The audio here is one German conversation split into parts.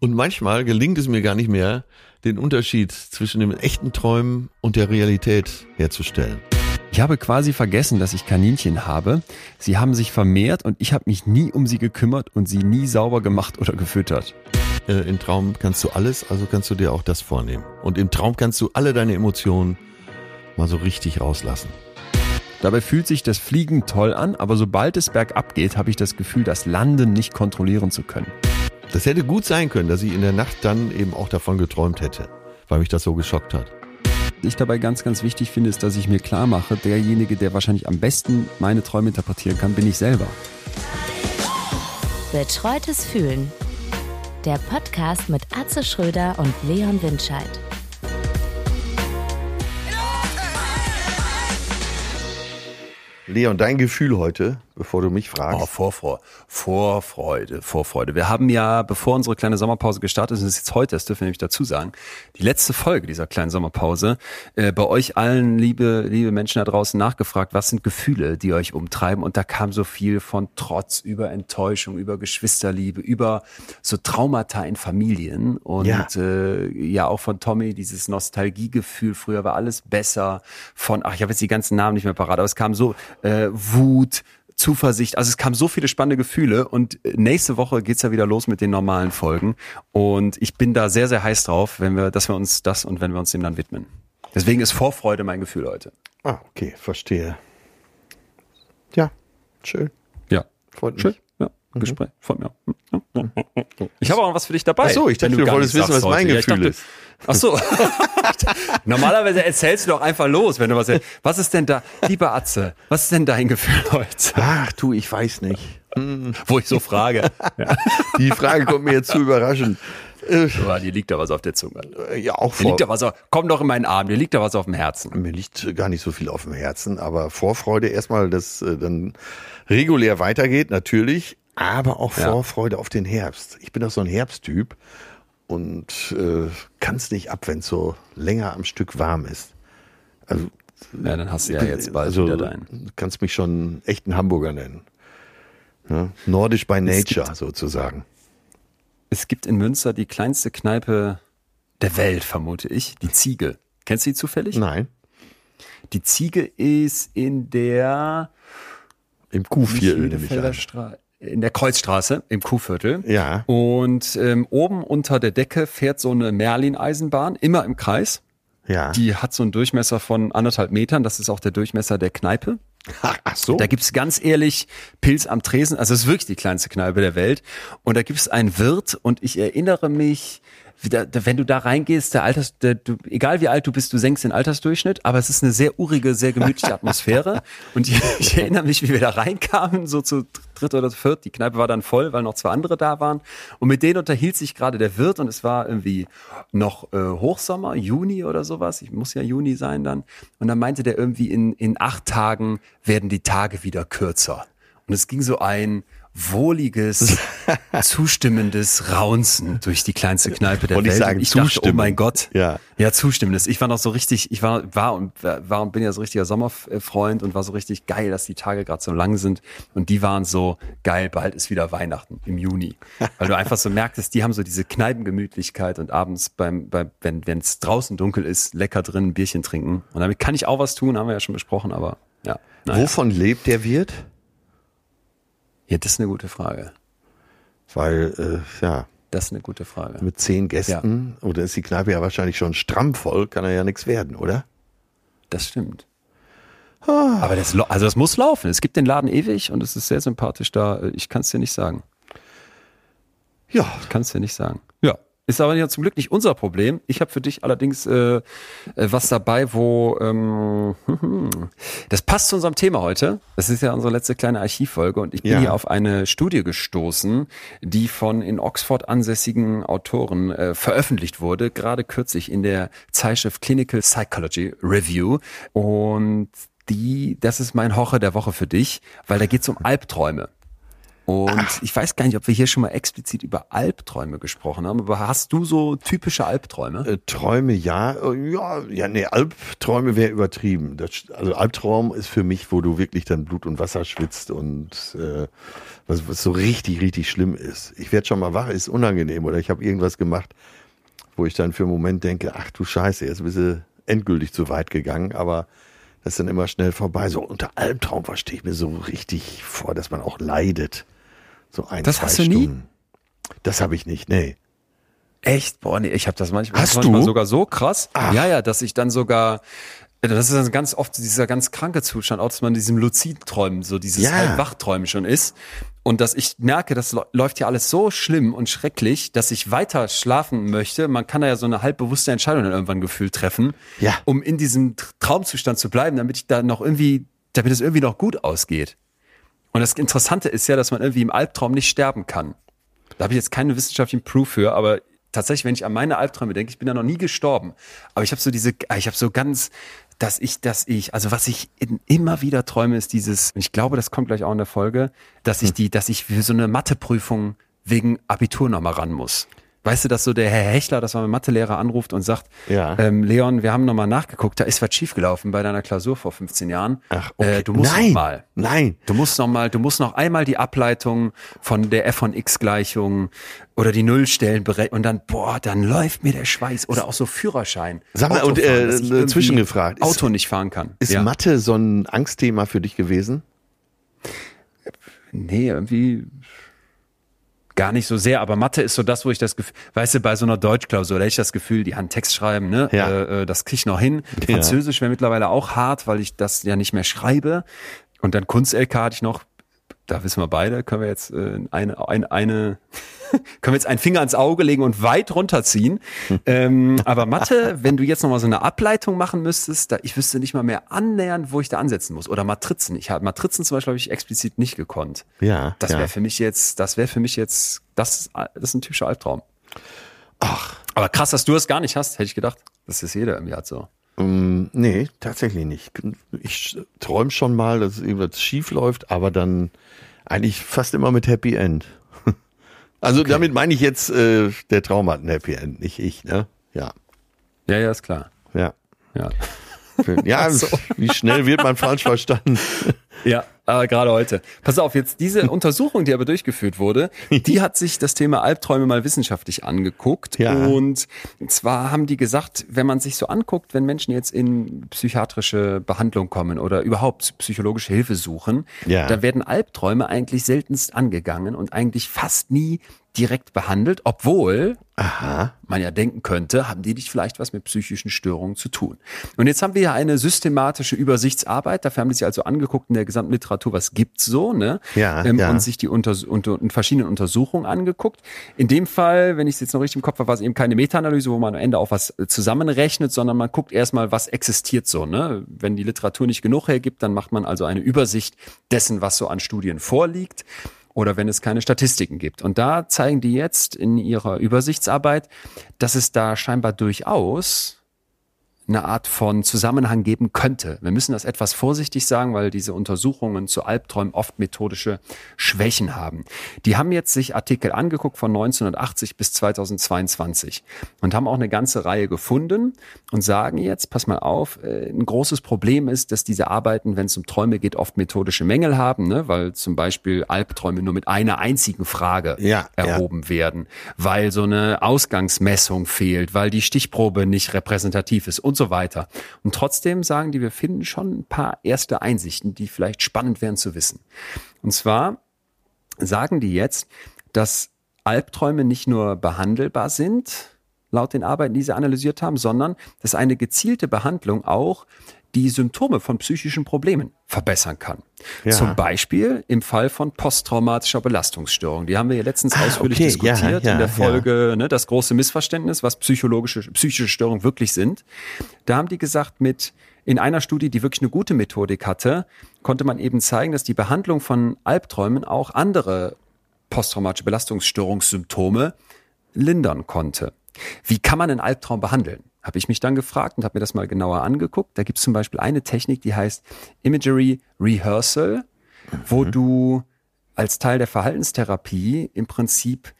Und manchmal gelingt es mir gar nicht mehr, den Unterschied zwischen dem echten Träumen und der Realität herzustellen. Ich habe quasi vergessen, dass ich Kaninchen habe. Sie haben sich vermehrt und ich habe mich nie um sie gekümmert und sie nie sauber gemacht oder gefüttert. Äh, Im Traum kannst du alles, also kannst du dir auch das vornehmen. Und im Traum kannst du alle deine Emotionen mal so richtig rauslassen. Dabei fühlt sich das Fliegen toll an, aber sobald es bergab geht, habe ich das Gefühl, das Landen nicht kontrollieren zu können. Das hätte gut sein können, dass ich in der Nacht dann eben auch davon geträumt hätte, weil mich das so geschockt hat. Was ich dabei ganz, ganz wichtig finde, ist, dass ich mir klar mache, derjenige, der wahrscheinlich am besten meine Träume interpretieren kann, bin ich selber. Betreutes Fühlen. Der Podcast mit Atze Schröder und Leon Windscheid. Leon, dein Gefühl heute, bevor du mich fragst. Oh, Vorfreude, Vorfreude, Vorfreude. Wir haben ja, bevor unsere kleine Sommerpause gestartet ist, und es ist jetzt heute, das dürfen wir nämlich dazu sagen, die letzte Folge dieser kleinen Sommerpause, äh, bei euch allen, liebe, liebe Menschen da draußen, nachgefragt, was sind Gefühle, die euch umtreiben? Und da kam so viel von Trotz, über Enttäuschung, über Geschwisterliebe, über so Traumata in Familien und Ja. äh, ja auch von Tommy dieses Nostalgiegefühl, früher war alles besser, von, ach, ich habe jetzt die ganzen Namen nicht mehr parat, aber es kam so äh, Wut, Zuversicht, also es kamen so viele spannende Gefühle und äh, nächste Woche geht's ja wieder los mit den normalen Folgen und ich bin da sehr, sehr heiß drauf, wenn wir, dass wir uns das und wenn wir uns dem dann widmen. Deswegen ist Vorfreude mein Gefühl heute. Ah, okay, verstehe. Ja, schön. Ja. Freut mich. Schön. Ja. Gespräch. Freut mich auch. Ich habe auch noch was für dich dabei. Ach so, ich dachte, du gar wolltest wissen, was mein heute. Ja, Gefühl dachte- ist. Ach so. Normalerweise erzählst du doch einfach los, wenn du was erzählst. Was ist denn da, lieber Atze, was ist denn dein Gefühl heute? Ach du, ich weiß nicht. Wo ich so frage. Ja. Die Frage kommt mir jetzt zu überraschend. Äh, Boah, dir liegt da was auf der Zunge. ja, auch Dir vor. liegt da was auf, komm doch in meinen Arm, dir liegt da was auf dem Herzen. Mir liegt gar nicht so viel auf dem Herzen, aber Vorfreude erstmal, dass äh, dann regulär weitergeht, natürlich, aber auch Ja. Vorfreude auf den Herbst. Ich bin doch so ein Herbsttyp und äh, kann es nicht ab, wenn es so länger am Stück warm ist. Also, Ja, dann hast du ja jetzt bald also, wieder deinen. Du kannst mich schon echten Hamburger nennen. Ja? Nordisch by nature sozusagen. Es gibt in Münster die kleinste Kneipe der Welt, vermute ich, die Ziege. Kennst du die zufällig? Nein, Die Ziege ist in der im Kuhviertel Nicht nehme ich Bielefelder an. In der Kreuzstraße im Kuhviertel. Ja. Und ähm, oben unter der Decke fährt so eine Merlin-Eisenbahn, immer im Kreis. Ja. Die hat so einen Durchmesser von anderthalb Metern. Das ist auch der Durchmesser der Kneipe. Ach, so. Da gibt's ganz ehrlich Pilz am Tresen. Also es ist wirklich die kleinste Kneipe der Welt. Und da gibt's einen Wirt und ich erinnere mich, da, da, wenn du da reingehst, der Alters, der, du, egal wie alt du bist, du senkst den Altersdurchschnitt, aber es ist eine sehr urige, sehr gemütliche Atmosphäre. und ich, ich erinnere mich, wie wir da reinkamen, so zu dritt oder viert. Die Kneipe war dann voll, weil noch zwei andere da waren. Und mit denen unterhielt sich gerade der Wirt und es war irgendwie noch äh, Hochsommer, Juni oder sowas. Ich muss ja Juni sein dann. Und dann meinte der irgendwie in, in acht Tagen werden die Tage wieder kürzer. Und es ging so ein wohliges, zustimmendes Raunzen durch die kleinste Kneipe der Wollte ich Welt. sagen, und ich dachte, oh mein Gott. Ja. Ja, zustimmendes. Ich war noch so richtig, ich war, war und war und bin ja so richtiger Sommerfreund und war so richtig geil, dass die Tage gerade so lang sind. Und die waren so geil, bald ist wieder Weihnachten im Juni. Weil du einfach so merktest, die haben so diese Kneipengemütlichkeit und abends beim, beim wenn es draußen dunkel ist, lecker drin ein Bierchen trinken. Und damit kann ich auch was tun, haben wir ja schon besprochen, aber ja. Naja. Wovon lebt der Wirt? Ja, das ist eine gute Frage. Weil, äh, ja, Das ist eine gute Frage. mit zehn Gästen, oder ist die Kneipe ja wahrscheinlich schon stramm voll, kann er ja nichts werden, oder? Das stimmt. Aber das, also das muss laufen. Es gibt den Laden ewig und es ist sehr sympathisch da. Ich kann es dir nicht sagen. Ja, Ich kann es dir nicht sagen. Ist aber ja zum Glück nicht unser Problem. Ich habe für dich allerdings äh, äh, was dabei, wo ähm, das passt zu unserem Thema heute. Das ist ja unsere letzte kleine Archivfolge und ich bin Ja. hier auf eine Studie gestoßen, die von in Oxford ansässigen Autoren äh, veröffentlicht wurde, gerade kürzlich in der Zeitschrift Clinical Psychology Review und die, das ist mein Horror der Woche für dich, weil da geht es um Albträume. Und Ach. ich weiß gar nicht, ob wir hier schon mal explizit über Albträume gesprochen haben, aber hast du so typische Albträume? Äh, Träume, ja. Äh, ja, ja, nee, Albträume wäre übertrieben. Das, also Albtraum ist für mich, wo du wirklich dann Blut und Wasser schwitzt und äh, was, was so richtig, richtig schlimm ist. Ich werde schon mal wach, ist unangenehm oder ich habe irgendwas gemacht, wo ich dann für einen Moment denke, ach du Scheiße, jetzt bist du endgültig zu weit gegangen, aber das ist dann immer schnell vorbei. So unter Albtraum verstehe ich mir so richtig vor, dass man auch leidet. So ein, das zwei hast du Stunden. nie? Das habe ich nicht, nee. Echt? Boah, nee, ich habe das manchmal, Hast manchmal du? sogar so krass. Ach. Ja, ja, dass ich dann sogar das ist dann ganz oft dieser ganz kranke Zustand, auch dass man in diesem Luzidträumen, so dieses Ja. Halbwachträumen schon ist. Und dass ich merke, das lä- läuft ja alles so schlimm und schrecklich, dass ich weiter schlafen möchte. Man kann da ja so eine halbbewusste Entscheidung dann irgendwann gefühlt treffen, Ja. um in diesem Tr- Traumzustand zu bleiben, damit ich da noch irgendwie, damit es irgendwie noch gut ausgeht. Und das Interessante ist ja, dass man irgendwie im Albtraum nicht sterben kann. Da habe ich jetzt keinen wissenschaftlichen Proof für, aber tatsächlich, wenn ich an meine Albträume denke, ich bin da noch nie gestorben. Aber ich habe so diese, ich habe so ganz, dass ich, dass ich, also was ich in, immer wieder träume, ist dieses, und ich glaube, das kommt gleich auch in der Folge, dass Hm. ich die, dass ich für so eine Matheprüfung wegen Abitur nochmal ran muss. Weißt du, dass so der Herr Hechler, dass man mein Mathelehrer anruft und sagt, Ja. ähm, Leon, wir haben nochmal nachgeguckt, da ist was schiefgelaufen bei deiner Klausur vor 15 Jahren. Ach, okay. äh, du musst Nein. noch mal. Nein. Du musst noch mal, du musst noch einmal die Ableitung von der f von x Gleichung oder die Nullstellen berechnen und dann boah, dann läuft mir der Schweiß oder auch so Führerschein. Sag mal, und, äh, äh, zwischengefragt, ist- Auto nicht fahren kann. Ist ja. Mathe so ein Angstthema für dich gewesen? Nee, irgendwie gar nicht so sehr, aber Mathe ist so das, wo ich das Gefühl, weißt du, bei so einer Deutschklausur, da hätte ich das Gefühl, die Hand Text schreiben, ne? Ja. Äh, äh, das krieg ich noch hin. Ja. Französisch wäre mittlerweile auch hart, weil ich das ja nicht mehr schreibe. Und dann Kunst-LK hatte ich noch, da wissen wir beide, können wir jetzt äh, eine, eine, eine können wir jetzt einen Finger ans Auge legen und weit runterziehen. ähm, aber Mathe, wenn du jetzt nochmal so eine Ableitung machen müsstest, da, ich wüsste nicht mal mehr annähernd, wo ich da ansetzen muss. Oder Matrizen. Ich habe Matrizen zum Beispiel habe ich explizit nicht gekonnt. Ja. Das ja. wäre für mich jetzt, das wäre für mich jetzt, das, ist- das ist ein typischer Albtraum. Ach, Aber krass, dass du es gar nicht hast, hätte ich gedacht. Das ist jeder irgendwie hat so. ähm, nee, tatsächlich nicht. Ich träume schon mal, dass irgendwas schief läuft, aber dann eigentlich fast immer mit Happy End. Also damit meine ich jetzt, äh, der Traum hat ein Happy End, nicht ich, ne? Ja. Ja, ja, ist klar. Ja. Ja. Ja, so. wie schnell wird man falsch verstanden? Ja, aber gerade heute. Pass auf, jetzt diese Untersuchung, die aber durchgeführt wurde, die hat sich das Thema Albträume mal wissenschaftlich angeguckt. Ja. Und zwar haben die gesagt, wenn man sich so anguckt, wenn Menschen jetzt in psychiatrische Behandlung kommen oder überhaupt psychologische Hilfe suchen, Ja. da werden Albträume eigentlich seltenst angegangen und eigentlich fast nie direkt behandelt, obwohl Aha. man ja denken könnte, haben die nicht vielleicht was mit psychischen Störungen zu tun. Und jetzt haben wir ja eine systematische Übersichtsarbeit, dafür haben die sich also angeguckt in der gesamten Literatur, was gibt's so, ne? Ja, ähm, ja. Und sich die unter, unter, in verschiedenen Untersuchungen angeguckt. In dem Fall, wenn ich es jetzt noch richtig im Kopf habe, war es eben keine Meta-Analyse, wo man am Ende auch was äh, zusammenrechnet, sondern man guckt erstmal, was existiert so, ne? Wenn die Literatur nicht genug hergibt, dann macht man also eine Übersicht dessen, was so an Studien vorliegt oder wenn es keine Statistiken gibt. Und da zeigen die jetzt in ihrer Übersichtsarbeit, dass es da scheinbar durchaus eine Art von Zusammenhang geben könnte. Wir müssen das etwas vorsichtig sagen, weil diese Untersuchungen zu Albträumen oft methodische Schwächen haben. Die haben jetzt sich Artikel angeguckt von 1980 bis 2022 und haben auch eine ganze Reihe gefunden und sagen jetzt, pass mal auf, äh, ein großes Problem ist, dass diese Arbeiten, wenn es um Träume geht, oft methodische Mängel haben, ne? weil zum Beispiel Albträume nur mit einer einzigen Frage Ja, ja. erhoben werden, weil so eine Ausgangsmessung fehlt, weil die Stichprobe nicht repräsentativ ist und so weiter. Und trotzdem sagen die, wir finden schon ein paar erste Einsichten, die vielleicht spannend wären zu wissen. Und zwar sagen die jetzt, dass Albträume nicht nur behandelbar sind, laut den Arbeiten, die sie analysiert haben, sondern dass eine gezielte Behandlung auch die Symptome von psychischen Problemen verbessern kann. Ja. Zum Beispiel im Fall von posttraumatischer Belastungsstörung. Die haben wir ja letztens Ah, ausführlich okay. Ja, diskutiert ja, in der ja. Folge, ne, das große Missverständnis, was psychologische, psychische Störungen wirklich sind. Da haben die gesagt, mit in einer Studie, die wirklich eine gute Methodik hatte, konnte man eben zeigen, dass die Behandlung von Albträumen auch andere posttraumatische Belastungsstörungssymptome lindern konnte. Wie kann man einen Albtraum behandeln? Habe ich mich dann gefragt und habe mir das mal genauer angeguckt. Da gibt es zum Beispiel eine Technik, die heißt Imagery Rehearsal, wo du als Teil der Verhaltenstherapie im Prinzip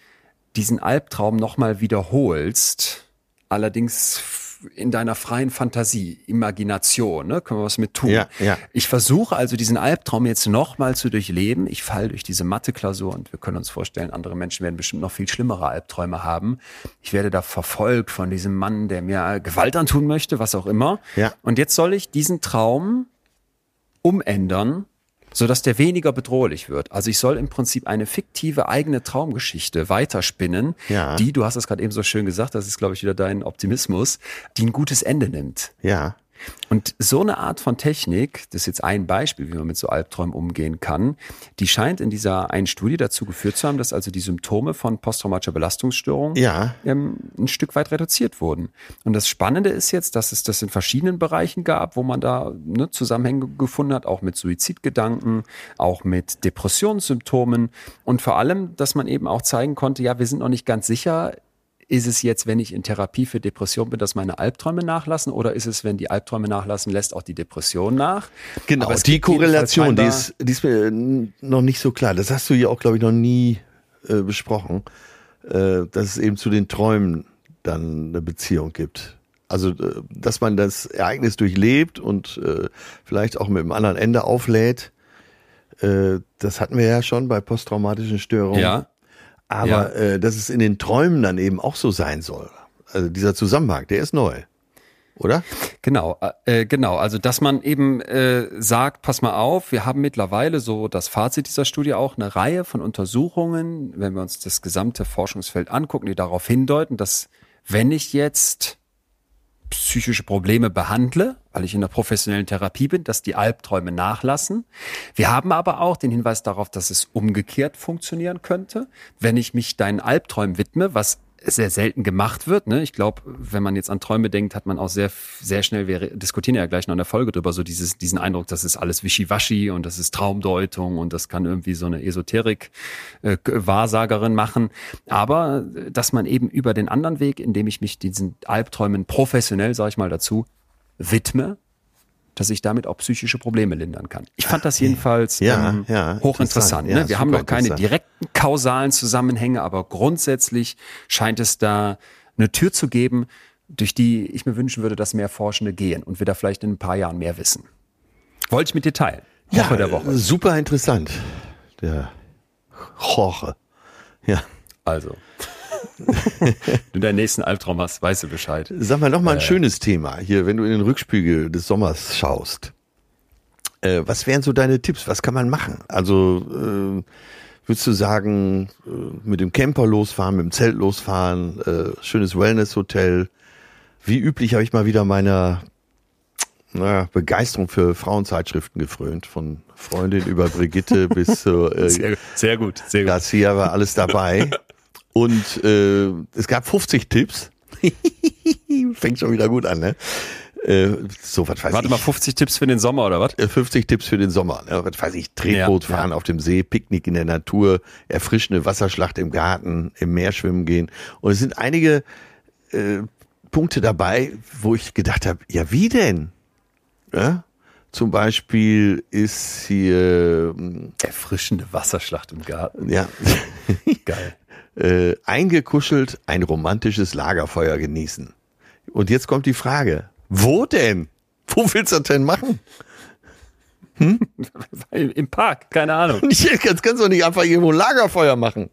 diesen Albtraum nochmal wiederholst, allerdings in deiner freien Fantasie, Imagination, ne? können wir was mit tun. Ja, ja. Ich versuche also diesen Albtraum jetzt nochmal zu durchleben. Ich falle durch diese Mathe-Klausur und wir können uns vorstellen, andere Menschen werden bestimmt noch viel schlimmere Albträume haben. Ich werde da verfolgt von diesem Mann, der mir Gewalt antun möchte, was auch immer. Ja. Und jetzt soll ich diesen Traum umändern sodass der weniger bedrohlich wird. Also ich soll im Prinzip eine fiktive eigene Traumgeschichte weiterspinnen, Ja. die, du hast es gerade eben so schön gesagt, das ist, glaube ich, wieder dein Optimismus, die ein gutes Ende nimmt. Ja. Und so eine Art von Technik, das ist jetzt ein Beispiel, wie man mit so Albträumen umgehen kann, die scheint in dieser einen Studie dazu geführt zu haben, dass also die Symptome von posttraumatischer Belastungsstörung Ja. ähm, ein Stück weit reduziert wurden. Und das Spannende ist jetzt, dass es das in verschiedenen Bereichen gab, wo man da ne, Zusammenhänge gefunden hat, auch mit Suizidgedanken, auch mit Depressionssymptomen und vor allem, dass man eben auch zeigen konnte, ja, wir sind noch nicht ganz sicher, ist es jetzt, wenn ich in Therapie für Depression bin, dass meine Albträume nachlassen oder ist es, wenn die Albträume nachlassen, lässt auch die Depression nach? Genau, die Korrelation, die ist, die ist mir n- noch nicht so klar. Das hast du ja auch, glaube ich, noch nie äh, besprochen, äh, dass es eben zu den Träumen dann eine Beziehung gibt. Also, äh, dass man das Ereignis durchlebt und äh, vielleicht auch mit einem anderen Ende auflädt. Äh, das hatten wir ja schon bei posttraumatischen Störungen. Ja, Aber Ja. äh, dass es in den Träumen dann eben auch so sein soll. Also dieser Zusammenhang, der ist neu. Oder? Genau, äh, genau. Also dass man eben äh, sagt, pass mal auf, wir haben mittlerweile so das Fazit dieser Studie auch eine Reihe von Untersuchungen, wenn wir uns das gesamte Forschungsfeld angucken, die darauf hindeuten, dass wenn ich jetzt psychische Probleme behandle, weil ich in der professionellen Therapie bin, dass die Albträume nachlassen. Wir haben aber auch den Hinweis darauf, dass es umgekehrt funktionieren könnte, wenn ich mich deinen Albträumen widme, was sehr selten gemacht wird. Ne? Ich glaube, wenn man jetzt an Träume denkt, hat man auch sehr, sehr schnell, wir diskutieren ja gleich noch in der Folge drüber, so dieses, diesen Eindruck, das ist alles Wischiwaschi und das ist Traumdeutung und das kann irgendwie so eine Esoterik-Wahrsagerin machen. Aber äh, dass man eben über den anderen Weg, indem ich mich diesen Albträumen professionell, sage ich mal dazu, widme, dass ich damit auch psychische Probleme lindern kann. Ich fand das jedenfalls Ja, ähm, ja, hochinteressant. interessant. Ja, ne? Wir haben noch keine direkten kausalen Zusammenhänge, aber grundsätzlich scheint es da eine Tür zu geben, durch die ich mir wünschen würde, dass mehr Forschende gehen und wir da vielleicht in ein paar Jahren mehr wissen. Wollte ich mit dir teilen. Woche der Woche. Super interessant. Der Jorge. Ja. Also. Du deinen nächsten Albtraum hast, weißt du Bescheid. Sag mal noch mal ein schönes Thema hier, wenn du in den Rückspiegel des Sommers schaust. Äh, was wären so deine Tipps? Was kann man machen? Also äh, würdest du sagen, äh, mit dem Camper losfahren, mit dem Zelt losfahren, äh, schönes Wellness-Hotel. Wie üblich habe ich mal wieder meiner naja, Begeisterung für Frauenzeitschriften gefrönt, von Freundin über Brigitte bis zu äh, Sehr, sehr gut, sehr gut. Garcia war alles dabei. Und äh, es gab 50 Tipps. Fängt schon wieder gut an, ne? Äh, so, was weiß Warte ich. mal, 50 Tipps für den Sommer oder was? Äh, 50 Tipps für den Sommer. Ne? Was weiß ich, Tretboot Ja, fahren auf dem See, Picknick in der Natur, erfrischende Wasserschlacht im Garten, im Meer schwimmen gehen. Und es sind einige äh, Punkte dabei, wo ich gedacht habe, ja, wie denn? Ja? Zum Beispiel ist hier, ähm, Erfrischende Wasserschlacht im Garten. ja, Geil. Äh, eingekuschelt ein romantisches Lagerfeuer genießen. Und jetzt kommt die Frage, wo denn? Wo willst du das denn machen? Im Park, keine Ahnung. Kannst, kannst du nicht einfach irgendwo ein Lagerfeuer machen.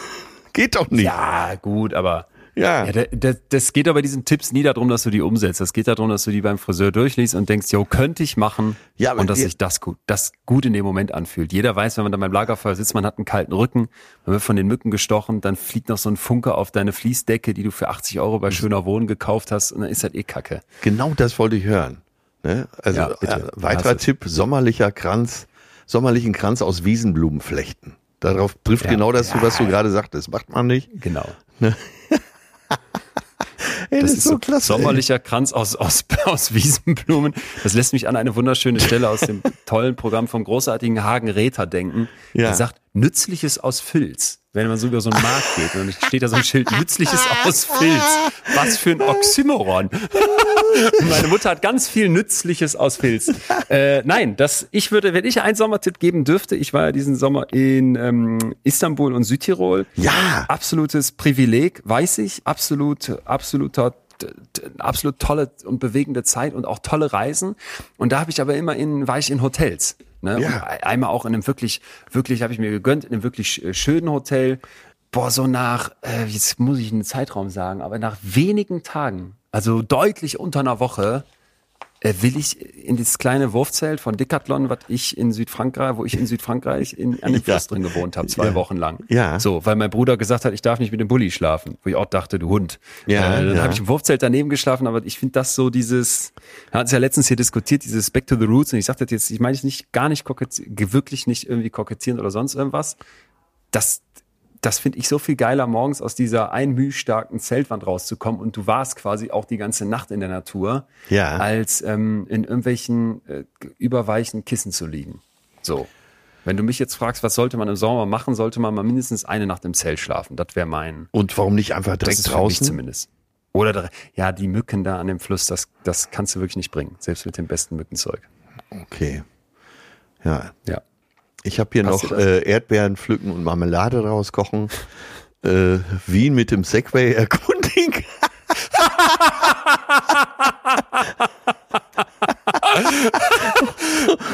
Geht doch nicht. Ja, gut, aber Ja. Ja, da- da- das geht aber bei diesen Tipps nie darum, dass du die umsetzt. Das geht darum, dass du die beim Friseur durchliest und denkst, jo, könnte ich machen. Ja, und dass sich das gut, das gut in dem Moment anfühlt. Jeder weiß, wenn man da beim Lagerfeuer sitzt, man hat einen kalten Rücken, man wird von den Mücken gestochen, dann fliegt noch so ein Funke auf deine Fließdecke, die du für 80 Euro bei Schöner Wohnen gekauft hast und dann ist das eh Kacke. Genau das wollte ich hören. Ne? Also Ja, äh, weiterer Hast. Tipp, sommerlicher Kranz, sommerlichen Kranz aus Wiesenblumen flechten. Darauf trifft Ja. genau das zu, was du gerade sagtest. Macht man nicht. Genau. Ey, Das, ist so klasse, sommerlicher Kranz aus, aus, aus Wiesenblumen. Das lässt mich an eine wunderschöne Stelle aus dem tollen Programm vom großartigen Hagen Räther denken. Ja. Er sagt, Nützliches aus Filz. Wenn man so über so einen Markt geht und dann steht da so ein Schild, Nützliches aus Filz. Was für ein Oxymoron. Meine Mutter hat ganz viel Nützliches aus Filz. Äh, nein, das, ich würde, wenn ich einen Sommertipp geben dürfte, ich war ja diesen Sommer in ähm, Istanbul und Südtirol. Ja. Absolutes Privileg, weiß ich. Absolut, absoluter absolut tolle und bewegende Zeit und auch tolle Reisen. Und da habe ich aber immer in, war ich in Hotels. Ne? Ja. Und einmal auch in einem wirklich, wirklich, habe ich mir gegönnt, in einem wirklich äh, schönen Hotel. Boah, so nach, äh, jetzt muss ich einen Zeitraum sagen, aber nach wenigen Tagen, also deutlich unter einer Woche, äh, will ich in das kleine Wurfzelt von Decathlon, was ich in Südfrankreich, wo ich in Südfrankreich in, an dem Ja. Fluss drin gewohnt habe, zwei Ja. Wochen lang. Ja. So, weil mein Bruder gesagt hat, ich darf nicht mit dem Bulli schlafen, wo ich auch dachte, du Hund. Ja, äh, dann ja. habe ich im Wurfzelt daneben geschlafen, aber ich finde das so dieses, wir hatten es ja letztens hier diskutiert, dieses Back to the Roots und ich sagte jetzt, ich meine es nicht, gar nicht kokettieren, wirklich nicht irgendwie kokettieren oder sonst irgendwas. Das, das finde ich so viel geiler, morgens aus dieser einmühstarken Zeltwand rauszukommen und du warst quasi auch die ganze Nacht in der Natur, Ja. als ähm, in irgendwelchen äh, überweichen Kissen zu liegen. So. Wenn du mich jetzt fragst, was sollte man im Sommer machen, sollte man mal mindestens eine Nacht im Zelt schlafen. Das wäre mein, Und warum nicht einfach das direkt ist für mich draußen? zumindest. Oder ja, die Mücken da an dem Fluss, das, das kannst du wirklich nicht bringen, selbst mit dem besten Mückenzeug. Okay. Ja. Ja. Ich habe hier Hast noch äh, Erdbeeren pflücken und Marmelade rauskochen. Äh, Wien mit dem Segway erkundigen.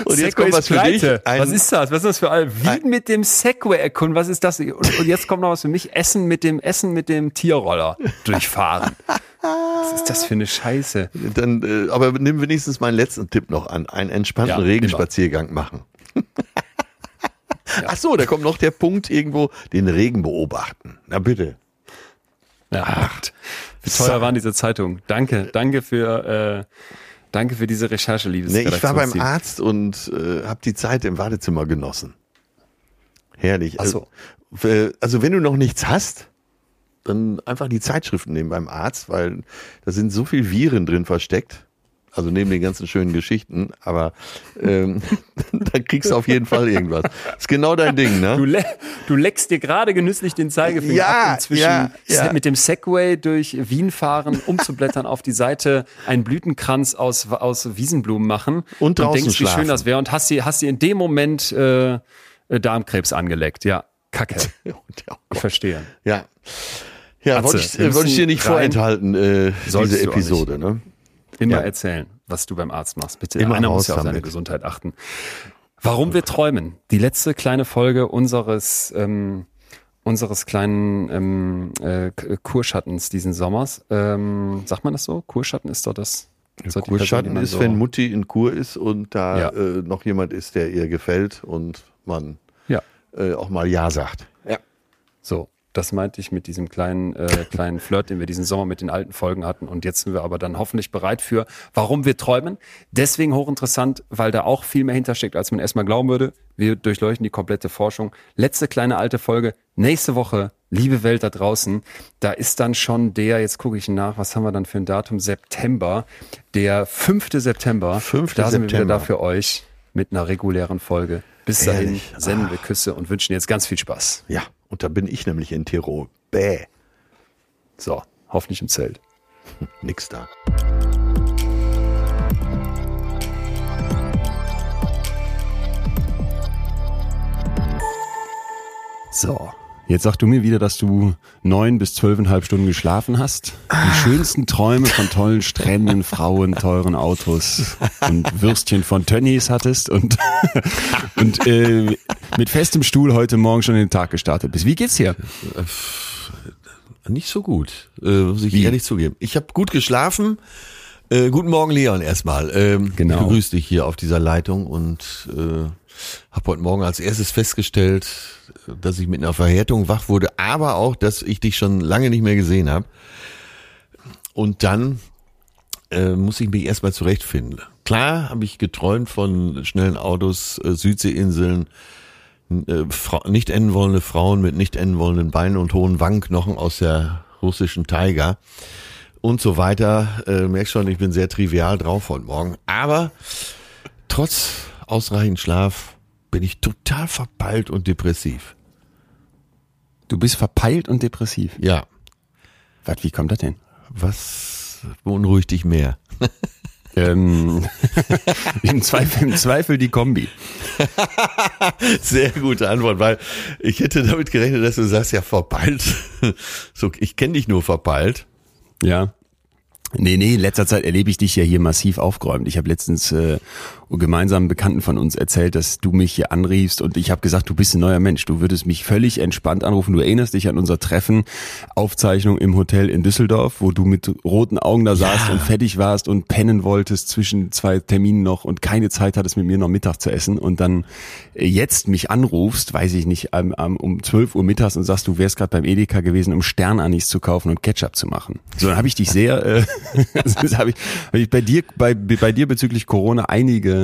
und jetzt kommt was für dich. Ein- was ist das? Was ist das für ein Wien mit dem Segway erkunden? Was ist das? Und, und jetzt kommt noch was für mich. Essen mit dem Essen mit dem Tierroller durchfahren. Was ist das für eine Scheiße? Dann, äh, aber nimm wenigstens meinen letzten Tipp noch an. Einen entspannten Ja, Regenspaziergang machen. Ach so, da kommt noch der Punkt irgendwo, den Regen beobachten. Na bitte. Ja. Wie teuer waren diese Zeitungen? Danke, danke für, äh, danke für diese Recherche, liebes Nee, ich war beim. Arzt und äh, habe die Zeit im Wartezimmer genossen. Herrlich. Ach so. Also, also wenn du noch nichts hast, dann einfach die Zeitschriften nehmen beim Arzt, weil da sind so viel Viren drin versteckt. Also neben den ganzen schönen Geschichten, aber ähm, da kriegst du auf jeden Fall irgendwas. Ist genau dein Ding, Du, ne? le du leckst dir gerade genüsslich den Zeigefinger Ja, ab, um zwischen ja, ja. mit dem Segway durch Wien fahren, umzublättern auf die Seite, einen Blütenkranz aus, aus Wiesenblumen machen Und draußen denkst, wie schön schlafen. das wäre und hast dir, hast dir in dem Moment äh, äh, Darmkrebs angeleckt. Ja, Kacke. Ja, Ich verstehe. ja. Ja, wollte ich, äh, wollte ich dir nicht rein. vorenthalten, äh, Solltest diese du Episode, ne? Immer Ja. erzählen, was du beim Arzt machst. Bitte. Immer Einer muss ja auf seine damit. Gesundheit achten. Warum wir träumen. Die letzte kleine Folge unseres ähm, unseres kleinen ähm, äh, Kurschattens diesen Sommers. Ähm, sagt man das so? Kurschatten ist doch das. die Kurschatten ist, so- wenn Mutti in Kur ist und da Ja. äh, noch jemand ist, der ihr gefällt und man Ja. äh, auch mal Ja sagt. Ja. So, das meinte ich mit diesem kleinen, äh, kleinen Flirt, den wir diesen Sommer mit den alten Folgen hatten. Und jetzt sind wir aber dann hoffentlich bereit für, warum wir träumen. Deswegen hochinteressant, weil da auch viel mehr hintersteckt, als man erstmal glauben würde. Wir durchleuchten die komplette Forschung. Letzte kleine alte Folge. Nächste Woche, liebe Welt da draußen, da ist dann schon der, jetzt gucke ich nach, was haben wir dann für ein Datum? September. Der 5. September. 5. Da sind wir wieder September. da für euch mit einer regulären Folge. Bis dahin Ehrlich? senden wir Küsse und wünschen jetzt ganz viel Spaß. Ja, und da bin ich nämlich in Tirol. Bäh, So, hoffentlich im Zelt. nix da. So. Jetzt sag du mir wieder, dass du neun bis zwölfeinhalb Stunden geschlafen hast. Die schönsten Träume von tollen Stränden, Frauen, teuren Autos und Würstchen von Tönnies hattest und, und äh, mit festem Stuhl heute Morgen schon in den Tag gestartet bist. Wie geht's dir? Nicht so gut, äh, muss ich Wie? ehrlich zugeben. Ich habe gut geschlafen. Äh, guten Morgen, Leon, erstmal. Ähm, Genau. Ich begrüße dich hier auf dieser Leitung und äh, habe heute Morgen als erstes festgestellt, dass ich mit einer Verhärtung wach wurde, aber auch, dass ich dich schon lange nicht mehr gesehen habe. Und dann äh, muss ich mich erstmal zurechtfinden. Klar habe ich geträumt von schnellen Autos, äh, Südseeinseln, äh, nicht enden wollende Frauen mit nicht enden wollenden Beinen und hohen Wangenknochen aus der russischen Taiga und so weiter. Äh, merkst schon, ich bin sehr trivial drauf heute Morgen. Aber trotz ausreichend Schlaf bin ich total verpeilt und depressiv. Du bist verpeilt und depressiv. Ja, Was, wie kommt das denn? was beunruhigt dich mehr? Ähm, im, Zweifel, Im Zweifel die Kombi. Sehr gute Antwort, weil ich hätte damit gerechnet, dass du sagst, ja, verpeilt. So, ich kenne dich nur verpeilt. Ja. Nee, nee, in letzter Zeit erlebe ich dich ja hier massiv aufgeräumt. Ich habe letztens äh, gemeinsamen Bekannten von uns erzählt, dass du mich hier anriefst und ich habe gesagt, du bist ein neuer Mensch. Du würdest mich völlig entspannt anrufen. Du erinnerst dich an unser Treffen, Aufzeichnung im Hotel in Düsseldorf, wo du mit roten Augen da saßt und fertig warst und pennen wolltest zwischen zwei Terminen noch und keine Zeit hattest, mit mir noch Mittag zu essen und dann jetzt mich anrufst, weiß ich nicht, um, um 12 Uhr mittags und sagst, du wärst gerade beim Edeka gewesen, um Sternanis zu kaufen und Ketchup zu machen. So, dann habe ich dich sehr, äh, habe ich, hab ich bei dir, bei, bei dir bezüglich Corona einige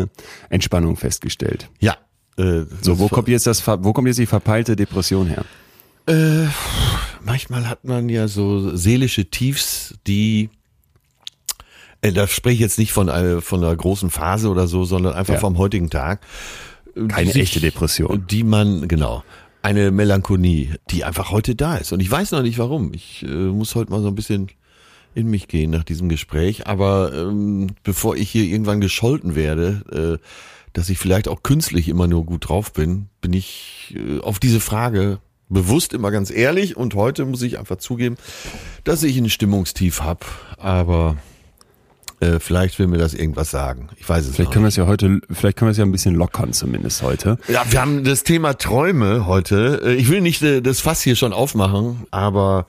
Entspannung festgestellt. Ja. Äh, so, wo kommt jetzt das, wo kommt jetzt die verpeilte Depression her? Äh, manchmal hat man ja so seelische Tiefs, die äh, da spreche ich jetzt nicht von einer, von einer großen Phase oder so, sondern einfach ja. vom heutigen Tag. Keine sich, echte Depression. Die man, genau, eine Melancholie, die einfach heute da ist. Und ich weiß noch nicht warum. Ich äh, muss heute mal so ein bisschen in mich gehen nach diesem Gespräch. Aber ähm, bevor ich hier irgendwann gescholten werde, äh, dass ich vielleicht auch künstlich immer nur gut drauf bin, bin ich äh, auf diese Frage bewusst immer ganz ehrlich. Und heute muss ich einfach zugeben, dass ich ein Stimmungstief hab. Aber äh, vielleicht will mir das irgendwas sagen. Ich weiß es vielleicht können wir es ja heute, vielleicht können wir es ja ein bisschen lockern zumindest heute. Ja, wir haben das Thema Träume heute. Äh, ich will nicht äh, das Fass hier schon aufmachen, aber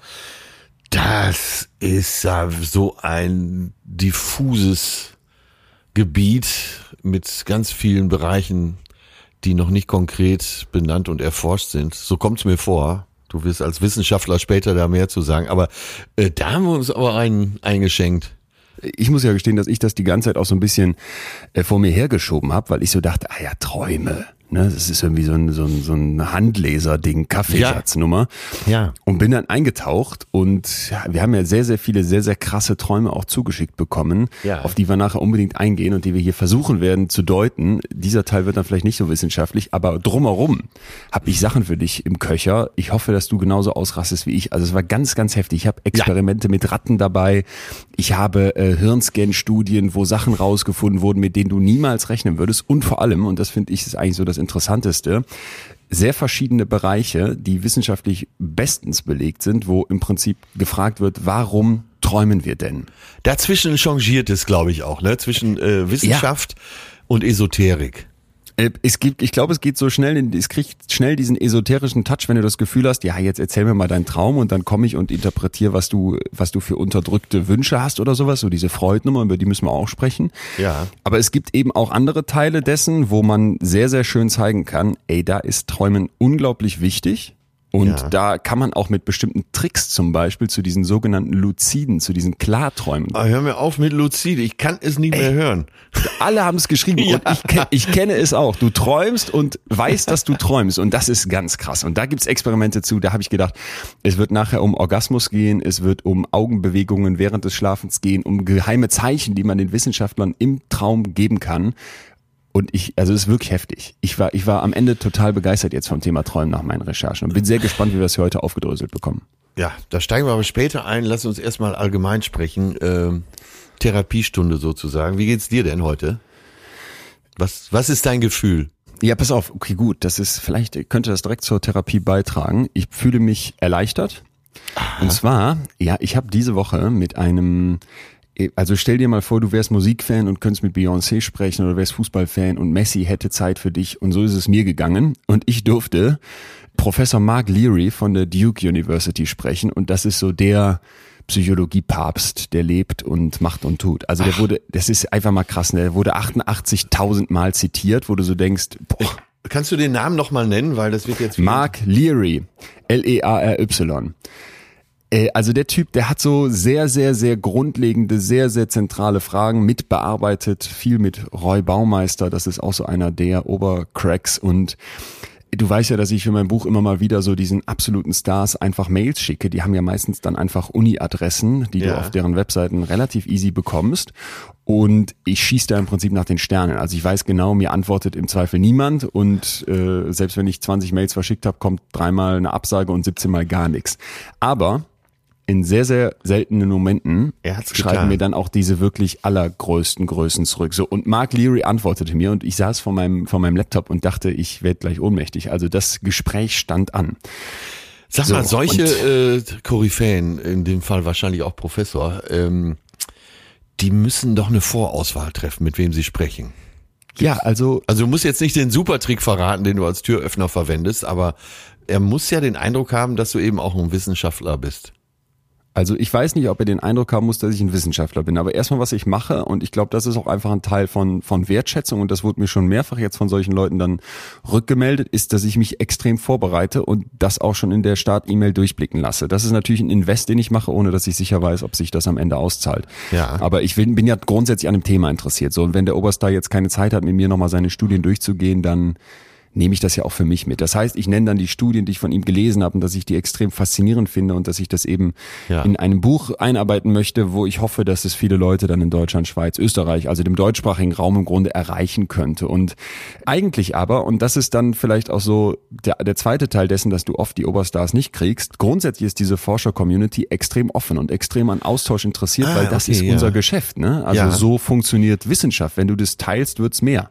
das ist so ein diffuses Gebiet mit ganz vielen Bereichen, die noch nicht konkret benannt und erforscht sind. So kommt es mir vor. Du wirst als Wissenschaftler später da mehr zu sagen. Aber äh, da haben wir uns aber einen eingeschenkt. Ich muss ja gestehen, dass ich das die ganze Zeit auch so ein bisschen äh, vor mir hergeschoben habe, weil ich so dachte, ah ja, Träume Ne, das ist irgendwie so ein, so ein, so ein Handleser-Ding, Kaffeesatznummer. Ja. ja. Und bin dann eingetaucht und ja, wir haben ja sehr, sehr viele, sehr, sehr krasse Träume auch zugeschickt bekommen, ja. auf die wir nachher unbedingt eingehen und die wir hier versuchen werden zu deuten. Dieser Teil wird dann vielleicht nicht so wissenschaftlich, aber drumherum habe ich Sachen für dich im Köcher. Ich hoffe, dass du genauso ausrastest wie ich. Also es war ganz, ganz heftig. Ich habe Experimente ja. mit Ratten dabei. Ich habe äh, Hirnscan-Studien, wo Sachen rausgefunden wurden, mit denen du niemals rechnen würdest. Und vor allem, und das finde ich ist eigentlich so das Interessanteste, sehr verschiedene Bereiche, die wissenschaftlich bestens belegt sind, wo im Prinzip gefragt wird, warum träumen wir denn? Dazwischen changiert es, glaube ich, auch, ne? Zwischen äh, Wissenschaft ja. und Esoterik. Äh, es gibt, ich glaube, es geht so schnell, es kriegt schnell diesen esoterischen Touch, wenn du das Gefühl hast, ja, jetzt erzähl mir mal deinen Traum und dann komme ich und interpretiere, was du, was du für unterdrückte Wünsche hast oder sowas, so diese Freudnummer, über die müssen wir auch sprechen. Ja. Aber es gibt eben auch andere Teile dessen, wo man sehr, sehr schön zeigen kann, ey, da ist Träumen unglaublich wichtig. Und ja. da kann man auch mit bestimmten Tricks zum Beispiel zu diesen sogenannten Luziden, zu diesen Klarträumen. Ah, hör mir auf mit Luzide, ich kann es nicht Ey, mehr hören. Alle haben es geschrieben ja. und ich, ich kenne es auch. Du träumst und weißt, dass du träumst und das ist ganz krass. Und da gibt's Experimente zu, da habe ich gedacht, es wird nachher um Orgasmus gehen, es wird um Augenbewegungen während des Schlafens gehen, um geheime Zeichen, die man den Wissenschaftlern im Traum geben kann. Und ich, also es ist wirklich heftig. Ich war, ich war am Ende total begeistert jetzt vom Thema Träumen nach meinen Recherchen und bin sehr gespannt, wie wir es hier heute aufgedröselt bekommen. Ja, da steigen wir aber später ein. Lass uns erstmal allgemein sprechen. Ähm, Therapiestunde sozusagen. Wie geht's dir denn heute? Was, was ist dein Gefühl? Ja, pass auf. Okay, gut. Das ist, vielleicht könnte das direkt zur Therapie beitragen. Ich fühle mich erleichtert. Aha. Und zwar, ja, ich habe diese Woche mit einem also stell dir mal vor, du wärst Musikfan und könntest mit Beyoncé sprechen oder wärst Fußballfan und Messi hätte Zeit für dich und so ist es mir gegangen und ich durfte Professor Mark Leary von der Duke University sprechen und das ist so der Psychologie-Papst, der lebt und macht und tut. Also der Ach. wurde, das ist einfach mal krass, ne? der wurde 88.000 Mal zitiert, wo du so denkst, boah. Kannst du den Namen nochmal nennen, weil das wird jetzt... Mark Leary, L-E-A-R-Y. Äh, also der Typ, der hat so sehr, sehr, sehr grundlegende, sehr, sehr zentrale Fragen mitbearbeitet, viel mit Roy Baumeister, das ist auch so einer der Obercracks und Du weißt ja, dass ich für mein Buch immer mal wieder so diesen absoluten Stars einfach Mails schicke. Die haben ja meistens dann einfach Uni-Adressen, die ja. du auf deren Webseiten relativ easy bekommst. Und ich schieße da im Prinzip nach den Sternen. Also ich weiß genau, mir antwortet im Zweifel niemand. Und äh, selbst wenn ich 20 Mails verschickt habe, kommt dreimal eine Absage und 17 Mal gar nichts. Aber in sehr, sehr seltenen Momenten schreiben getan. mir dann auch diese wirklich allergrößten Größen zurück. So, und Mark Leary antwortete mir und ich saß vor meinem, vor meinem Laptop und dachte, ich werde gleich ohnmächtig. Also das Gespräch stand an. Sag So, mal, solche äh, Koryphäen, in dem Fall wahrscheinlich auch Professor, ähm, die müssen doch eine Vorauswahl treffen, mit wem sie sprechen. Ja, also Also du musst jetzt nicht den Supertrick verraten, den du als Türöffner verwendest, aber er muss ja den Eindruck haben, dass du eben auch ein Wissenschaftler bist. Also ich weiß nicht, ob er den Eindruck haben muss, dass ich ein Wissenschaftler bin. Aber erstmal, was ich mache, und ich glaube, das ist auch einfach ein Teil von, von Wertschätzung, und das wurde mir schon mehrfach jetzt von solchen Leuten dann rückgemeldet, ist, dass ich mich extrem vorbereite und das auch schon in der Start-E-Mail durchblicken lasse. Das ist natürlich ein Invest, den ich mache, ohne dass ich sicher weiß, ob sich das am Ende auszahlt. Ja. Aber ich will, bin ja grundsätzlich an dem Thema interessiert. So, und wenn der Oberstar jetzt keine Zeit hat, mit mir nochmal seine Studien durchzugehen, dann nehme ich das ja auch für mich mit. Das heißt, ich nenne dann die Studien, die ich von ihm gelesen habe und dass ich die extrem faszinierend finde und dass ich das eben Ja. in einem Buch einarbeiten möchte, wo ich hoffe, dass es viele Leute dann in Deutschland, Schweiz, Österreich, also dem deutschsprachigen Raum im Grunde erreichen könnte. Und eigentlich aber, und das ist dann vielleicht auch so der, der zweite Teil dessen, dass du oft die Oberstars nicht kriegst, grundsätzlich ist diese Forscher-Community extrem offen und extrem an Austausch interessiert, Ah, weil das okay, ist ja. unser Geschäft. Ne? Also Ja. so funktioniert Wissenschaft. Wenn du das teilst, wird's mehr.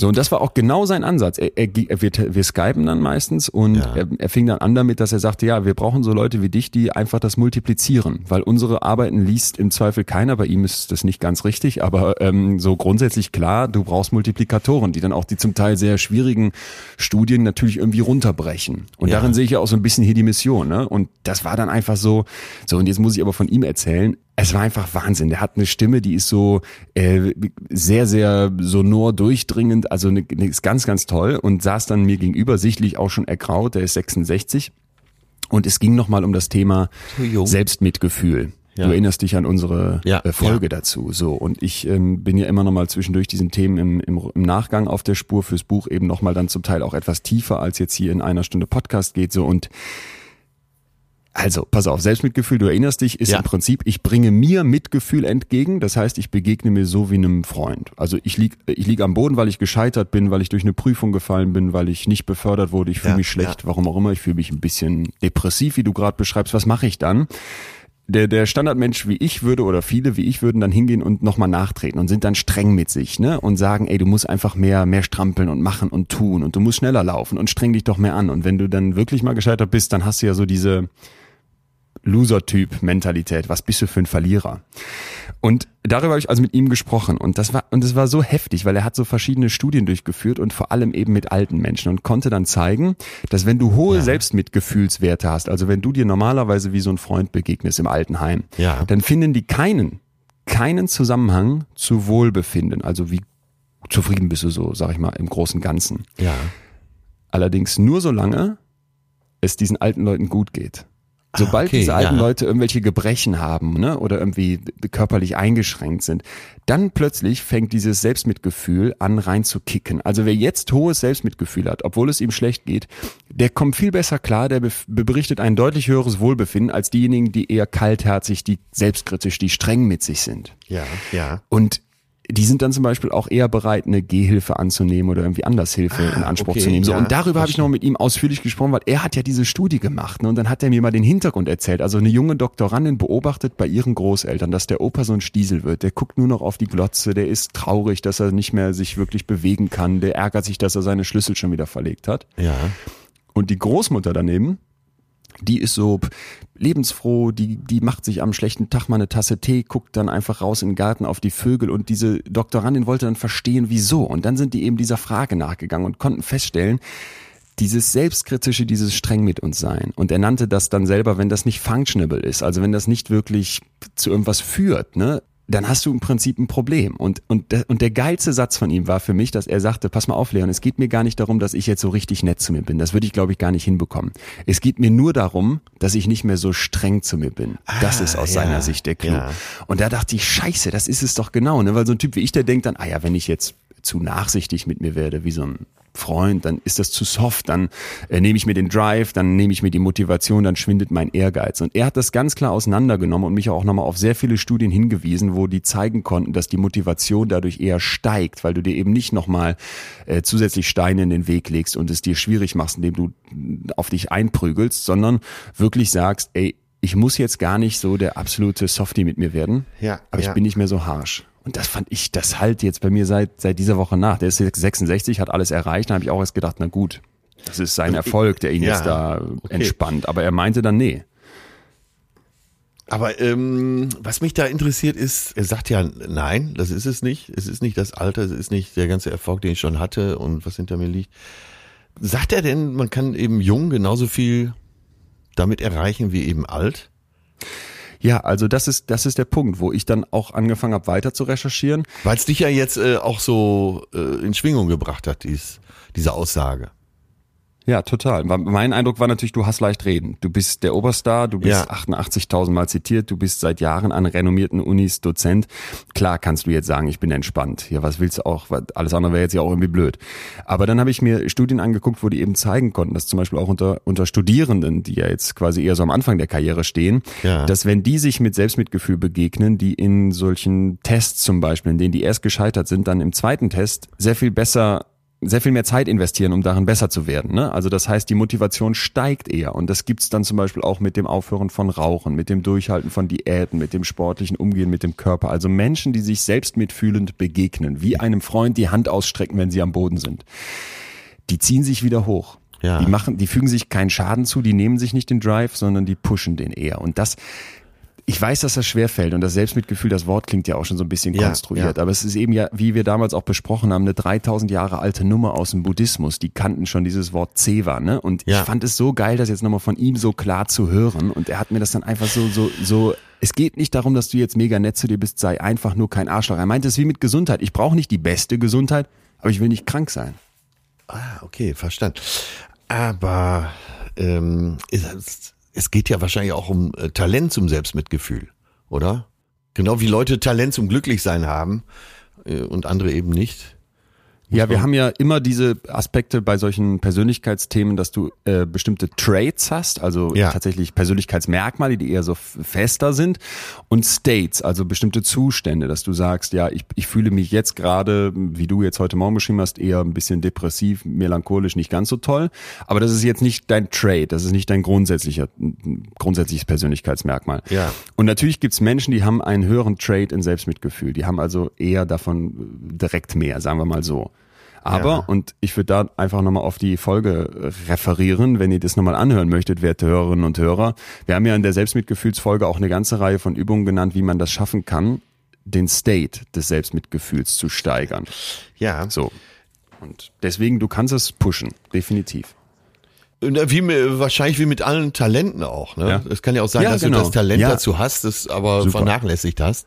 So, und das war auch genau sein Ansatz. Er, er, wir, wir skypen dann meistens und Ja. er, er fing dann an damit, dass er sagte, ja, wir brauchen so Leute wie dich, die einfach das multiplizieren, weil unsere Arbeiten liest im Zweifel keiner, bei ihm ist das nicht ganz richtig, aber ähm, so grundsätzlich klar, du brauchst Multiplikatoren, die dann auch die zum Teil sehr schwierigen Studien natürlich irgendwie runterbrechen. Und Ja. darin sehe ich ja auch so ein bisschen hier die Mission. Ne? Und das war dann einfach so, so und jetzt muss ich aber von ihm erzählen, es war einfach Wahnsinn. Der hat eine Stimme, die ist so äh, sehr, sehr sonor durchdringend, also eine, eine, ist ganz, ganz toll und saß dann mir gegenüber, sichtlich auch schon ergraut, der ist 66. Und es ging nochmal um das Thema. Selbstmitgefühl. Ja. Du erinnerst dich an unsere Ja, äh, Folge ja. dazu. So und ich ähm, bin ja immer noch mal zwischendurch diesen Themen im, im, im Nachgang auf der Spur fürs Buch eben noch mal dann zum Teil auch etwas tiefer als jetzt hier in einer Stunde Podcast geht so und also, pass auf, Selbstmitgefühl, du erinnerst dich, ist Ja. im Prinzip, ich bringe mir Mitgefühl entgegen, das heißt, ich begegne mir so wie einem Freund. Also ich lieg, ich lieg am Boden, weil ich gescheitert bin, weil ich durch eine Prüfung gefallen bin, weil ich nicht befördert wurde, ich fühle Ja, mich schlecht, warum auch immer, ich fühle mich ein bisschen depressiv, wie du gerade beschreibst, was mache ich dann? Der, der Standardmensch wie ich würde oder viele wie ich würden dann hingehen und nochmal nachtreten und sind dann streng mit sich, ne? Und sagen, ey, du musst einfach mehr, mehr strampeln und machen und tun und du musst schneller laufen und streng dich doch mehr an. Und wenn du dann wirklich mal gescheitert bist, dann hast du ja so diese, Loser-Typ-Mentalität. Was bist du für ein Verlierer? Und darüber habe ich also mit ihm gesprochen und das war und es war so heftig, weil er hat so verschiedene Studien durchgeführt und vor allem eben mit alten Menschen und konnte dann zeigen, dass wenn du hohe Selbstmitgefühlswerte hast, also wenn du dir normalerweise wie so ein Freund begegnest im Altenheim, Ja. dann finden die keinen keinen Zusammenhang zu Wohlbefinden, also wie zufrieden bist du so, sag ich mal, im großen Ganzen. Ja. Allerdings nur solange es diesen alten Leuten gut geht. Sobald okay, diese alten ja. Leute irgendwelche Gebrechen haben ne, oder irgendwie körperlich eingeschränkt sind, dann plötzlich fängt dieses Selbstmitgefühl an reinzukicken. Also wer jetzt hohes Selbstmitgefühl hat, obwohl es ihm schlecht geht, der kommt viel besser klar, der bef- berichtet ein deutlich höheres Wohlbefinden als diejenigen, die eher kaltherzig, die selbstkritisch, die streng mit sich sind. Ja. Ja. Und die sind dann zum Beispiel auch eher bereit, eine Gehhilfe anzunehmen oder irgendwie anders Hilfe in Anspruch Ah, okay, zu nehmen. So, ja, und darüber habe ich noch mit ihm ausführlich gesprochen, weil er hat ja diese Studie gemacht. Ne? Und dann hat er mir mal den Hintergrund erzählt. Also eine junge Doktorandin beobachtet bei ihren Großeltern, dass der Opa so ein Stiesel wird. Der guckt nur noch auf die Glotze, der ist traurig, dass er nicht mehr sich wirklich bewegen kann. Der ärgert sich, dass er seine Schlüssel schon wieder verlegt hat. Ja. Und die Großmutter daneben, die ist so lebensfroh, die, die macht sich am schlechten Tag mal eine Tasse Tee, guckt dann einfach raus in den Garten auf die Vögel und diese Doktorandin wollte dann verstehen, wieso. Und dann sind die eben dieser Frage nachgegangen und konnten feststellen, dieses selbstkritische, dieses streng mit uns sein. Und er nannte das dann selber, wenn das nicht functionable ist, also wenn das nicht wirklich zu irgendwas führt, ne, dann hast du im Prinzip ein Problem. Und, und, der- und der geilste Satz von ihm war für mich, dass er sagte, pass mal auf, Leon, es geht mir gar nicht darum, dass ich jetzt so richtig nett zu mir bin. Das würde ich, glaube ich, gar nicht hinbekommen. Es geht mir nur darum, dass ich nicht mehr so streng zu mir bin. Das ist aus ja, seiner Sicht der Clou. ja. Und da dachte ich, scheiße, das ist es doch genau. Ne? Weil so ein Typ wie ich, der denkt dann, ah ja, wenn ich jetzt zu nachsichtig mit mir werde, wie so ein Freund, dann ist das zu soft, dann äh, nehme ich mir den Drive, dann nehme ich mir die Motivation, dann schwindet mein Ehrgeiz. Und er hat das ganz klar auseinandergenommen und mich auch nochmal auf sehr viele Studien hingewiesen, wo die zeigen konnten, dass die Motivation dadurch eher steigt, weil du dir eben nicht nochmal äh, zusätzlich Steine in den Weg legst und es dir schwierig machst, indem du mm, auf dich einprügelst, sondern wirklich sagst, ey, ich muss jetzt gar nicht so der absolute Softie mit mir werden, Ja, aber ja. ich bin nicht mehr so harsh. Und das fand ich, das halt jetzt bei mir seit, seit dieser Woche nach. Der ist jetzt 66, hat alles erreicht, dann habe ich auch erst gedacht, na gut, das ist sein Erfolg, der ihn Ja, jetzt da okay. entspannt. Aber er meinte dann, nee. Aber ähm, was mich da interessiert ist, er sagt ja, nein, das ist es nicht. Es ist nicht das Alter, es ist nicht der ganze Erfolg, den ich schon hatte und was hinter mir liegt. Sagt er denn, man kann eben jung genauso viel damit erreichen wie eben alt? Ja, also das ist, das ist der Punkt, wo ich dann auch angefangen habe, weiter zu recherchieren. Weil es dich ja jetzt äh, auch so äh, in Schwingung gebracht hat, dies, diese Aussage. Ja, total. Mein Eindruck war natürlich, du hast leicht reden. Du bist der Oberstar, du bist Ja. 88.000 Mal zitiert, du bist seit Jahren an renommierten Unis Dozent. Klar kannst du jetzt sagen, ich bin entspannt. Ja, was willst du auch? Alles andere wäre jetzt ja auch irgendwie blöd. Aber dann habe ich mir Studien angeguckt, wo die eben zeigen konnten, dass zum Beispiel auch unter, unter Studierenden, die ja jetzt quasi eher so am Anfang der Karriere stehen, Ja. dass wenn die sich mit Selbstmitgefühl begegnen, die in solchen Tests zum Beispiel, in denen die erst gescheitert sind, dann im zweiten Test sehr viel besser sehr viel mehr Zeit investieren, um darin besser zu werden. Ne? Also das heißt, die Motivation steigt eher. Und das gibt's dann zum Beispiel auch mit dem Aufhören von Rauchen, mit dem Durchhalten von Diäten, mit dem sportlichen Umgehen mit dem Körper. Also Menschen, die sich selbst mitfühlend begegnen, wie einem Freund die Hand ausstrecken, wenn sie am Boden sind. Die ziehen sich wieder hoch. Ja. Die machen, die fügen sich keinen Schaden zu, die nehmen sich nicht den Drive, sondern die pushen den eher. Und das, ich weiß, dass das schwerfällt und das Selbstmitgefühl, das Wort klingt ja auch schon so ein bisschen Ja, konstruiert, ja. aber es ist eben ja, wie wir damals auch besprochen haben, eine 3000 Jahre alte Nummer aus dem Buddhismus, die kannten schon dieses Wort Zewa, ne? Und Ja. ich fand es so geil, das jetzt nochmal von ihm so klar zu hören und er hat mir das dann einfach so, so, so, es geht nicht darum, dass du jetzt mega nett zu dir bist, sei einfach nur kein Arschloch. Er meinte es wie mit Gesundheit. Ich brauche nicht die beste Gesundheit, aber ich will nicht krank sein. Ah, okay, verstanden. Aber ähm, es, es geht ja wahrscheinlich auch um äh, Talent zum Selbstmitgefühl, oder? Genau wie Leute Talent zum Glücklichsein haben äh, und andere eben nicht. Ja, wir haben ja immer diese Aspekte bei solchen Persönlichkeitsthemen, dass du äh, bestimmte Traits hast, also Ja. tatsächlich Persönlichkeitsmerkmale, die eher so fester sind, und States, also bestimmte Zustände, dass du sagst, ja, ich, ich fühle mich jetzt gerade, wie du jetzt heute Morgen beschrieben hast, eher ein bisschen depressiv, melancholisch, nicht ganz so toll. Aber das ist jetzt nicht dein Trait, das ist nicht dein grundsätzlicher, grundsätzliches Persönlichkeitsmerkmal. Ja. Und natürlich gibt's Menschen, die haben einen höheren Trait in Selbstmitgefühl. Die haben also eher davon direkt mehr, sagen wir mal so. Aber, Ja. und ich würde da einfach nochmal auf die Folge äh, referieren, wenn ihr das nochmal anhören möchtet, werte Hörerinnen und Hörer. Wir haben ja in der Selbstmitgefühlsfolge auch eine ganze Reihe von Übungen genannt, wie man das schaffen kann, den State des Selbstmitgefühls zu steigern. Ja. So. Und deswegen, du kannst es pushen, definitiv. Äh, wie, mit- wahrscheinlich wie mit allen Talenten auch. Ne? Ja. Es kann ja auch sein, Ja, dass genau. du das Talent dazu hast, das aber Super. vernachlässigt hast.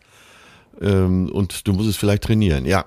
Ähm, und du musst es vielleicht trainieren. Ja.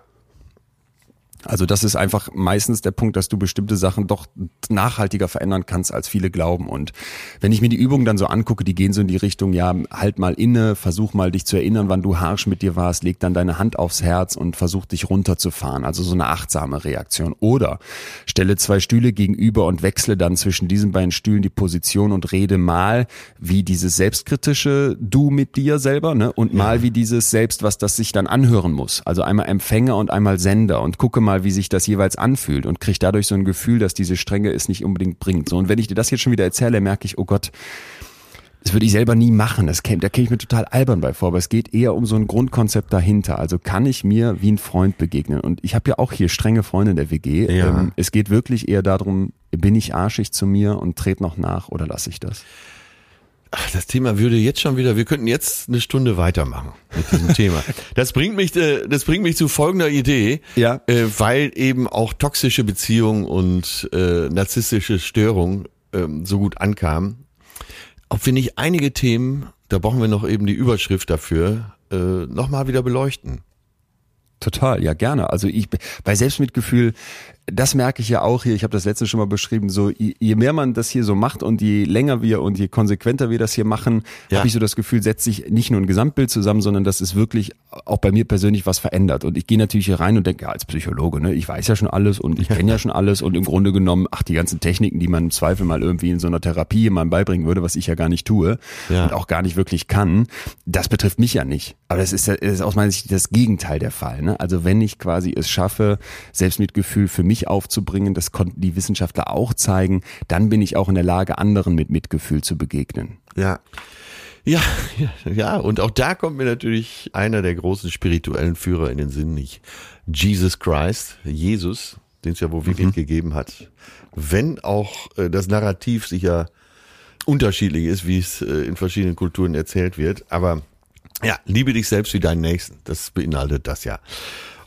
Also das ist einfach meistens der Punkt, dass du bestimmte Sachen doch nachhaltiger verändern kannst, als viele glauben. Und wenn ich mir die Übungen dann so angucke, die gehen so in die Richtung, ja, halt mal inne, versuch mal dich zu erinnern, wann du harsch mit dir warst, leg dann deine Hand aufs Herz und versuch dich runterzufahren. Also so eine achtsame Reaktion. Oder stelle zwei Stühle gegenüber und wechsle dann zwischen diesen beiden Stühlen die Position und rede mal wie dieses selbstkritische Du mit dir selber, ne? Und mal wie dieses Selbst, was das sich dann anhören muss. Also einmal Empfänger und einmal Sender und gucke mal, wie sich das jeweils anfühlt und kriege dadurch so ein Gefühl, dass diese Strenge es nicht unbedingt bringt. So, und wenn ich dir das jetzt schon wieder erzähle, merke ich, oh Gott, das würde ich selber nie machen. Das käme, da käme ich mir total albern bei vor. Aber es geht eher um so ein Grundkonzept dahinter. Also kann ich mir wie ein Freund begegnen? Und ich habe ja auch hier strenge Freunde in der WG. Ja. Ähm, es geht wirklich eher darum, bin ich arschig zu mir und trete noch nach oder lasse ich das? Ach, das Thema würde jetzt schon wieder, wir könnten jetzt eine Stunde weitermachen mit diesem Thema. Das bringt mich, äh, das bringt mich zu folgender Idee, Ja. äh, weil eben auch toxische Beziehungen und äh, narzisstische Störung ähm, so gut ankamen. Ob wir nicht einige Themen, da brauchen wir noch eben die Überschrift dafür, äh, nochmal wieder beleuchten. Total, ja gerne. Also ich bei Selbstmitgefühl, das merke ich ja auch hier. Ich habe das letzte schon mal beschrieben. So je, mehr man das hier so macht und je länger wir und je konsequenter wir das hier machen, Ja. habe ich so das Gefühl, setzt sich nicht nur ein Gesamtbild zusammen, sondern das ist wirklich auch bei mir persönlich was verändert. Und ich gehe natürlich hier rein und denke, ja, als Psychologe, ne, ich weiß ja schon alles und ich kenne ja schon alles und im Grunde genommen, ach die ganzen Techniken, die man im Zweifel mal irgendwie in so einer Therapie jemandem beibringen würde, was ich ja gar nicht tue Ja. und auch gar nicht wirklich kann, das betrifft mich ja nicht. Aber das ist, ja- ist aus meiner Sicht das Gegenteil der Fall. Ne? Also wenn ich quasi es schaffe, Selbstmitgefühl für mich aufzubringen, das konnten die Wissenschaftler auch zeigen, dann bin ich auch in der Lage, anderen mit Mitgefühl zu begegnen. Ja. Ja, ja, ja, und auch da kommt mir natürlich einer der großen spirituellen Führer in den Sinn, nicht Jesus Christ, Jesus, den es ja wohl wirklich gegeben hat. Wenn auch äh, das Narrativ sicher unterschiedlich ist, wie es äh, in verschiedenen Kulturen erzählt wird, aber ja, liebe dich selbst wie deinen Nächsten, das beinhaltet das ja.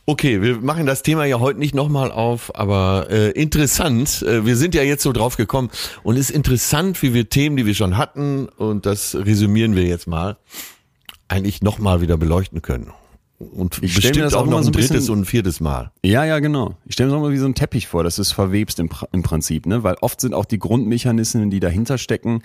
Okay, wir machen das Thema ja heute nicht nochmal auf, aber äh, interessant, äh, wir sind ja jetzt so drauf gekommen und ist interessant, wie wir Themen, die wir schon hatten, und das resümieren wir jetzt mal, eigentlich nochmal wieder beleuchten können. Und Ich stell mir das auch auch noch so ein ein bisschen- drittes und ein viertes Mal. Ja, ja, genau. Ich stelle mir das mal wie so ein Teppich vor, das ist verwebst im, im Prinzip, ne? Weil oft sind auch die Grundmechanismen, die dahinter stecken,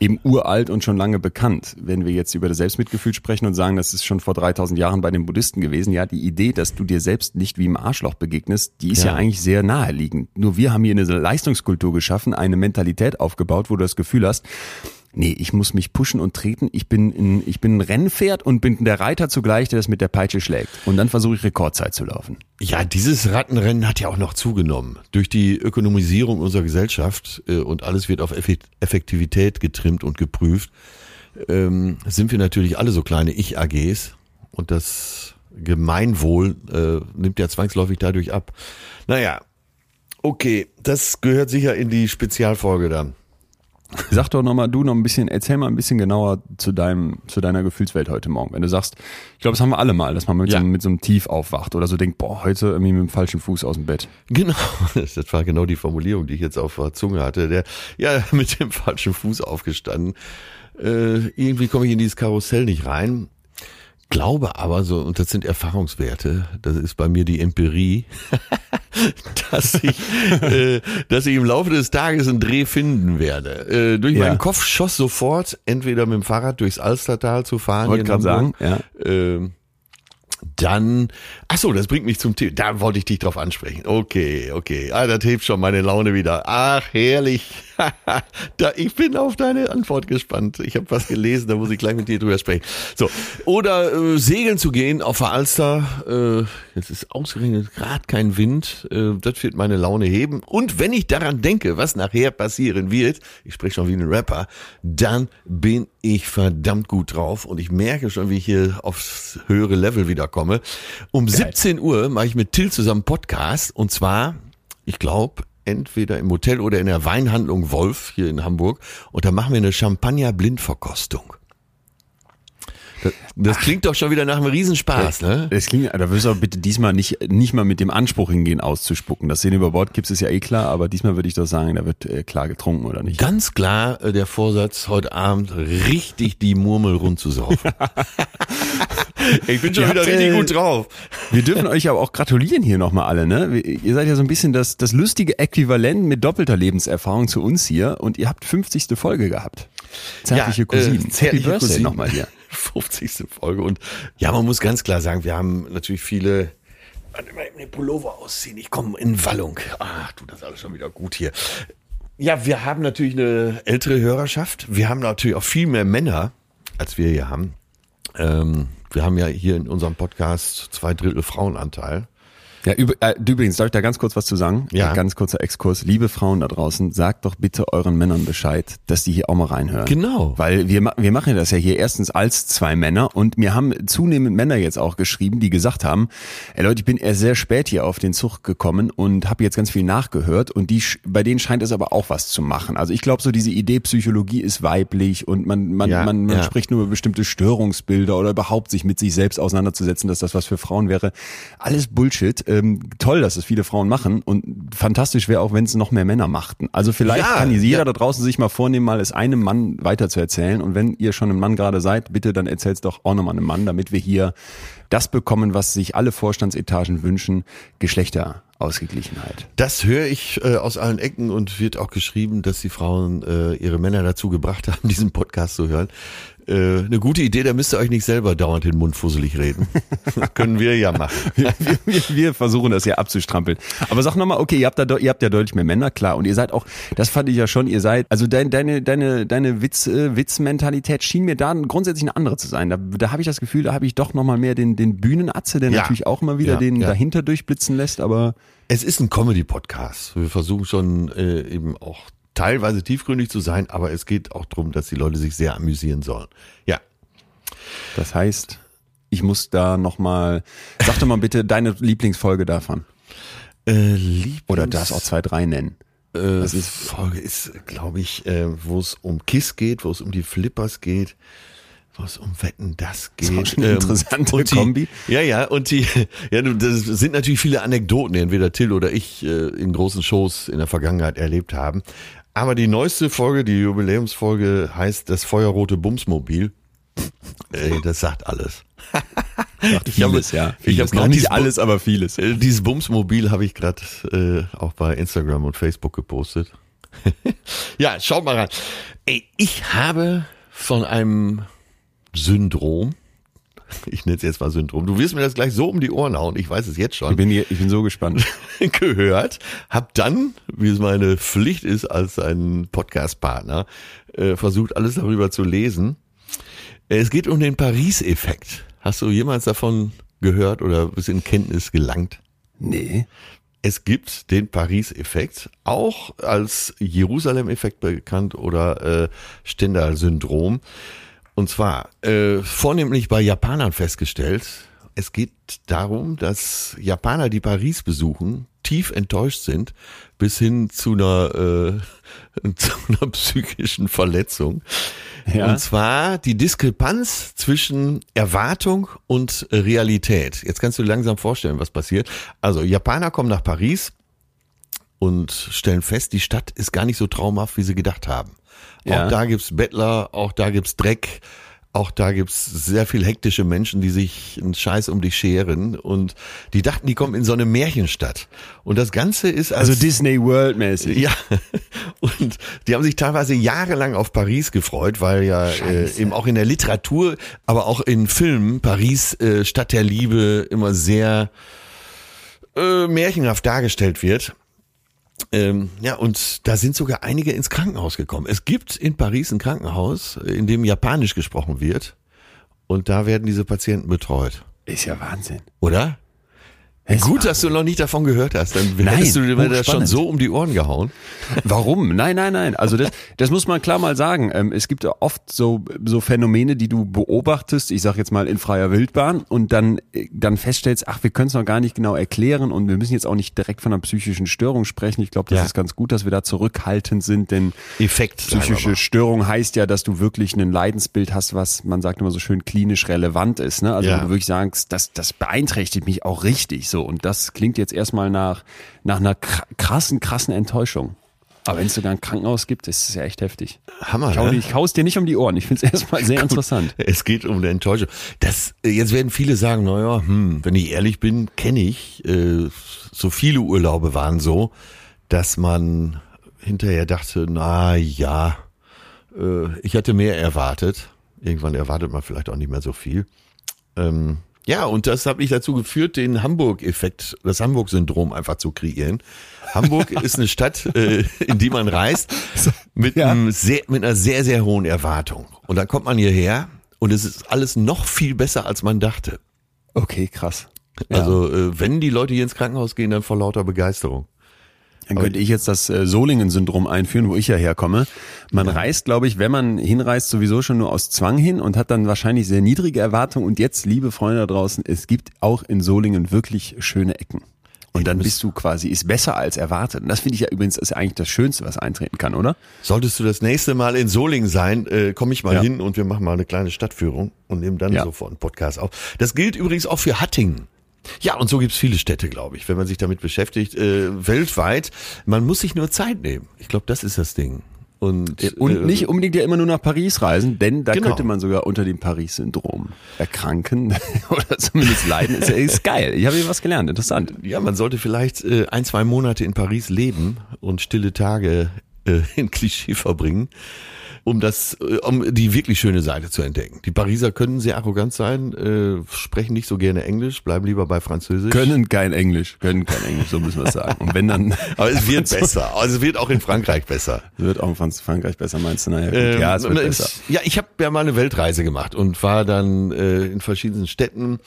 eben uralt und schon lange bekannt. Wenn wir jetzt über das Selbstmitgefühl sprechen und sagen, das ist schon vor 3000 Jahren bei den Buddhisten gewesen, ja, die Idee, dass du dir selbst nicht wie im Arschloch begegnest, die ist ja, Ja. eigentlich sehr naheliegend. Nur wir haben hier eine Leistungskultur geschaffen, eine Mentalität aufgebaut, wo du das Gefühl hast, Nee, ich muss mich pushen und treten. Ich bin, ein, ich bin ein Rennpferd und bin der Reiter zugleich, der das mit der Peitsche schlägt. Und dann versuche ich Rekordzeit zu laufen. Ja, dieses Rattenrennen hat ja auch noch zugenommen. Durch die Ökonomisierung unserer Gesellschaft äh, und alles wird auf Effe- Effektivität getrimmt und geprüft, ähm, sind wir natürlich alle so kleine Ich-AGs und das Gemeinwohl äh, nimmt ja zwangsläufig dadurch ab. Naja, okay, das gehört sicher in die Spezialfolge dann. Sag doch nochmal, du noch ein bisschen, erzähl mal ein bisschen genauer zu deinem, zu deiner Gefühlswelt heute Morgen. Wenn du sagst, ich glaube, das haben wir alle mal, dass man mit, Ja. so, einem- mit so einem Tief aufwacht oder so denkt, boah, heute irgendwie mit dem falschen Fuß aus dem Bett. Genau, das war genau die Formulierung, die ich jetzt auf der Zunge hatte. Der, ja, mit dem falschen Fuß aufgestanden. Äh, irgendwie komme ich in dieses Karussell nicht rein. Glaube aber so, und das sind Erfahrungswerte, das ist bei mir die Empirie, dass ich, äh, dass ich im Laufe des Tages einen Dreh finden werde. Äh, durch Ja. meinen Kopf schoss sofort, entweder mit dem Fahrrad durchs Alstertal zu fahren. Wollte gerade sagen, ja. ähm, dann, ach so, das bringt mich zum Thema. Da wollte ich dich drauf ansprechen. Okay, okay. Ah, das hebt schon meine Laune wieder. Ach, herrlich. da, ich bin auf deine Antwort gespannt. Ich habe was gelesen, da muss ich gleich mit dir drüber sprechen. So, oder äh, segeln zu gehen auf der Alster. Äh, jetzt ist ausgerechnet gerade kein Wind. Äh, das wird meine Laune heben. Und wenn ich daran denke, was nachher passieren wird, ich spreche schon wie ein Rapper, dann bin ich verdammt gut drauf und ich merke schon, wie ich hier aufs höhere Level wieder komme. Um 17 Uhr mache ich mit Till zusammen Podcast und zwar, ich glaube, entweder im Hotel oder in der Weinhandlung Wolf hier in Hamburg und da machen wir eine Champagner-Blindverkostung. Das, das klingt doch schon wieder nach einem Riesenspaß, ne? Das klingt, da wirst du aber bitte diesmal nicht, nicht mal mit dem Anspruch hingehen, auszuspucken. Das Szene über Bord gibt's ist ja eh klar, aber diesmal würde ich doch sagen, da wird äh, klar getrunken, oder nicht? Ganz klar äh, der Vorsatz, heute Abend richtig die Murmel rund zu saufen. ich bin schon Ihr wieder habt, richtig äh, gut drauf. Wir dürfen euch aber auch gratulieren hier nochmal alle, ne? Ihr seid ja so ein bisschen das, das lustige Äquivalent mit doppelter Lebenserfahrung zu uns hier und ihr habt 50. Folge gehabt. Zärtliche Ja, Cousinen. äh, zärtliche Cousinen. nochmal hier. 50. Folge. Und ja, man muss ganz klar sagen, wir haben natürlich viele. Warte mal, eben den Pullover ausziehen. Ich komme in Wallung. Ach, tut das alles schon wieder gut hier. Ja, wir haben natürlich eine ältere Hörerschaft. Wir haben natürlich auch viel mehr Männer, als wir hier haben. Ähm, wir haben ja hier in unserem Podcast zwei Drittel Frauenanteil. Ja, üb äh, übrigens, darf ich da ganz kurz was zu sagen? Ja. Ein ganz kurzer Exkurs. Liebe Frauen da draußen, sagt doch bitte euren Männern Bescheid, dass die hier auch mal reinhören. Genau. Weil wir, ma- wir machen das ja hier erstens als zwei Männer und mir haben zunehmend Männer jetzt auch geschrieben, die gesagt haben, ey Leute, ich bin erst sehr spät hier auf den Zug gekommen und habe jetzt ganz viel nachgehört und die, bei denen scheint es aber auch was zu machen. Also ich glaube so diese Idee, Psychologie ist weiblich und man, man, Ja, man, man ja. spricht nur über bestimmte Störungsbilder oder überhaupt sich mit sich selbst auseinanderzusetzen, dass das was für Frauen wäre. Alles Bullshit. Ähm, toll, dass es viele Frauen machen und fantastisch wäre auch, wenn es noch mehr Männer machten. Also vielleicht Ja, kann jeder ja. da draußen sich mal vornehmen, mal es einem Mann weiter zu erzählen. Und wenn ihr schon ein Mann gerade seid, bitte dann erzählt's doch auch nochmal einem Mann, damit wir hier das bekommen, was sich alle Vorstandsetagen wünschen, Geschlechterausgeglichenheit. Das höre ich äh, aus allen Ecken und wird auch geschrieben, dass die Frauen äh, ihre Männer dazu gebracht haben, diesen Podcast zu hören. Äh, eine gute Idee, da müsst ihr euch nicht selber dauernd den Mund fusselig reden. Können wir ja machen. wir, wir, wir versuchen das ja abzustrampeln. Aber sag nochmal, okay, ihr habt, da, ihr habt ja deutlich mehr Männer, klar. Und ihr seid auch, das fand ich ja schon, ihr seid, also dein, deine, deine, deine Witz, äh, Witzmentalität schien mir da grundsätzlich eine andere zu sein. Da, da habe ich das Gefühl, da habe ich doch nochmal mehr den, den Bühnenatze, der Ja. natürlich auch immer wieder Ja, den ja. dahinter durchblitzen lässt, aber Es ist ein Comedy-Podcast. Wir versuchen schon äh, eben auch teilweise tiefgründig zu sein, aber es geht auch darum, dass die Leute sich sehr amüsieren sollen. Ja. Das heißt, ich muss da nochmal, sag doch mal bitte deine Lieblingsfolge davon. Äh, Lieblings Oder darfst auch zwei, drei nennen. äh, das ist- Folge ist, glaube ich, äh, wo es um Kiss geht, wo es um die Flippers geht, wo es um Wetten das geht. schon eine interessante und die, Kombi. Ja, ja, und die, ja, das sind natürlich viele Anekdoten, die entweder Till oder ich äh, in großen Shows in der Vergangenheit erlebt haben. Aber die neueste Folge, die Jubiläumsfolge, heißt das Feuerrote Bumsmobil. Ey, das sagt alles. Sagt Ich habe- vieles, ja. ich Vieles. habe noch nicht alles, aber vieles. Äh, Dieses Bumsmobil habe ich gerade äh, auch bei Instagram und Facebook gepostet. ja, schaut mal rein. Ey, ich habe von einem Syndrom, ich nenne es jetzt mal Syndrom, du wirst mir das gleich so um die Ohren hauen, ich weiß es jetzt Ich schon, bin, hier, ich bin so gespannt. gehört, hab dann, wie es meine Pflicht ist als ein Podcast-Partner, äh, versucht alles darüber zu lesen. Es geht um den Paris-Effekt. Hast du jemals davon gehört oder bist in Kenntnis gelangt? Nee. Es gibt den Paris-Effekt, auch als Jerusalem-Effekt bekannt oder äh, Stendhal-Syndrom. Und zwar äh, vornehmlich bei Japanern festgestellt. Es geht darum, dass Japaner, die Paris besuchen, tief enttäuscht sind, bis hin zu einer, äh, zu einer psychischen Verletzung. Ja. Und zwar die Diskrepanz zwischen Erwartung und Realität. Jetzt kannst du dir langsam vorstellen, was passiert. Also Japaner kommen nach Paris und stellen fest, die Stadt ist gar nicht so traumhaft, wie sie gedacht haben. Ja. Auch da gibt's Bettler, auch da gibt's Dreck, auch da gibt's sehr viel hektische Menschen, die sich einen Scheiß um dich scheren und die dachten, die kommen in so eine Märchenstadt. Und das Ganze ist als Also Disney World mäßig. ja, und die haben sich teilweise jahrelang auf Paris gefreut, weil ja äh, eben auch in der Literatur, aber auch in Filmen Paris äh, Stadt der Liebe immer sehr äh, märchenhaft dargestellt wird. Ähm, ja, und da sind sogar einige ins Krankenhaus gekommen. Es gibt in Paris ein Krankenhaus, in dem Japanisch gesprochen wird. Und da werden diese Patienten betreut. Ist ja Wahnsinn. Oder? Ist Gut, dass du noch nicht davon gehört hast. Dann hättest du dir das schon so um die Ohren gehauen. Warum? Nein, nein, nein. Also das, das muss man klar mal sagen. Ähm, es gibt oft so, so Phänomene, die du beobachtest, ich sag jetzt mal in freier Wildbahn und dann, äh, dann feststellst, ach, wir können es noch gar nicht genau erklären und wir müssen jetzt auch nicht direkt von einer psychischen Störung sprechen. Ich glaube, das Ja. ist ganz gut, dass wir da zurückhaltend sind, denn Effekt. Psychische. Störung heißt ja, dass du wirklich ein Leidensbild hast, was man sagt immer so schön klinisch relevant ist. Ne? Also Ja. wo du wirklich sagst, das, das beeinträchtigt mich auch richtig so. Und das klingt jetzt erstmal nach, nach einer kr- krassen, krassen Enttäuschung. Aber wenn es sogar ein Krankenhaus gibt, ist es ja echt heftig. Hammer, Ich hau, ne? ich hau's dir nicht um die Ohren. Ich finde es erstmal sehr interessant. Es geht um eine Enttäuschung. Das, äh, jetzt werden viele sagen, naja, hm, wenn ich ehrlich bin, kenne ich, äh, so viele Urlaube waren so, dass man hinterher dachte, na ja, äh, ich hatte mehr erwartet. Irgendwann erwartet man vielleicht auch nicht mehr so viel. Ähm, ja, und das hat mich dazu geführt, den Hamburg-Effekt, das Hamburg-Syndrom einfach zu kreieren. Hamburg ist eine Stadt, äh, in die man reist mit, Ja. einem sehr, mit einer sehr, sehr hohen Erwartung. Und dann kommt man hierher und es ist alles noch viel besser, als man dachte. Okay, krass. Ja. Also äh, wenn die Leute hier ins Krankenhaus gehen, dann vor lauter Begeisterung. Dann könnte ich jetzt das äh, Solingen-Syndrom einführen, wo ich ja herkomme. Man reist, glaube ich, wenn man hinreist, sowieso schon nur aus Zwang hin und hat dann wahrscheinlich sehr niedrige Erwartungen. Und jetzt, liebe Freunde da draußen, es gibt auch in Solingen wirklich schöne Ecken. Und dann bist du quasi, ist besser als erwartet. Und das finde ich ja übrigens ist ja eigentlich das Schönste, was eintreten kann, oder? Solltest du das nächste Mal in Solingen sein, äh, komme ich mal Ja. hin und wir machen mal eine kleine Stadtführung und nehmen dann Ja. sofort einen Podcast auf. Das gilt übrigens auch für Hattingen. Ja, und so gibt's viele Städte, glaube ich, wenn man sich damit beschäftigt, äh, weltweit. Man muss sich nur Zeit nehmen. Ich glaube, das ist das Ding. Und, Und äh, nicht unbedingt ja immer nur nach Paris reisen, denn da Genau. könnte man sogar unter dem Paris-Syndrom erkranken oder zumindest leiden. Ist, ist geil. Ich habe hier was gelernt. Interessant. Ja, man sollte vielleicht äh, ein, zwei Monate in Paris leben und stille Tage äh, in Klischee verbringen, um das, äh, um die wirklich schöne Seite zu entdecken. Die Pariser können sehr arrogant sein, äh, sprechen nicht so gerne Englisch, bleiben lieber bei Französisch. Können kein Englisch. Können kein Englisch, so müssen wir es sagen. Und wenn dann... Aber es wird besser. Also es wird auch in Frankreich besser. Wird auch in Frankreich besser, meinst du? Naja, gut. Ähm, ja, es wird besser. Ja, ich habe ja mal eine Weltreise gemacht und war dann äh, in verschiedenen Städten.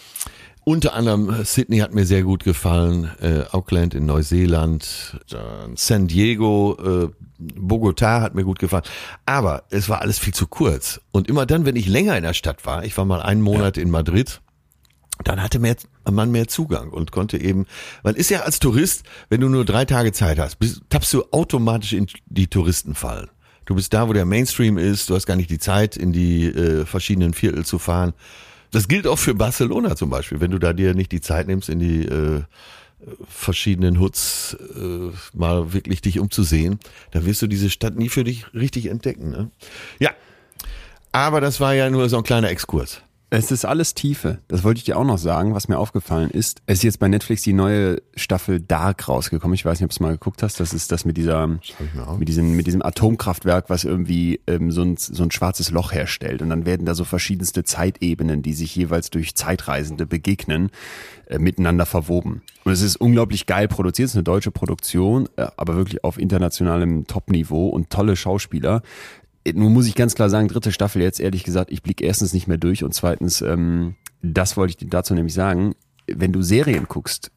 Unter anderem äh, Sydney hat mir sehr gut gefallen, äh, Auckland in Neuseeland, dann San Diego, äh, Bogota hat mir gut gefallen. Aber es war alles viel zu kurz. Und immer dann, wenn ich länger in der Stadt war, ich war mal einen Monat in Madrid, dann hatte mehr, man mehr Zugang und konnte eben, man ist ja als Tourist, wenn du nur drei Tage Zeit hast, bist, tappst du automatisch in die Touristenfallen. Du bist da, wo der Mainstream ist, du hast gar nicht die Zeit, in die äh, verschiedenen Viertel zu fahren. Das gilt auch für Barcelona zum Beispiel, wenn du da dir nicht die Zeit nimmst, in die äh, verschiedenen Hoods äh, mal wirklich dich umzusehen, dann wirst du diese Stadt nie für dich richtig entdecken. Ne? Ja, aber das war ja nur so ein kleiner Exkurs. Es ist alles Tiefe. Das wollte ich dir auch noch sagen, was mir aufgefallen ist. Es ist jetzt bei Netflix die neue Staffel Dark rausgekommen. Ich weiß nicht, ob du es mal geguckt hast. Das ist das mit dieser, mit diesem, mit diesem Atomkraftwerk, was irgendwie ähm, so, ein, so ein schwarzes Loch herstellt. Und dann werden da so verschiedenste Zeitebenen, die sich jeweils durch Zeitreisende begegnen, äh, miteinander verwoben. Und es ist unglaublich geil produziert. Es ist eine deutsche Produktion, äh, aber wirklich auf internationalem Top-Niveau und tolle Schauspieler nun muss ich ganz klar sagen, dritte Staffel jetzt, ehrlich gesagt, ich blicke erstens nicht mehr durch und zweitens, ähm, das wollte ich dazu nämlich sagen, wenn du Serien guckst,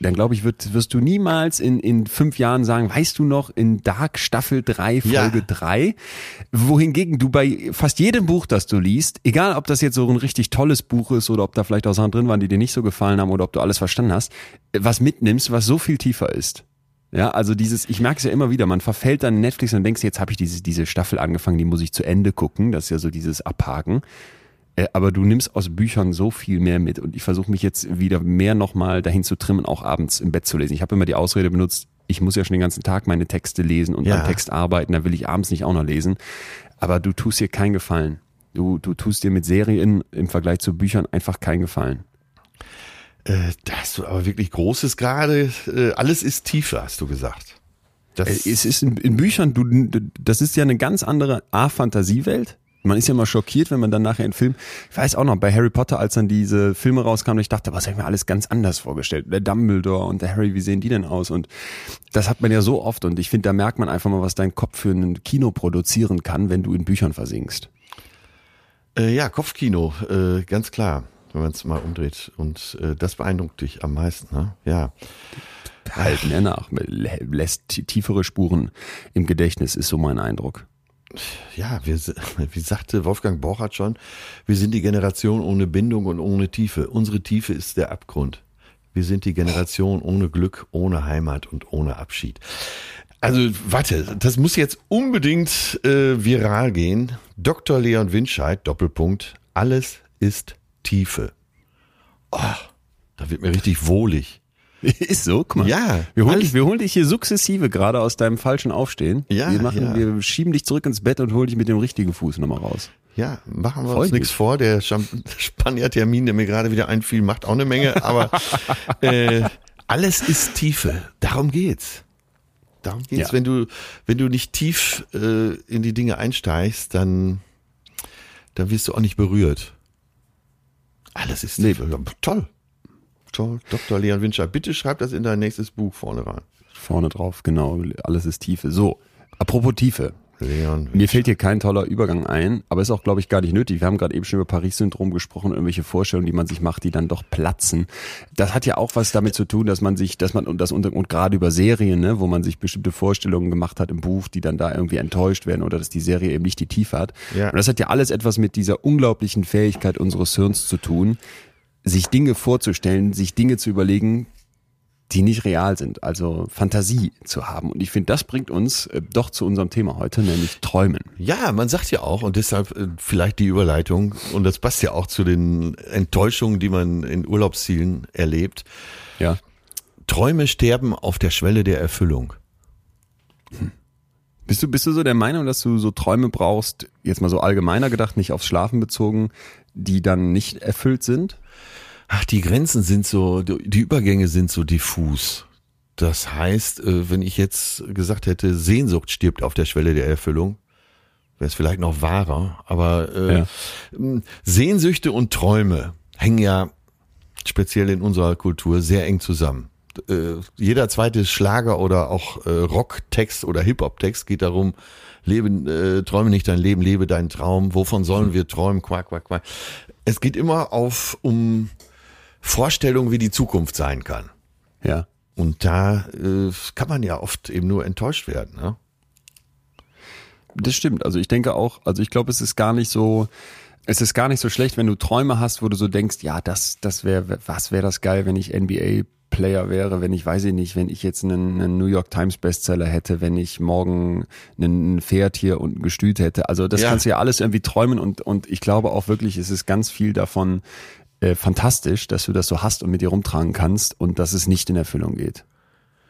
dann glaube ich, wird, wirst du niemals in, in fünf Jahren sagen, weißt du noch, in Dark Staffel 3, Folge ja. 3, wohingegen du bei fast jedem Buch, das du liest, egal ob das jetzt so ein richtig tolles Buch ist oder ob da vielleicht auch Sachen drin waren, die dir nicht so gefallen haben oder ob du alles verstanden hast, was mitnimmst, was so viel tiefer ist. Ja, also dieses, ich merke es ja immer wieder, man verfällt dann Netflix und denkst, jetzt habe ich diese, diese Staffel angefangen, die muss ich zu Ende gucken. Das ist ja so dieses Abhaken. Äh, aber du nimmst aus Büchern so viel mehr mit und ich versuche mich jetzt wieder mehr nochmal dahin zu trimmen, auch abends im Bett zu lesen. Ich habe immer die Ausrede benutzt, ich muss ja schon den ganzen Tag meine Texte lesen und ja. beim Text arbeiten, da will ich abends nicht auch noch lesen. Aber du tust dir keinen Gefallen. Du, du tust dir mit Serien im Vergleich zu Büchern einfach keinen Gefallen. Äh, da hast du aber wirklich Großes gerade. Äh, alles ist tiefer, hast du gesagt. Das äh, es ist in, in, Büchern, du, das ist ja eine ganz andere A-Fantasiewelt. Man ist ja mal schockiert, wenn man dann nachher einen Film, ich weiß auch noch, bei Harry Potter, als dann diese Filme rauskamen, ich dachte, was habe ich mir alles ganz anders vorgestellt. Der Dumbledore und der Harry, wie sehen die denn aus? Und das hat man ja so oft und ich finde, da merkt man einfach mal, was dein Kopf für ein Kino produzieren kann, wenn du in Büchern versinkst. Äh, ja, Kopfkino, äh, ganz klar wenn man es mal umdreht. Und äh, das beeindruckt dich am meisten, ne? Ja. Halten er nach, lässt tiefere Spuren im Gedächtnis, ist so mein Eindruck. Ja, wir, wie sagte Wolfgang Borchardt schon, wir sind die Generation ohne Bindung und ohne Tiefe. Unsere Tiefe ist der Abgrund. Wir sind die Generation ohne Glück, ohne Heimat und ohne Abschied. Also warte, das muss jetzt unbedingt äh, viral gehen. Dr. Leon Winscheid, Doppelpunkt, alles ist Tiefe. Oh, da wird mir richtig wohlig. Ist so, guck mal. Ja. Wir holen, dich, wir holen dich hier sukzessive gerade aus deinem falschen Aufstehen. Ja, wir machen, ja. wir schieben dich zurück ins Bett und holen dich mit dem richtigen Fuß nochmal raus. Ja, machen wir uns nichts vor. Der Spanier-Termin, der mir gerade wieder einfiel, macht auch eine Menge, aber äh, alles ist Tiefe. Darum geht's. Darum geht's. Ja. Wenn du, wenn du nicht tief äh, in die Dinge einsteigst, dann, dann wirst du auch nicht berührt. Alles ist nee. toll. Toll. Dr. Leon Winscher, bitte schreib das in dein nächstes Buch vorne rein. Vorne drauf, genau. Alles ist Tiefe. So, apropos Tiefe. Leon Mir fällt hier kein toller Übergang ein, aber ist auch, glaube ich, gar nicht nötig. Wir haben gerade eben schon über Paris-Syndrom gesprochen, irgendwelche Vorstellungen, die man sich macht, die dann doch platzen. Das hat ja auch was damit zu tun, dass man sich, dass man, und das und, und gerade über Serien, ne, wo man sich bestimmte Vorstellungen gemacht hat im Buch, die dann da irgendwie enttäuscht werden oder dass die Serie eben nicht die Tiefe hat. Ja. Und das hat ja alles etwas mit dieser unglaublichen Fähigkeit unseres Hirns zu tun, sich Dinge vorzustellen, sich Dinge zu überlegen, die nicht real sind, also Fantasie zu haben. Und ich finde, das bringt uns äh, doch zu unserem Thema heute, nämlich Träumen. Ja, man sagt ja auch, und deshalb äh, vielleicht die Überleitung, und das passt ja auch zu den Enttäuschungen, die man in Urlaubszielen erlebt. Ja. Träume sterben auf der Schwelle der Erfüllung. Hm. Bist du, bist du so der Meinung, dass du so Träume brauchst, jetzt mal so allgemeiner gedacht, nicht aufs Schlafen bezogen, die dann nicht erfüllt sind? Ach, die Grenzen sind so, die Übergänge sind so diffus. Das heißt, äh, wenn ich jetzt gesagt hätte, Sehnsucht stirbt auf der Schwelle der Erfüllung, wäre es vielleicht noch wahrer. Aber äh, ja. Sehnsüchte und Träume hängen ja speziell in unserer Kultur sehr eng zusammen. Äh, jeder zweite Schlager oder auch äh, Rocktext oder Hip-Hop-Text geht darum, lebe, äh, träume nicht dein Leben, lebe deinen Traum. Wovon sollen wir träumen? Quack, quack, quack. Es geht immer auf um Vorstellung, wie die Zukunft sein kann. Ja. Und da äh, kann man ja oft eben nur enttäuscht werden. Ne? Das stimmt. Also ich denke auch, also ich glaube, es ist gar nicht so, es ist gar nicht so schlecht, wenn du Träume hast, wo du so denkst, ja, das, das wäre, was wäre das geil, wenn ich NBA Player wäre, wenn ich, weiß ich nicht, wenn ich jetzt einen, einen New York Times Bestseller hätte, wenn ich morgen ein Pferd hier unten gestüt hätte. Also das Ja. kannst du ja alles irgendwie träumen und, und ich glaube auch wirklich, es ist ganz viel davon äh, fantastisch, dass du das so hast und mit dir rumtragen kannst und dass es nicht in Erfüllung geht.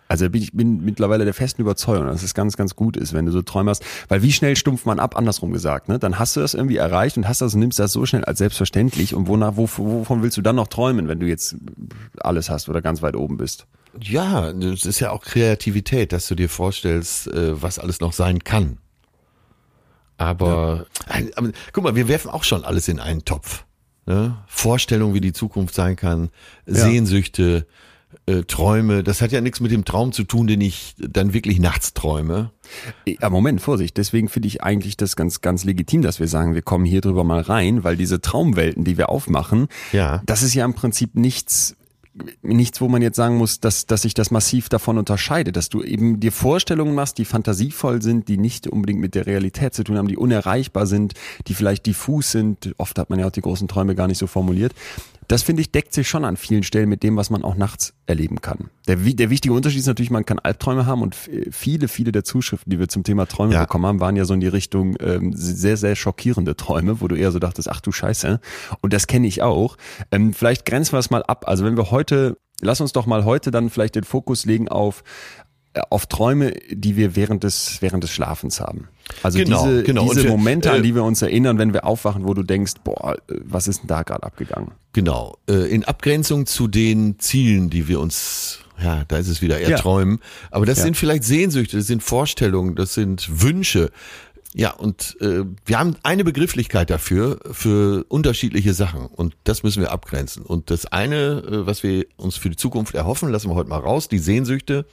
Also bin ich bin mittlerweile der festen Überzeugung, dass es ganz, ganz gut ist, wenn du so Träume hast. Weil wie schnell stumpft man ab, andersrum gesagt, ne? Dann hast du das irgendwie erreicht und hast das und nimmst das so schnell als selbstverständlich. Und wonach, wo, wovon willst du dann noch träumen, wenn du jetzt alles hast oder ganz weit oben bist? Ja, das ist ja auch Kreativität, dass du dir vorstellst, äh, was alles noch sein kann. Aber, Ein- aber guck mal, wir werfen auch schon alles in einen Topf. Ne? Vorstellung, wie die Zukunft sein kann, Sehnsüchte, äh, Träume. Das hat ja nichts mit dem Traum zu tun, den ich dann wirklich nachts träume. Ja, Moment, Vorsicht. Deswegen finde ich eigentlich das ganz, ganz legitim, dass wir sagen, wir kommen hier drüber mal rein, weil diese Traumwelten, die wir aufmachen, Ja. das ist ja im Prinzip nichts, nichts, wo man jetzt sagen muss, dass, dass sich das massiv davon unterscheidet, dass du eben dir Vorstellungen machst, die fantasievoll sind, die nicht unbedingt mit der Realität zu tun haben, die unerreichbar sind, die vielleicht diffus sind. Oft hat man ja auch die großen Träume gar nicht so formuliert. Das finde ich deckt sich schon an vielen Stellen mit dem, was man auch nachts erleben kann. Der, der wichtige Unterschied ist natürlich, man kann Albträume haben und viele, viele der Zuschriften, die wir zum Thema Träume Ja. bekommen haben, waren ja so in die Richtung ähm, sehr, sehr schockierende Träume, wo du eher so dachtest, ach du Scheiße. Und das kenne ich auch. Ähm, vielleicht grenzen wir es mal ab. Also wenn wir heute, lass uns doch mal heute dann vielleicht den Fokus legen auf auf Träume, die wir während des während des Schlafens haben. Also Genau, diese, genau. Diese wir- Momente, äh, an die wir uns erinnern, wenn wir aufwachen, wo du denkst, boah, äh, was ist denn da gerade abgegangen? Genau. Äh, in Abgrenzung zu den Zielen, die wir uns, ja, da ist es wieder eher Ja. träumen. Aber das Ja. sind vielleicht Sehnsüchte, das sind Vorstellungen, das sind Wünsche. Ja, und äh, wir haben eine Begrifflichkeit dafür, für unterschiedliche Sachen. Und das müssen wir abgrenzen. Und das eine, äh, was wir uns für die Zukunft erhoffen, lassen wir heute mal raus, die Sehnsüchte.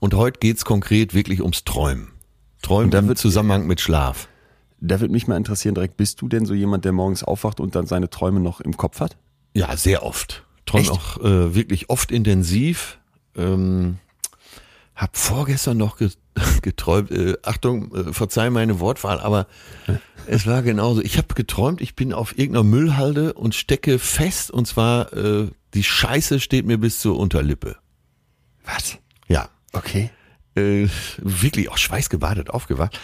Und heute geht's konkret wirklich ums Träumen. Träumen da im wird- Zusammenhang mit Schlaf. Da würde mich mal interessieren, direkt, bist du denn so jemand, der morgens aufwacht und dann seine Träume noch im Kopf hat? Ja, sehr oft. Träume auch äh, wirklich oft intensiv. Ähm, hab vorgestern noch ge geträumt, äh, Achtung, äh, verzeih meine Wortwahl, aber es war genauso. Ich habe geträumt, ich bin auf irgendeiner Müllhalde und stecke fest und zwar äh, die Scheiße steht mir bis zur Unterlippe. Was? Ja, Okay. äh, wirklich auch schweißgebadet aufgewacht.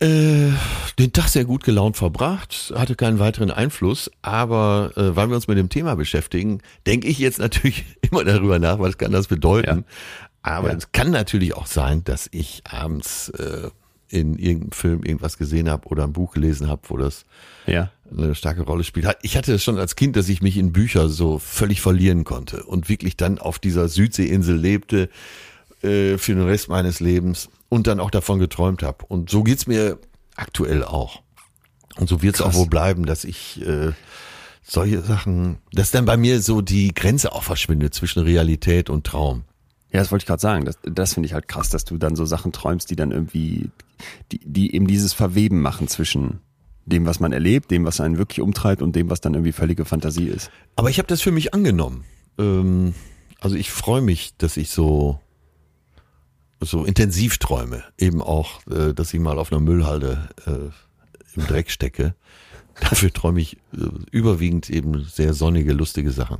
Äh, den Tag sehr gut gelaunt verbracht, hatte keinen weiteren Einfluss, aber äh, weil wir uns mit dem Thema beschäftigen, denke ich jetzt natürlich immer darüber nach, was kann das bedeuten. Aber Ja. es kann natürlich auch sein, dass ich abends äh, in irgendeinem Film irgendwas gesehen habe oder ein Buch gelesen habe, wo das Ja. eine starke Rolle spielt. Ich hatte es schon als Kind, dass ich mich in Bücher so völlig verlieren konnte und wirklich dann auf dieser Südseeinsel lebte äh, für den Rest meines Lebens und dann auch davon geträumt habe. Und so geht's mir aktuell auch. Und so wird's auch Krass. wohl bleiben, dass ich äh, solche Sachen, dass dann bei mir so die Grenze auch verschwindet zwischen Realität und Traum. Ja, das wollte ich gerade sagen. Das, das finde ich halt krass, dass du dann so Sachen träumst, die dann irgendwie, die, die eben dieses Verweben machen zwischen dem, was man erlebt, dem, was einen wirklich umtreibt und dem, was dann irgendwie völlige Fantasie ist. Aber ich habe das für mich angenommen. Ähm, also ich freue mich, dass ich so so intensiv träume. Eben auch, äh, dass ich mal auf einer Müllhalde äh, im Dreck stecke. Dafür träume ich äh, überwiegend eben sehr sonnige, lustige Sachen.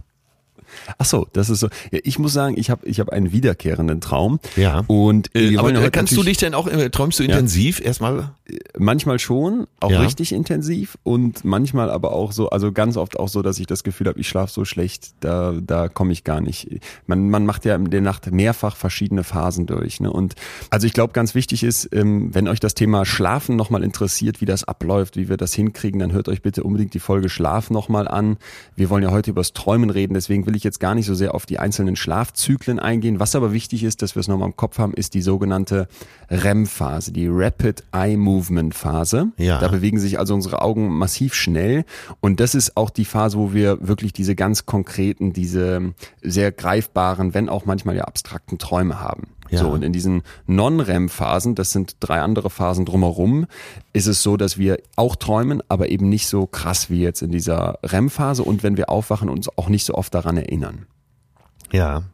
Ach so, das ist so. Ja, ich muss sagen, ich habe ich hab einen wiederkehrenden Traum. Ja. Und Äh, aber ja äh, kannst du dich denn auch, äh, träumst du intensiv erstmal? manchmal schon, auch Ja. richtig intensiv und manchmal aber auch so, also ganz oft auch so, dass ich das Gefühl habe, ich schlafe so schlecht, da, da komme ich gar nicht. Man, man macht ja in der Nacht mehrfach verschiedene Phasen durch. Ne? Und also ich glaube, ganz wichtig ist, ähm, wenn euch das Thema Schlafen nochmal interessiert, wie das abläuft, wie wir das hinkriegen, dann hört euch bitte unbedingt die Folge Schlaf nochmal an. Wir wollen ja heute übers Träumen reden, deswegen will ich jetzt gar nicht so sehr auf die einzelnen Schlafzyklen eingehen. Was aber wichtig ist, dass wir es nochmal im Kopf haben, ist die sogenannte REM-Phase, die Rapid Eye Movement Phase. Ja. Da bewegen sich also unsere Augen massiv schnell. Und das ist auch die Phase, wo wir wirklich diese ganz konkreten, diese sehr greifbaren, wenn auch manchmal ja abstrakten Träume haben. Ja. So, und in diesen Non-REM-Phasen, das sind drei andere Phasen drumherum, ist es so, dass wir auch träumen, aber eben nicht so krass wie jetzt in dieser REM-Phase und wenn wir aufwachen, uns auch nicht so oft daran erinnern. Ja.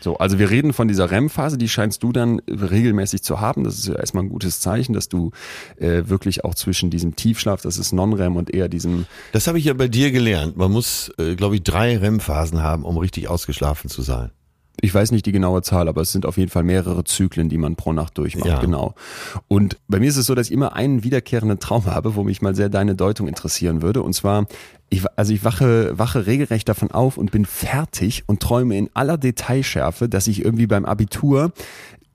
So, also wir reden von dieser REM-Phase, die scheinst du dann regelmäßig zu haben. Das ist ja erstmal ein gutes Zeichen, dass du äh, wirklich auch zwischen diesem Tiefschlaf, das ist Non-REM und eher diesem Das habe ich ja bei dir gelernt. Man muss, äh, glaube ich, drei REM-Phasen haben, um richtig ausgeschlafen zu sein. Ich weiß nicht die genaue Zahl, aber es sind auf jeden Fall mehrere Zyklen, die man pro Nacht durchmacht, Ja. genau. Und bei mir ist es so, dass ich immer einen wiederkehrenden Traum habe, wo mich mal sehr deine Deutung interessieren würde. Und zwar, ich, also ich wache, wache regelrecht davon auf und bin fertig und träume in aller Detailschärfe, dass ich irgendwie beim Abitur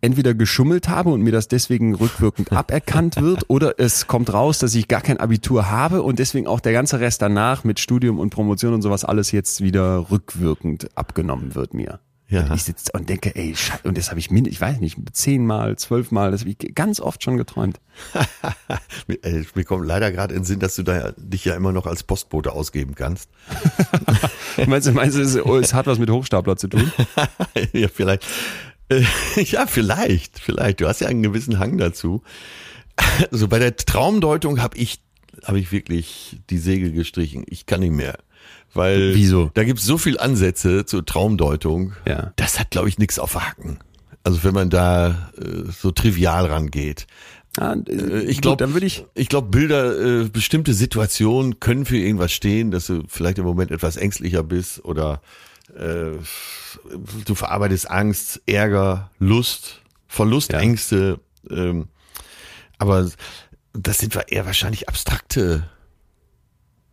entweder geschummelt habe und mir das deswegen rückwirkend aberkannt wird oder es kommt raus, dass ich gar kein Abitur habe und deswegen auch der ganze Rest danach mit Studium und Promotion und sowas alles jetzt wieder rückwirkend abgenommen wird mir. Ja. Und ich sitze und denke, ey, Scheiße, und das habe ich, min- ich weiß nicht, zehnmal, zwölfmal, das habe ich ganz oft schon geträumt. Mir, mir kommt leider gerade in den Sinn, dass du da dich ja immer noch als Postbote ausgeben kannst. meinst du, meinst du, es, es hat was mit Hochstapler zu tun? ja, vielleicht. Äh, ja, vielleicht, vielleicht. Du hast ja einen gewissen Hang dazu. Also bei der Traumdeutung habe ich, habe ich wirklich die Segel gestrichen. Ich kann nicht mehr. Weil Wieso? da gibt's so viel Ansätze zur Traumdeutung. Ja. Das hat, glaube ich, nichts auf Haken. Also wenn man da äh, so trivial rangeht. Ah, Äh, ich gut, glaube, dann würde ich, ich glaube, Bilder, äh, bestimmte Situationen können für irgendwas stehen, dass du vielleicht im Moment etwas ängstlicher bist oder äh, du verarbeitest Angst, Ärger, Lust, Verlust, Ja. Ängste. Ähm, aber das sind eher wahrscheinlich abstrakte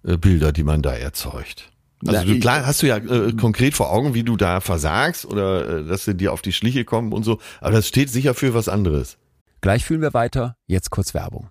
äh, Bilder, die man da erzeugt. Also Na, du, klar hast du ja äh, konkret vor Augen, wie du da versagst oder äh, dass sie dir auf die Schliche kommen und so, aber das steht sicher für was anderes. gleich fühlen wir weiter, jetzt kurz Werbung.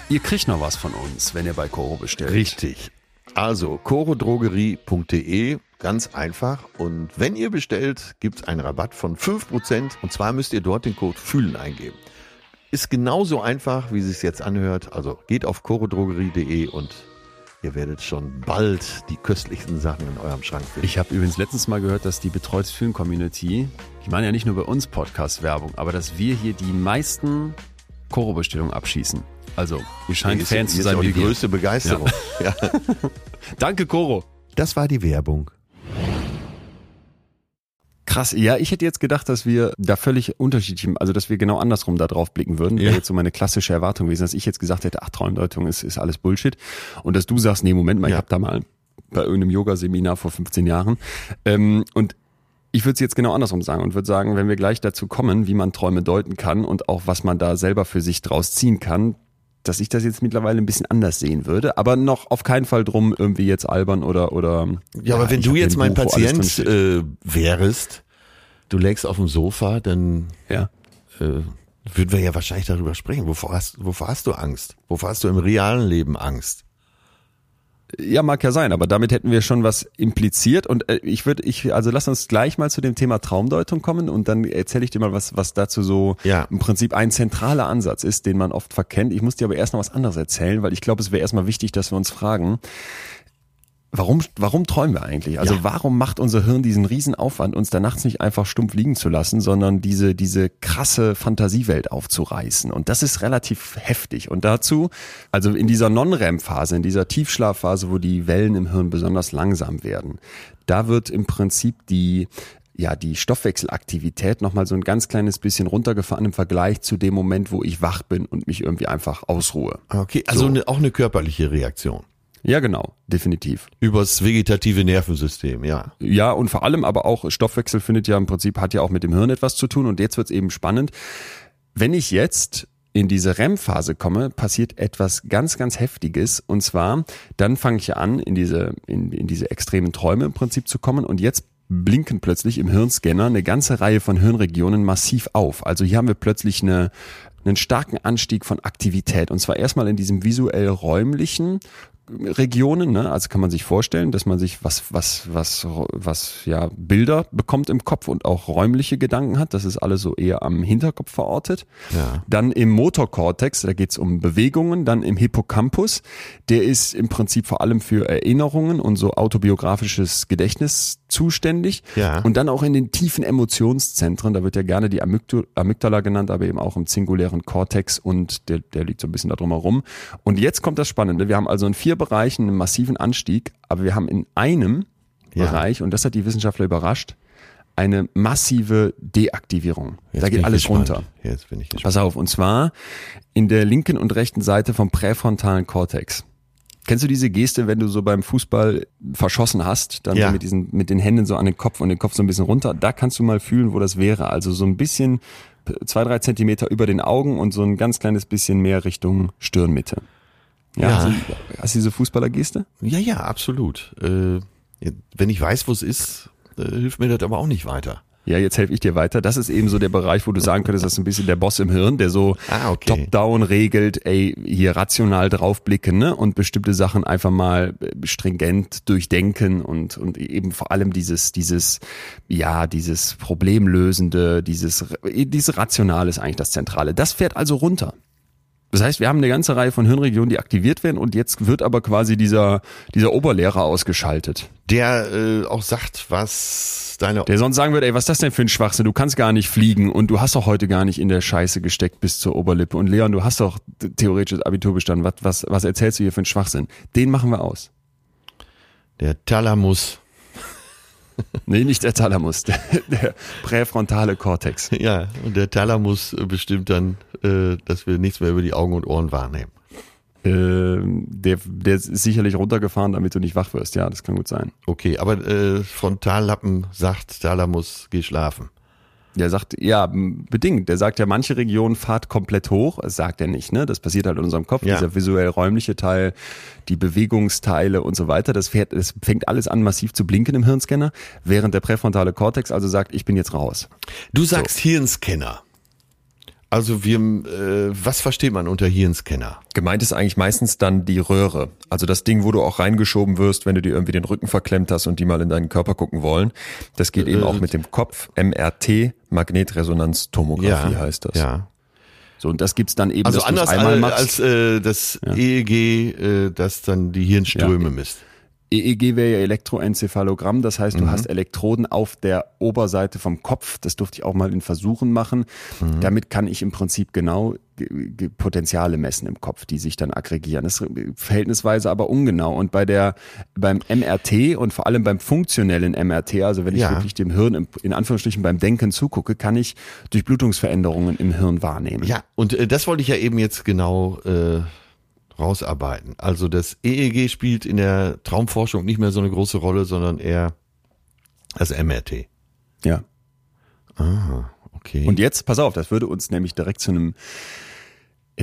ihr kriegt noch was von uns, wenn ihr bei Koro bestellt. Richtig. Also, corodrogerie.de, ganz einfach. Und wenn ihr bestellt, gibt's einen Rabatt von 5%. Und zwar müsst ihr dort den Code FÜHLEN eingeben. Ist genauso einfach, wie es sich jetzt anhört. Also geht auf corodrogerie.de und ihr werdet schon bald die köstlichsten Sachen in eurem Schrank finden. Ich habe übrigens letztens mal gehört, dass die Betreutes Film Community, die machen ja nicht nur bei uns Podcast-Werbung, aber dass wir hier die meisten Koro-Bestellungen abschießen. Also, ihr scheint Fans zu hier ist sein auch wie die wir. größte Begeisterung. Ja. Danke, Koro. Das war die Werbung. Krass, ja, ich hätte jetzt gedacht, dass wir da völlig unterschiedlich, also dass wir genau andersrum da drauf blicken würden. Wäre Ja. jetzt so meine klassische Erwartung gewesen, dass ich jetzt gesagt hätte, ach, Traumdeutung ist, ist alles Bullshit. Und dass du sagst, nee, Moment mal, ich Ja. habe da mal bei irgendeinem Yoga-Seminar vor 15 Jahren. Ähm, und ich würde es jetzt genau andersrum sagen und würde sagen, wenn wir gleich dazu kommen, wie man Träume deuten kann und auch was man da selber für sich draus ziehen kann, dass ich das jetzt mittlerweile ein bisschen anders sehen würde, aber noch auf keinen Fall drum irgendwie jetzt albern oder oder Ja, aber wenn du jetzt ein mein Buch, Patient äh, wärest, du lägst auf dem Sofa, dann ja. äh, würden wir ja wahrscheinlich darüber sprechen. Wovor hast, wovor hast du Angst? Wovor hast du im realen Leben Angst? Ja, mag ja sein, aber damit hätten wir schon was impliziert und äh, ich würde, ich, also lass uns gleich mal zu dem Thema Traumdeutung kommen und dann erzähle ich dir mal was, was dazu so Ja. im Prinzip ein zentraler Ansatz ist, den man oft verkennt. Ich muss dir aber erst noch was anderes erzählen, weil ich glaube, es wäre erstmal wichtig, dass wir uns fragen, Warum, warum träumen wir eigentlich? Also Ja. warum macht unser Hirn diesen riesen Aufwand, uns da nachts nicht einfach stumpf liegen zu lassen, sondern diese, diese krasse Fantasiewelt aufzureißen? Und das ist relativ heftig. Und dazu, also in dieser Non-REM-Phase, in dieser Tiefschlafphase, wo die Wellen im Hirn besonders langsam werden, da wird im Prinzip die ja, die Stoffwechselaktivität nochmal so ein ganz kleines bisschen runtergefahren im Vergleich zu dem Moment, wo ich wach bin und mich irgendwie einfach ausruhe. Okay, also So. eine, auch eine körperliche Reaktion. Ja, genau, definitiv. Übers vegetative Nervensystem, ja. Ja, und vor allem aber auch Stoffwechsel findet ja im Prinzip, hat ja auch mit dem Hirn etwas zu tun. Und jetzt wird's eben spannend. Wenn ich jetzt in diese REM-Phase komme, passiert etwas ganz, ganz Heftiges. Und zwar, dann fange ich an, in diese, in, in diese extremen Träume im Prinzip zu kommen. Und jetzt blinken plötzlich im Hirnscanner eine ganze Reihe von Hirnregionen massiv auf. Also hier haben wir plötzlich eine, einen starken Anstieg von Aktivität. Und zwar erstmal in diesem visuell räumlichen Regionen, ne? also kann man sich vorstellen, dass man sich was, was, was, was, ja, Bilder bekommt im Kopf und auch räumliche Gedanken hat. Das ist alles so eher am Hinterkopf verortet. Ja. Dann im Motorkortex, da geht's um Bewegungen. Dann im Hippocampus, der ist im Prinzip vor allem für Erinnerungen und so autobiografisches Gedächtnis zuständig. Ja. Und dann auch in den tiefen Emotionszentren, da wird ja gerne die Amygdala, genannt, aber eben auch im singulären Kortex und der, der liegt so ein bisschen da drum herum. Und jetzt kommt das Spannende. Wir haben also in vier Bereichen einen massiven Anstieg, aber wir haben in einem Ja. Bereich, und das hat die Wissenschaftler überrascht, eine massive Deaktivierung. Jetzt da geht alles gespannt. runter. Jetzt bin ich gespannt. Pass auf, und zwar in der linken und rechten Seite vom präfrontalen Kortex. Kennst du diese Geste, wenn du so beim Fußball verschossen hast, dann Ja. so mit diesen, mit den Händen so an den Kopf und den Kopf so ein bisschen runter? Da kannst du mal fühlen, wo das wäre. Also so ein bisschen zwei, drei Zentimeter über den Augen und so ein ganz kleines bisschen mehr Richtung Stirnmitte. Ja, Ja. Hast, du, hast du diese Fußballergeste? Ja, ja, absolut. Äh, wenn ich weiß, wo es ist, äh, hilft mir das aber auch nicht weiter. Ja, jetzt helfe ich dir weiter. Das ist eben so der Bereich, wo du sagen könntest, das ist ein bisschen der Boss im Hirn, der so Ah, okay. top-down regelt, ey, hier rational draufblicken, ne? Und bestimmte Sachen einfach mal äh, stringent durchdenken und, und eben vor allem dieses, dieses, ja, dieses Problemlösende, dieses, diese Rational ist eigentlich das Zentrale. Das fährt also runter. Das heißt, wir haben eine ganze Reihe von Hirnregionen, die aktiviert werden und jetzt wird aber quasi dieser, dieser Oberlehrer ausgeschaltet. Der äh, auch sagt, was deine Der sonst sagen würde, ey, was ist das denn für ein Schwachsinn? Du kannst gar nicht fliegen und du hast doch heute gar nicht in der Scheiße gesteckt bis zur Oberlippe. Und Leon, du hast doch theoretisch das Abitur bestanden. Was, was, was erzählst du hier für einen Schwachsinn? Den machen wir aus. der Thalamus. Nee, nicht der Thalamus, der, der präfrontale Kortex. Ja, und der Thalamus bestimmt dann, äh, dass wir nichts mehr über die Augen und Ohren wahrnehmen. Ähm, der, der ist sicherlich runtergefahren, damit du nicht wach wirst. Ja, das kann gut sein. Okay, aber äh, Frontallappen sagt, Thalamus, geh schlafen. Der sagt, ja, bedingt. Der sagt ja, manche Regionen fahrt komplett hoch. Das sagt er nicht, ne? Das passiert halt in unserem Kopf. Ja. Dieser visuell-räumliche Teil, die Bewegungsteile und so weiter. Das, fährt, das fängt alles an, massiv zu blinken im Hirnscanner, während der präfrontale Kortex also sagt, ich bin jetzt raus. Du sagst Hirnscanner. Also wir, äh, was versteht man unter Hirnscanner? Gemeint ist eigentlich meistens dann die Röhre. Also das Ding, wo du auch reingeschoben wirst, wenn du dir irgendwie den Rücken verklemmt hast und die mal in deinen Körper gucken wollen. Das geht eben auch mit dem Kopf. MRT, Magnetresonanztomographie heißt das. Ja. So, und das gibt's dann eben, Also anders einmal als, als äh, das EEG, äh, das dann die Hirnströme Ja. misst. EEG wäre ja Elektroenzephalogramm, das heißt, du Mhm. hast Elektroden auf der Oberseite vom Kopf. Das durfte ich auch mal in Versuchen machen. Mhm. Damit kann ich im Prinzip genau ge- ge- Potenziale messen im Kopf, die sich dann aggregieren. Das ist verhältnisweise aber ungenau. Und bei der, beim MRT und vor allem beim funktionellen MRT, also wenn ich Ja. wirklich dem Hirn im- in Anführungsstrichen beim Denken zugucke, kann ich Durchblutungsveränderungen im Hirn wahrnehmen. Ja, und äh, das wollte ich ja eben jetzt genau äh, rausarbeiten. Also das EEG spielt in der Traumforschung nicht mehr so eine große Rolle, sondern eher das MRT. ja. Okay. Und jetzt, pass auf, das würde uns nämlich direkt zu einem,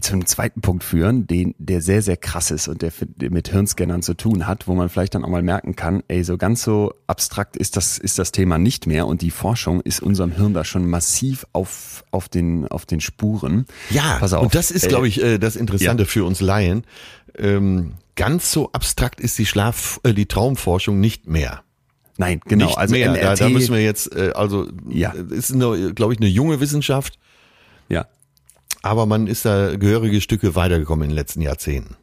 zu einem zweiten Punkt führen, den, der sehr, sehr krass ist und der, mit Hirnscannern zu tun hat, wo man vielleicht dann auch mal merken kann, ey, so ganz so abstrakt ist das, ist das Thema nicht mehr und die Forschung ist unserem Hirn da schon massiv auf, auf den, auf den Spuren. ja, pass auf. und das ist, Äh, glaube ich, äh, das Interessante für uns Laien. Ähm, ganz so abstrakt ist die Schlaf, äh, die Traumforschung nicht mehr. Nein, genau, nicht also mehr. Da, da müssen wir jetzt, äh, also Ja. äh, ist, glaube ich, eine junge Wissenschaft, ja. Aber man ist da gehörige Stücke weitergekommen in den letzten Jahrzehnten.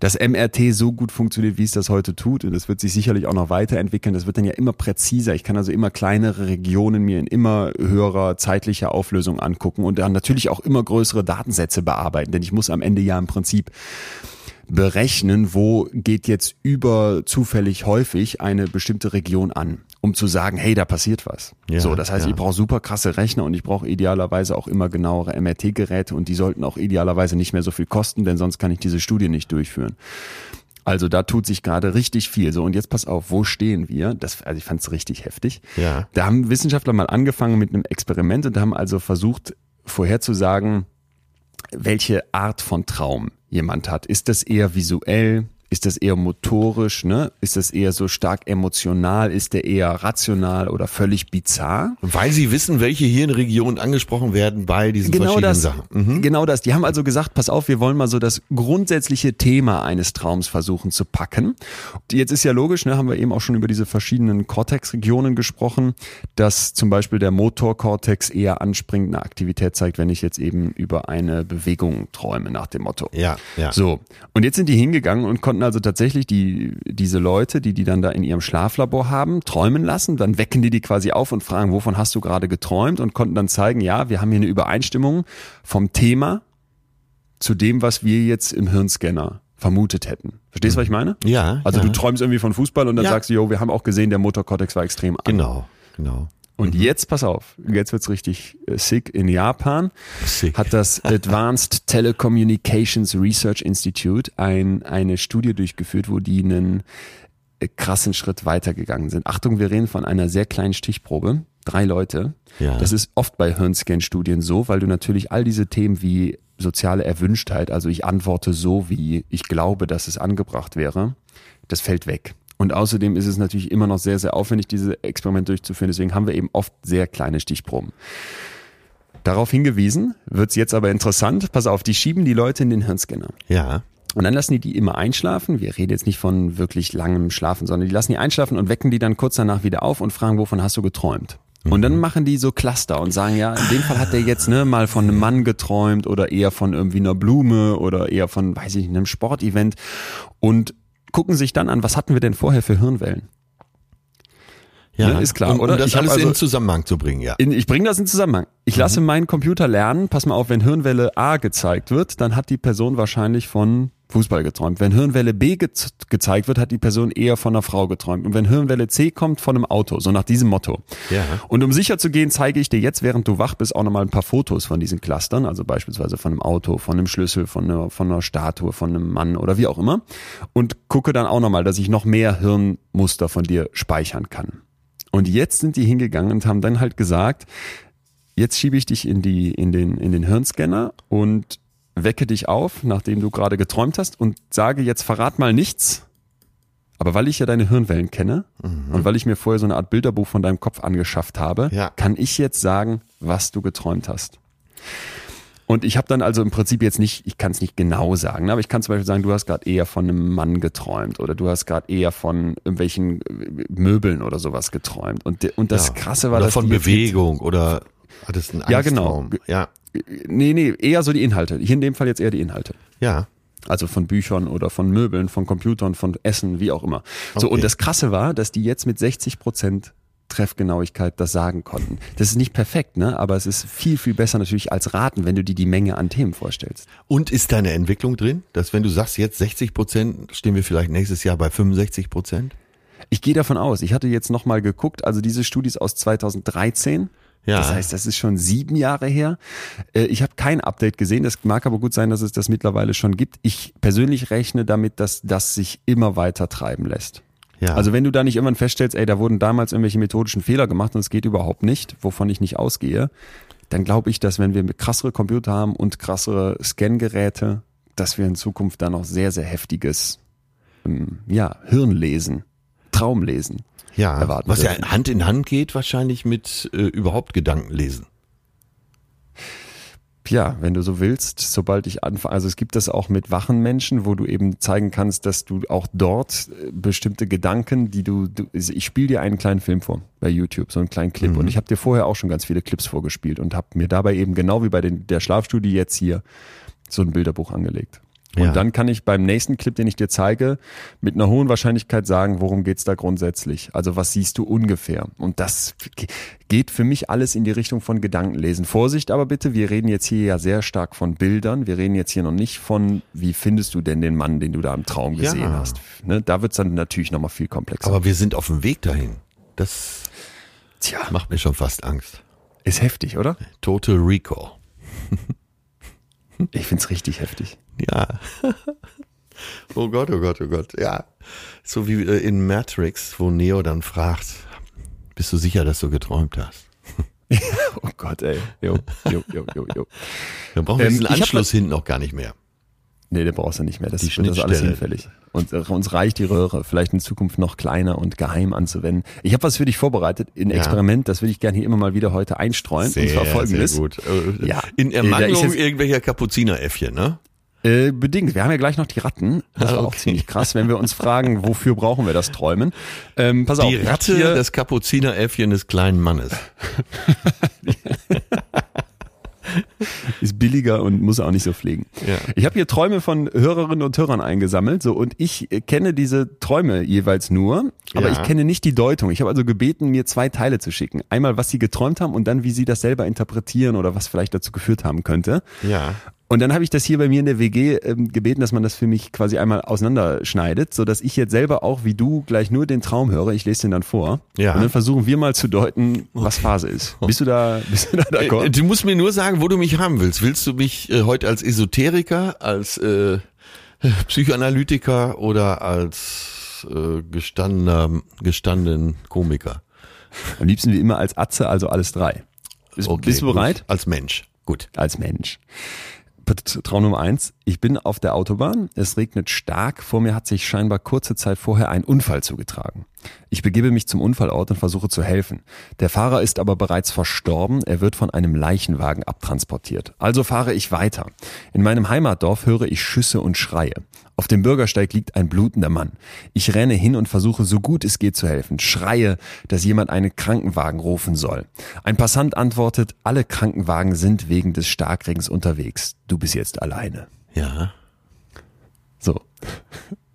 dass MRT so gut funktioniert, wie es das heute tut. Und das wird sich sicherlich auch noch weiterentwickeln. Das wird dann ja immer präziser. Ich kann also immer kleinere Regionen mir in immer höherer zeitlicher Auflösung angucken und dann natürlich auch immer größere Datensätze bearbeiten. Denn ich muss am Ende ja im Prinzip berechnen, wo geht jetzt über zufällig häufig eine bestimmte Region an, um zu sagen, hey, da passiert was. Ja, so, das heißt, ja. ich brauche super krasse Rechner und ich brauche idealerweise auch immer genauere MRT-Geräte und die sollten auch idealerweise nicht mehr so viel kosten, denn sonst kann ich diese Studie nicht durchführen. Also da tut sich gerade richtig viel. So, und jetzt pass auf, wo stehen wir? Das, also ich fand es richtig heftig. Ja. Da haben Wissenschaftler mal angefangen mit einem Experiment und haben also versucht, vorherzusagen, welche Art von Traum jemand hat. Ist das eher visuell? Ist das eher motorisch, ne? Ist das eher so stark emotional? Ist der eher rational oder völlig bizarr? Weil sie wissen, welche Hirnregionen angesprochen werden bei diesen Genau verschiedenen das, Sachen. Mhm. genau das. Die haben also gesagt, pass auf, wir wollen mal so das grundsätzliche Thema eines Traums versuchen zu packen. Jetzt ist ja logisch, ne, haben wir eben auch schon über diese verschiedenen Cortex-Regionen gesprochen, dass zum Beispiel der Motorkortex eher anspringt, eine Aktivität zeigt, wenn ich jetzt eben über eine Bewegung träume, nach dem Motto. Ja, ja. So, und jetzt sind die hingegangen und konnten also tatsächlich die, diese Leute, die die dann da in ihrem Schlaflabor haben, träumen lassen. Dann wecken die die quasi auf und fragen, wovon hast du gerade geträumt? Und konnten dann zeigen, ja, wir haben hier eine Übereinstimmung vom Thema zu dem, was wir jetzt im Hirnscanner vermutet hätten. Verstehst du, was ich meine? Ja, Also ja. du träumst irgendwie von Fußball und dann Ja. sagst du, jo, wir haben auch gesehen, der Motorkortex war extrem an. Genau, genau. Und jetzt, pass auf, jetzt wird's richtig äh, sick. In Japan Sick. hat das Advanced Telecommunications Research Institute ein, eine Studie durchgeführt, wo die einen äh, krassen Schritt weitergegangen sind. Achtung, wir reden von einer sehr kleinen Stichprobe. Drei Leute. Ja. Das ist oft bei Hirnscan-Studien so, weil du natürlich all diese Themen wie soziale Erwünschtheit, also ich antworte so, wie ich glaube, dass es angebracht wäre, das fällt weg. Und außerdem ist es natürlich immer noch sehr, sehr aufwendig, diese Experimente durchzuführen. Deswegen haben wir eben oft sehr kleine Stichproben. Darauf hingewiesen, wird's jetzt aber interessant. Pass auf, die schieben die Leute in den Hirnscanner. Ja. Und dann lassen die die immer einschlafen. Wir reden jetzt nicht von wirklich langem Schlafen, sondern die lassen die einschlafen und wecken die dann kurz danach wieder auf und fragen, wovon hast du geträumt? Und dann machen die so Cluster und sagen, ja, in dem Fall hat der jetzt ne, mal von einem Mann geträumt oder eher von irgendwie einer Blume oder eher von, weiß ich nicht, einem Sportevent und gucken sich dann an, was hatten wir denn vorher für Hirnwellen? Ja, Ne, ist klar, um, oder? Um das Ich alles also- in Zusammenhang zu bringen, ja. In, ich bringe das in Zusammenhang. Ich lasse meinen Computer lernen, pass mal auf, wenn Hirnwelle A gezeigt wird, dann hat die Person wahrscheinlich von Fußball geträumt. Wenn Hirnwelle B ge gezeigt wird, hat die Person eher von einer Frau geträumt. Und wenn Hirnwelle C kommt, von einem Auto. So nach diesem Motto. Ja. Und um sicher zu gehen, zeige ich dir jetzt, während du wach bist, auch nochmal ein paar Fotos von diesen Clustern. Also beispielsweise von einem Auto, von einem Schlüssel, von einer, von einer Statue, von einem Mann oder wie auch immer. Und gucke dann auch nochmal, dass ich noch mehr Hirnmuster von dir speichern kann. Und jetzt sind die hingegangen und haben dann halt gesagt, jetzt schiebe ich dich in die, in den, in den Hirnscanner und wecke dich auf, nachdem du gerade geträumt hast und sage jetzt verrat mal nichts. Aber weil ich ja deine Hirnwellen kenne und weil ich mir vorher so eine Art Bilderbuch von deinem Kopf angeschafft habe, Ja. kann ich jetzt sagen, was du geträumt hast. Und ich habe dann also im Prinzip jetzt nicht, ich kann es nicht genau sagen, ne, aber ich kann zum Beispiel sagen, du hast gerade eher von einem Mann geträumt oder du hast gerade eher von irgendwelchen äh, Möbeln oder sowas geträumt. Und, und das ja. Krasse war, oder dass von die jetzt- Bewegung oder hattest einen Ja, genau. Angsttraum. Ja, Nee, nee, eher so die Inhalte. Hier in dem Fall jetzt eher die Inhalte. ja. Also von Büchern oder von Möbeln, von Computern, von Essen, wie auch immer. So, Okay. und das Krasse war, dass die jetzt mit 60 Prozent Treffgenauigkeit das sagen konnten. Das ist nicht perfekt, ne? Aber es ist viel, viel besser natürlich als raten, wenn du dir die Menge an Themen vorstellst. Und ist da eine Entwicklung drin, dass wenn du sagst, jetzt 60 Prozent, stehen wir vielleicht nächstes Jahr bei 65 Prozent? Ich gehe davon aus, ich hatte jetzt nochmal geguckt, also diese Studie ist aus 2013. Ja. Das heißt, das ist schon sieben Jahre her. Äh, Ich habe kein Update gesehen. Es mag aber gut sein, dass es das mittlerweile schon gibt. Ich persönlich rechne damit, dass das sich immer weiter treiben lässt. Ja. Also wenn du da nicht irgendwann feststellst, ey, da wurden damals irgendwelche methodischen Fehler gemacht und es geht überhaupt nicht, wovon ich nicht ausgehe, dann glaube ich, dass wenn wir krassere Computer haben und krassere Scangeräte, dass wir in Zukunft da noch sehr, sehr heftiges ähm, ja, Hirnlesen, Traumlesen ja. erwarten Was ja dürfen. Hand in Hand geht wahrscheinlich mit äh, überhaupt Gedankenlesen. Ja, wenn du so willst, sobald ich anfange, also es gibt das auch mit wachen Menschen, wo du eben zeigen kannst, dass du auch dort äh, bestimmte Gedanken, die du, du ich spiele dir einen kleinen Film vor bei YouTube, so einen kleinen Clip und ich habe dir vorher auch schon ganz viele Clips vorgespielt und habe mir dabei eben genau wie bei den, der Schlafstudie jetzt hier so ein Bilderbuch angelegt. Und Ja. dann kann ich beim nächsten Clip, den ich dir zeige, mit einer hohen Wahrscheinlichkeit sagen, worum geht's da grundsätzlich? Also was siehst du ungefähr? Und das ge- geht für mich alles in die Richtung von Gedankenlesen. Vorsicht aber bitte, wir reden jetzt hier ja sehr stark von Bildern. Wir reden jetzt hier noch nicht von, wie findest du denn den Mann, den du da im Traum Ja. gesehen hast? Ne? Da wird's dann natürlich nochmal viel komplexer. Aber wir sind auf dem Weg dahin. Das Tja, macht mir schon fast Angst. ist heftig, oder? Total Recall. Ich find's richtig heftig. Ja. Oh Gott, oh Gott, oh Gott. Ja. So wie äh, in Matrix, wo Neo dann fragt, bist du sicher, dass du geträumt hast? oh Gott, ey. Jo, jo, jo, jo, jo. Dann brauchen wir Ähm, diesen Anschluss hinten auch gar nicht mehr. Nee, den brauchst du nicht mehr. Das, Die wird das ist alles hinfällig. Und äh, uns reicht die Röhre, vielleicht in Zukunft noch kleiner und geheim anzuwenden. Ich habe was für dich vorbereitet, ein Ja. Experiment, das will ich gerne hier immer mal wieder heute einstreuen. und zwar folgendes. sehr gut. Äh, Ja. In Ermangelung jetzt- irgendwelcher Kapuzineräffchen, ne? Äh, bedingt. Wir haben ja gleich noch die Ratten. Das war auch Okay. ziemlich krass, wenn wir uns fragen, wofür brauchen wir das Träumen. Ähm, pass auf. Die ich hab Ratte, hier, das Kapuzineräffchen des kleinen Mannes. ist billiger und muss auch nicht so fliegen. Ja. Ich habe hier Träume von Hörerinnen und Hörern eingesammelt, so und ich äh, kenne diese Träume jeweils nur, aber Ja. ich kenne nicht die Deutung. Ich habe also gebeten, mir zwei Teile zu schicken. Einmal, was sie geträumt haben und dann, wie sie das selber interpretieren oder was vielleicht dazu geführt haben könnte. Ja. Und dann habe ich das hier bei mir in der WG ähm, gebeten, dass man das für mich quasi einmal auseinanderschneidet, so dass ich jetzt selber auch wie du gleich nur den Traum höre. Ich lese den dann vor. Ja. Und dann versuchen wir mal zu deuten, was Phase ist. Bist du da, bist du da Äh, d'accord? Du musst mir nur sagen, wo du mich haben willst. Willst du mich äh, heute als Esoteriker, als äh, Psychoanalytiker oder als äh, gestandener, gestandenen Komiker? Am liebsten wie immer als Atze, also alles drei. Bist, Okay, bist du bereit? Gut. Als Mensch. Gut. Als Mensch. Traum Nummer eins. Ich bin auf der Autobahn. Es regnet stark. Vor mir hat sich scheinbar kurze Zeit vorher ein Unfall zugetragen. Ich begebe mich zum Unfallort und versuche zu helfen. Der Fahrer ist aber bereits verstorben. Er wird von einem Leichenwagen abtransportiert. Also fahre ich weiter. In meinem Heimatdorf höre ich Schüsse und Schreie. Auf dem Bürgersteig liegt ein blutender Mann. Ich renne hin und versuche so gut es geht zu helfen. Schreie, dass jemand einen Krankenwagen rufen soll. Ein Passant antwortet, alle Krankenwagen sind wegen des Starkregens unterwegs. Du bist jetzt alleine. Ja. So.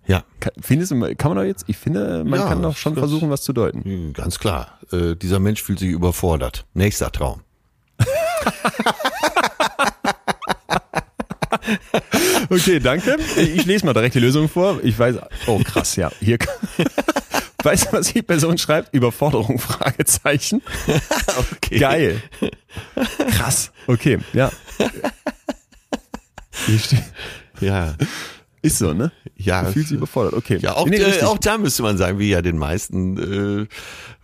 Ja. Kann, findest du, kann man doch jetzt, ich finde, man Ja, kann doch schon versuchen, was zu deuten. Ganz klar. Äh, dieser Mensch fühlt sich überfordert. Nächster Traum. Okay, danke. Ich lese mal direkt die Lösung vor. Ich weiß, oh krass, ja. Hier, weißt du, was die Person schreibt? Überforderung, Fragezeichen. Okay. Geil. Krass. Okay, ja. Ja. ist so, ne? Ja. Du fühlst dich überfordert. Okay. Ja, auch, Nee, äh, auch da müsste man sagen, wie ja den meisten,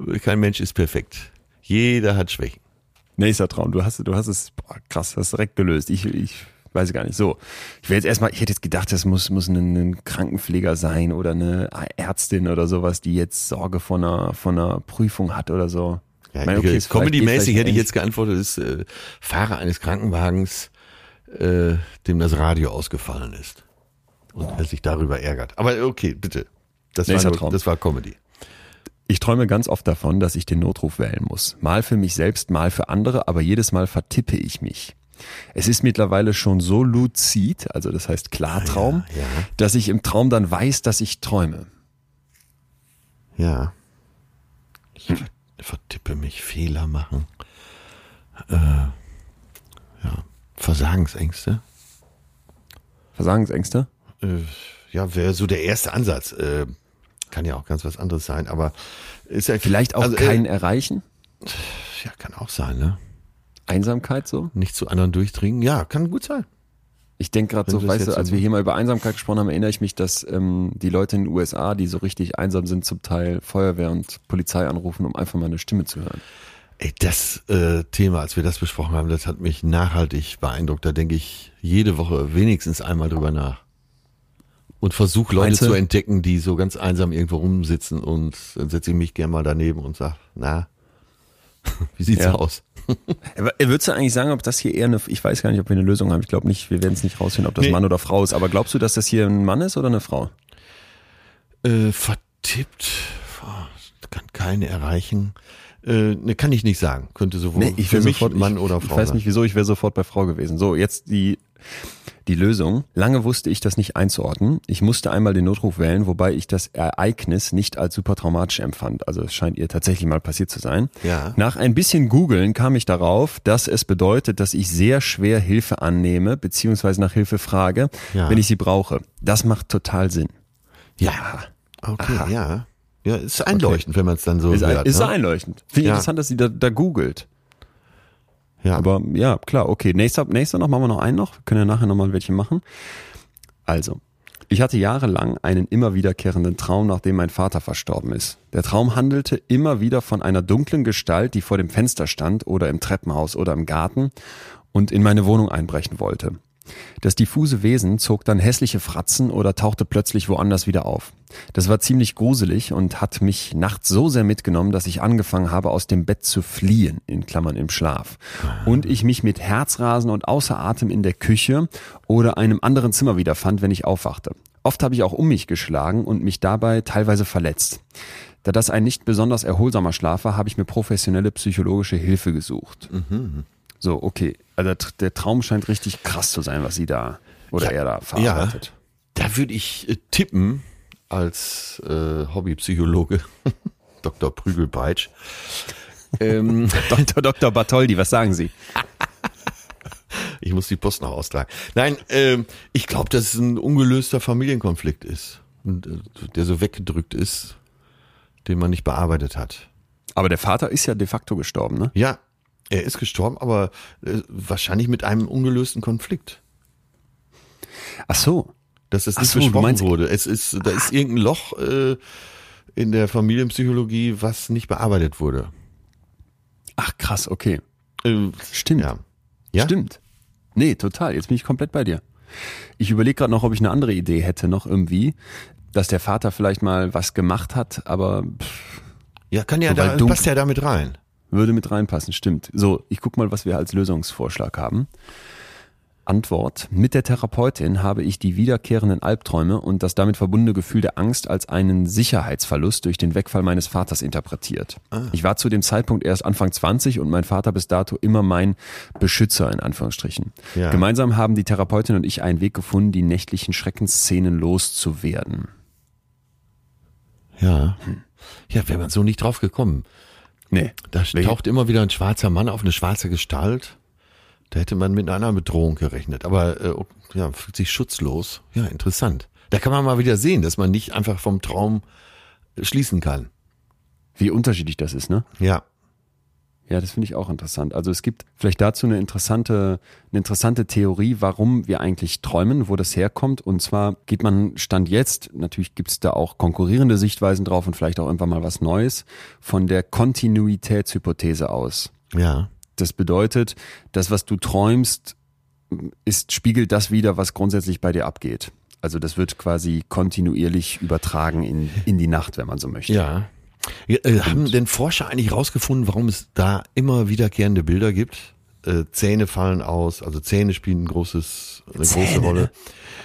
äh, kein Mensch ist perfekt. Jeder hat Schwächen. Nächster Traum. Du hast, du hast es, boah, krass, hast direkt gelöst. Ich, ich weiß gar nicht. So. Ich wäre jetzt erstmal, ich hätte jetzt gedacht, das muss, muss ein, ein Krankenpfleger sein oder eine Ärztin oder sowas, die jetzt Sorge von einer, von einer Prüfung hat oder so. Ja, Ich meine, okay, Comedy-mäßig hätte ich jetzt geantwortet, ist äh, Fahrer eines Krankenwagens, äh, dem das Radio ausgefallen ist. Und er sich darüber ärgert. Aber okay, bitte. Das war, nur, Traum. das war Comedy. Ich träume ganz oft davon, dass ich den Notruf wählen muss. Mal für mich selbst, mal für andere, aber jedes Mal vertippe ich mich. Es ist mittlerweile schon so luzid, also das heißt Klartraum, Ja, ja. dass ich im Traum dann weiß, dass ich träume. Ja. Ich ver- vertippe mich, Fehler machen. Äh, ja. Versagensängste. Versagensängste? Äh, ja, wäre so der erste Ansatz. Äh, kann ja auch ganz was anderes sein, aber ist ja Vielleicht auch also, kein Äh, Erreichen? ja, kann auch sein, ne? Einsamkeit so? Nicht zu anderen durchdringen. Ja, kann gut sein. Ich denke gerade so, weißt du, als wir hier mal über Einsamkeit gesprochen haben, erinnere ich mich, dass ähm, die Leute in den USA, die so richtig einsam sind, zum Teil Feuerwehr und Polizei anrufen, um einfach mal eine Stimme zu hören. Ey, das äh, Thema, als wir das besprochen haben, das hat mich nachhaltig beeindruckt. Da denke ich jede Woche wenigstens einmal drüber nach. Und versuche Leute du? zu entdecken, die so ganz einsam irgendwo rumsitzen und dann setze ich mich gerne mal daneben und sag, na, wie sieht's Ja. aus? Aber Würdest du eigentlich sagen, ob das hier eher eine, ich weiß gar nicht, ob wir eine Lösung haben, ich glaube nicht, wir werden es nicht rausfinden, ob das Nee. Mann oder Frau ist, aber glaubst du, dass das hier ein Mann ist oder eine Frau? Äh, vertippt, kann keine erreichen. Äh, ne, kann ich nicht sagen. Könnte sowohl für wär mich Mann ich, oder Frau Ich weiß sein. nicht wieso, ich wäre sofort bei Frau gewesen. So, jetzt die, die Lösung. Lange wusste ich das nicht einzuordnen. Ich musste einmal den Notruf wählen, wobei ich das Ereignis nicht als super traumatisch empfand. Also es scheint ihr tatsächlich mal passiert zu sein. Ja. Nach ein bisschen googeln kam ich darauf, dass es bedeutet, dass ich sehr schwer Hilfe annehme, beziehungsweise nach Hilfe frage, Ja. wenn ich sie brauche. Das macht total Sinn. Ja. Okay, ja. Ja, ist einleuchtend, wenn man es dann so Ist, ein, hört. ist ne? einleuchtend. Finde ich Ja. interessant, dass sie da, da googelt. Ja. Aber ja, klar, okay. Nächster, nächster noch, machen wir noch einen noch. Wir können ja nachher nochmal welche machen. Also, Ich hatte jahrelang einen immer wiederkehrenden Traum, nachdem mein Vater verstorben ist. Der Traum handelte immer wieder von einer dunklen Gestalt, die vor dem Fenster stand oder im Treppenhaus oder im Garten und in meine Wohnung einbrechen wollte. Das diffuse Wesen zog dann hässliche Fratzen oder tauchte plötzlich woanders wieder auf. Das war ziemlich gruselig und hat mich nachts so sehr mitgenommen, dass ich angefangen habe, aus dem Bett zu fliehen, in Klammern im Schlaf. Und ich mich mit Herzrasen und außer Atem in der Küche oder einem anderen Zimmer wiederfand, wenn ich aufwachte. Oft habe ich auch um mich geschlagen und mich dabei teilweise verletzt. Da das ein nicht besonders erholsamer Schlaf war, habe ich mir professionelle psychologische Hilfe gesucht. So, okay. Also der Traum scheint richtig krass zu sein, was sie da oder Ja. er da verarbeitet. Da würde ich äh, tippen, als äh, Hobbypsychologe, Dr. Prügelpeitsch. ähm, Dr. Dr. Bartholdi, was sagen Sie? ich muss die Post noch austragen. Nein, ähm, ich glaube, dass es ein ungelöster Familienkonflikt ist, äh, der so weggedrückt ist, den man nicht bearbeitet hat. Aber der Vater ist ja de facto gestorben, ne? Ja, er ist gestorben, aber äh, wahrscheinlich mit einem ungelösten Konflikt. Ach so. dass es nicht so, besprochen wurde. Es ist, da ist irgendein Loch äh, in der Familienpsychologie, was nicht bearbeitet wurde. Ach krass, okay. Äh, Stimmt. ja. Ja? Stimmt. Nee, total. Jetzt bin ich komplett bei dir. Ich überlege gerade noch, ob ich eine andere Idee hätte, noch irgendwie, dass der Vater vielleicht mal was gemacht hat, aber pff, Ja, kann ja So, da, passt ja damit rein. Würde mit reinpassen. Stimmt. So, ich guck mal, was wir als Lösungsvorschlag haben. Antwort. Mit der Therapeutin habe ich die wiederkehrenden Albträume und das damit verbundene Gefühl der Angst als einen Sicherheitsverlust durch den Wegfall meines Vaters interpretiert. Ich war zu dem Zeitpunkt erst Anfang 20 und mein Vater bis dato immer mein Beschützer in Anführungsstrichen. Ja. Gemeinsam haben die Therapeutin und ich einen Weg gefunden, die nächtlichen Schreckensszenen loszuwerden. Ja. Ja, wäre man so nicht drauf gekommen. Nee. Da Wel- taucht immer wieder ein schwarzer Mann auf eine schwarze Gestalt. Da hätte man mit einer Bedrohung gerechnet. Aber äh, ja, fühlt sich schutzlos. Ja, interessant. Da kann man mal wieder sehen, dass man nicht einfach vom Traum äh, schließen kann. Wie unterschiedlich das ist, ne? Ja. Ja, das finde ich auch interessant. Also es gibt vielleicht dazu eine interessante, eine interessante Theorie, warum wir eigentlich träumen, wo das herkommt. Und zwar geht man Stand jetzt, natürlich gibt es da auch konkurrierende Sichtweisen drauf und vielleicht auch irgendwann mal was Neues, von der Kontinuitätshypothese aus. Ja. Das bedeutet, das, was du träumst, ist, spiegelt das wieder, was grundsätzlich bei dir abgeht. Also das wird quasi kontinuierlich übertragen in, in die Nacht, wenn man so möchte. Ja. Ja äh, haben denn Forscher eigentlich rausgefunden, warum es da immer wiederkehrende Bilder gibt? Äh, Zähne fallen aus, also Zähne spielen ein großes, eine große Zähne, Rolle. ne?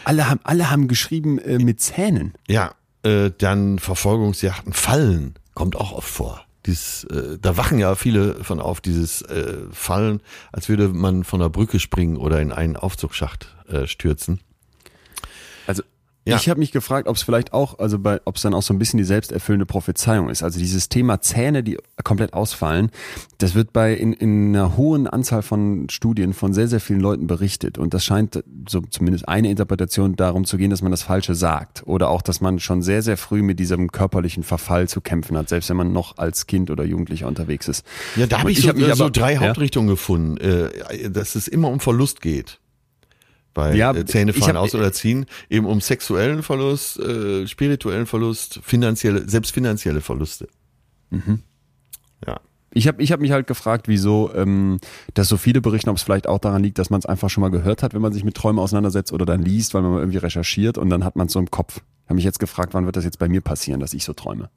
Alle haben, alle haben geschrieben äh, mit Zähnen. Ja, äh, dann Verfolgungsjachten, Fallen kommt auch oft vor. Dieses, äh, da wachen ja viele von auf, dieses äh, Fallen, als würde man von der Brücke springen oder in einen Aufzugsschacht äh, stürzen. Also Ja. ich habe mich gefragt, ob es vielleicht auch, also bei, ob es dann auch so ein bisschen die selbsterfüllende Prophezeiung ist. Also dieses Thema Zähne, die komplett ausfallen, das wird bei in, in einer hohen Anzahl von Studien von sehr, sehr vielen Leuten berichtet. Und das scheint so zumindest eine Interpretation darum zu gehen, dass man das Falsche sagt. Oder auch, dass man schon sehr, sehr früh mit diesem körperlichen Verfall zu kämpfen hat, selbst wenn man noch als Kind oder Jugendlicher unterwegs ist. Ja, da habe ich, so, hab mich so aber- drei Ja? Hauptrichtungen gefunden, äh, dass es immer um Verlust geht. Bei Ja, äh, Zähne fallen hab- aus oder ziehen, eben um sexuellen Verlust, äh, spirituellen Verlust, finanzielle, selbst finanzielle Verluste. Mhm. Ja. Ich habe ich hab mich halt gefragt, wieso ähm, das so viele berichten, ob es vielleicht auch daran liegt, dass man es einfach schon mal gehört hat, wenn man sich mit Träumen auseinandersetzt oder dann liest, weil man mal irgendwie recherchiert und dann hat man es so im Kopf. Ich habe mich jetzt gefragt, wann wird das jetzt bei mir passieren, dass ich so träume.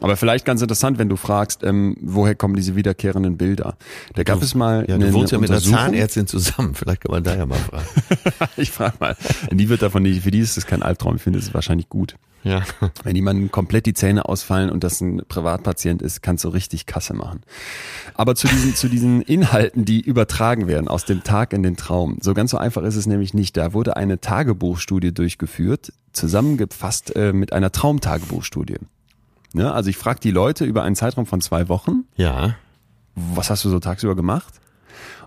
Aber vielleicht ganz interessant, wenn du fragst, ähm, woher kommen diese wiederkehrenden Bilder. Da gab es mal Ja, eine, du wohnst ja mit einer. Zahnärztin zusammen. Vielleicht kann man da ja mal fragen. ich frage mal. Die wird davon nicht, für die ist es kein Albtraum, ich finde es wahrscheinlich gut. Ja. Wenn jemandem komplett die Zähne ausfallen und das ein Privatpatient ist, kannst du richtig Kasse machen. Aber zu diesen, zu diesen Inhalten, die übertragen werden aus dem Tag in den Traum. So ganz so einfach ist es nämlich nicht. Da wurde eine Tagebuchstudie durchgeführt, zusammengefasst äh, mit einer Traumtagebuchstudie. Ne? Also ich frage die Leute über einen Zeitraum von zwei Wochen, Ja. was hast du so tagsüber gemacht?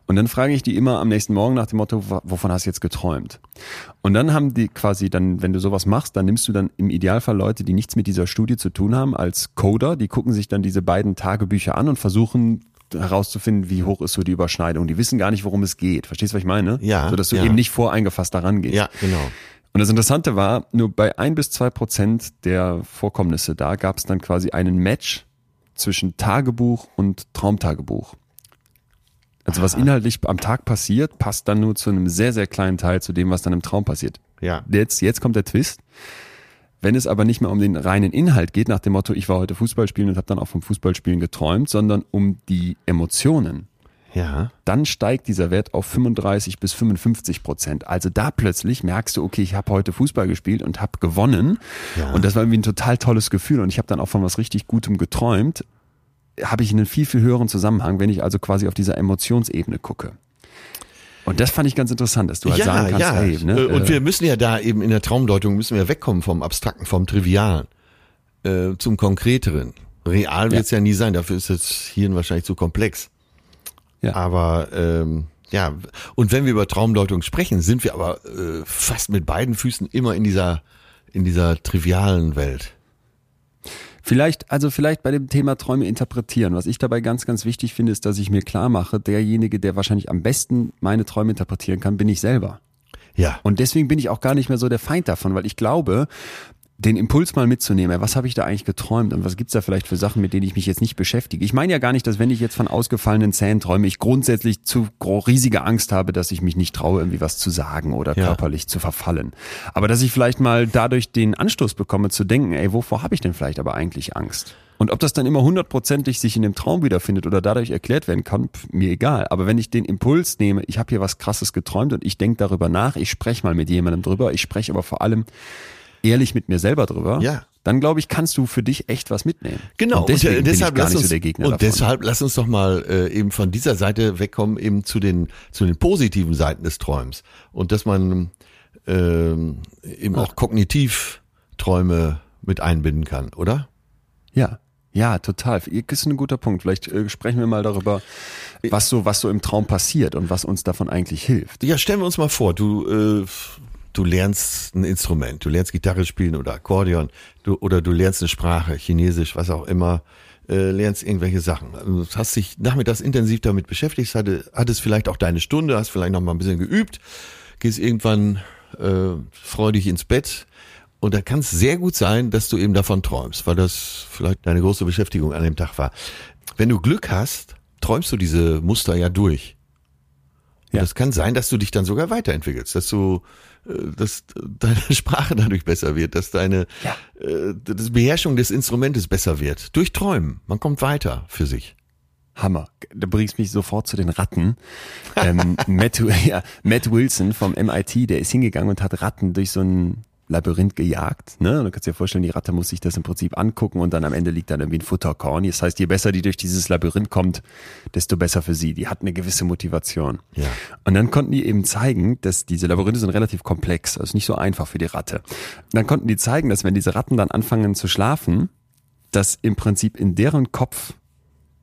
Und dann frage ich die immer am nächsten Morgen nach dem Motto, wovon hast du jetzt geträumt? Und dann haben die quasi dann, wenn du sowas machst, dann nimmst du dann im Idealfall Leute, die nichts mit dieser Studie zu tun haben, als Coder, die gucken sich dann diese beiden Tagebücher an und versuchen herauszufinden, wie hoch ist so die Überschneidung. Die wissen gar nicht, worum es geht. Verstehst du, was ich meine? Ja, So, dass du ja. eben nicht voreingefasst daran gehst. Ja, genau. Und das Interessante war, nur bei ein bis zwei Prozent der Vorkommnisse da gab es dann quasi einen Match zwischen Tagebuch und Traumtagebuch. Also was inhaltlich am Tag passiert, passt dann nur zu einem sehr, sehr kleinen Teil zu dem, was dann im Traum passiert. Ja. Jetzt, jetzt kommt der Twist. Wenn es aber nicht mehr um den reinen Inhalt geht, nach dem Motto, ich war heute Fußball spielen und habe dann auch vom Fußballspielen geträumt, sondern um die Emotionen, Ja. dann steigt dieser Wert auf 35 bis 55 Prozent. Also da plötzlich merkst du, okay, ich habe heute Fußball gespielt und habe gewonnen. Ja. Und das war irgendwie ein total tolles Gefühl. Und ich habe dann auch von was richtig Gutem geträumt. Habe ich einen viel, viel höheren Zusammenhang, wenn ich also quasi auf dieser Emotionsebene gucke. Und das fand ich ganz interessant, dass du halt sagen kannst, hey, ne, Äh, und äh, wir müssen ja da eben in der Traumdeutung müssen wir wegkommen vom Abstrakten, vom Trivialen äh, zum Konkreteren. Real wird es ja. nie sein, dafür ist das Hirn wahrscheinlich zu komplex. Ja. Aber ähm, ja, und wenn wir über Traumdeutung sprechen, sind wir aber äh, fast mit beiden Füßen immer in dieser in dieser trivialen Welt. Vielleicht, also vielleicht bei dem Thema Träume interpretieren. Was ich dabei ganz, ganz wichtig finde, ist, dass ich mir klar mache, derjenige, der wahrscheinlich am besten meine Träume interpretieren kann, bin ich selber. Ja. Und deswegen bin ich auch gar nicht mehr so der Feind davon, weil ich glaube, den Impuls mal mitzunehmen, was habe ich da eigentlich geträumt und was gibt's da vielleicht für Sachen, mit denen ich mich jetzt nicht beschäftige. Ich meine ja gar nicht, dass wenn ich jetzt von ausgefallenen Zähnen träume, ich grundsätzlich zu riesige Angst habe, dass ich mich nicht traue, irgendwie was zu sagen oder Ja. körperlich zu verfallen. Aber dass ich vielleicht mal dadurch den Anstoß bekomme zu denken, ey, wovor habe ich denn vielleicht aber eigentlich Angst? Und ob das dann immer hundertprozentig sich in dem Traum wiederfindet oder dadurch erklärt werden kann, pf, mir egal. Aber wenn ich den Impuls nehme, ich habe hier was Krasses geträumt und ich denke darüber nach, ich spreche mal mit jemandem drüber, ich spreche aber vor allem ehrlich mit mir selber drüber, Ja. dann glaube ich, kannst du für dich echt was mitnehmen. Genau, Und deswegen und, äh, bin deshalb ich gar lass nicht uns, so der Gegner und davon. deshalb lass uns doch mal äh, eben von dieser Seite wegkommen, eben zu den zu den positiven Seiten des Träums und dass man ähm, eben auch kognitiv Träume mit einbinden kann, oder? Ja, ja, total. Das ist ein guter Punkt. Vielleicht äh, sprechen wir mal darüber, was so, was so im Traum passiert und was uns davon eigentlich hilft. Ja, stellen wir uns mal vor, du äh, du lernst ein Instrument, du lernst Gitarre spielen oder Akkordeon, du, oder du lernst eine Sprache, Chinesisch, was auch immer, äh, lernst irgendwelche Sachen. Also, Du hast dich nachmittags intensiv damit beschäftigt, hatte, hattest vielleicht auch deine Stunde, hast vielleicht noch mal ein bisschen geübt, gehst irgendwann äh, freudig ins Bett und da kann es sehr gut sein, dass du eben davon träumst, weil das vielleicht deine große Beschäftigung an dem Tag war. Wenn du Glück hast, träumst du diese Muster ja durch. Und Ja. das kann sein, dass du dich dann sogar weiterentwickelst, dass du, dass deine Sprache dadurch besser wird, dass deine äh, das Beherrschung des Instrumentes besser wird. Durch Träumen. Man kommt weiter für sich. Hammer. Da bringst mich sofort zu den Ratten. ähm, Matt, ja, Matt Wilson vom MIT, der ist hingegangen und hat Ratten durch so ein Labyrinth gejagt. Ne? Du kannst dir vorstellen, die Ratte muss sich das im Prinzip angucken und dann am Ende liegt dann irgendwie ein Futterkorn. Das heißt, je besser die durch dieses Labyrinth kommt, desto besser für sie. Die hat eine gewisse Motivation. Ja. Und dann konnten die eben zeigen, dass diese Labyrinthe sind relativ komplex, also nicht so einfach für die Ratte. Dann konnten die zeigen, dass wenn diese Ratten dann anfangen zu schlafen, dass im Prinzip in deren Kopf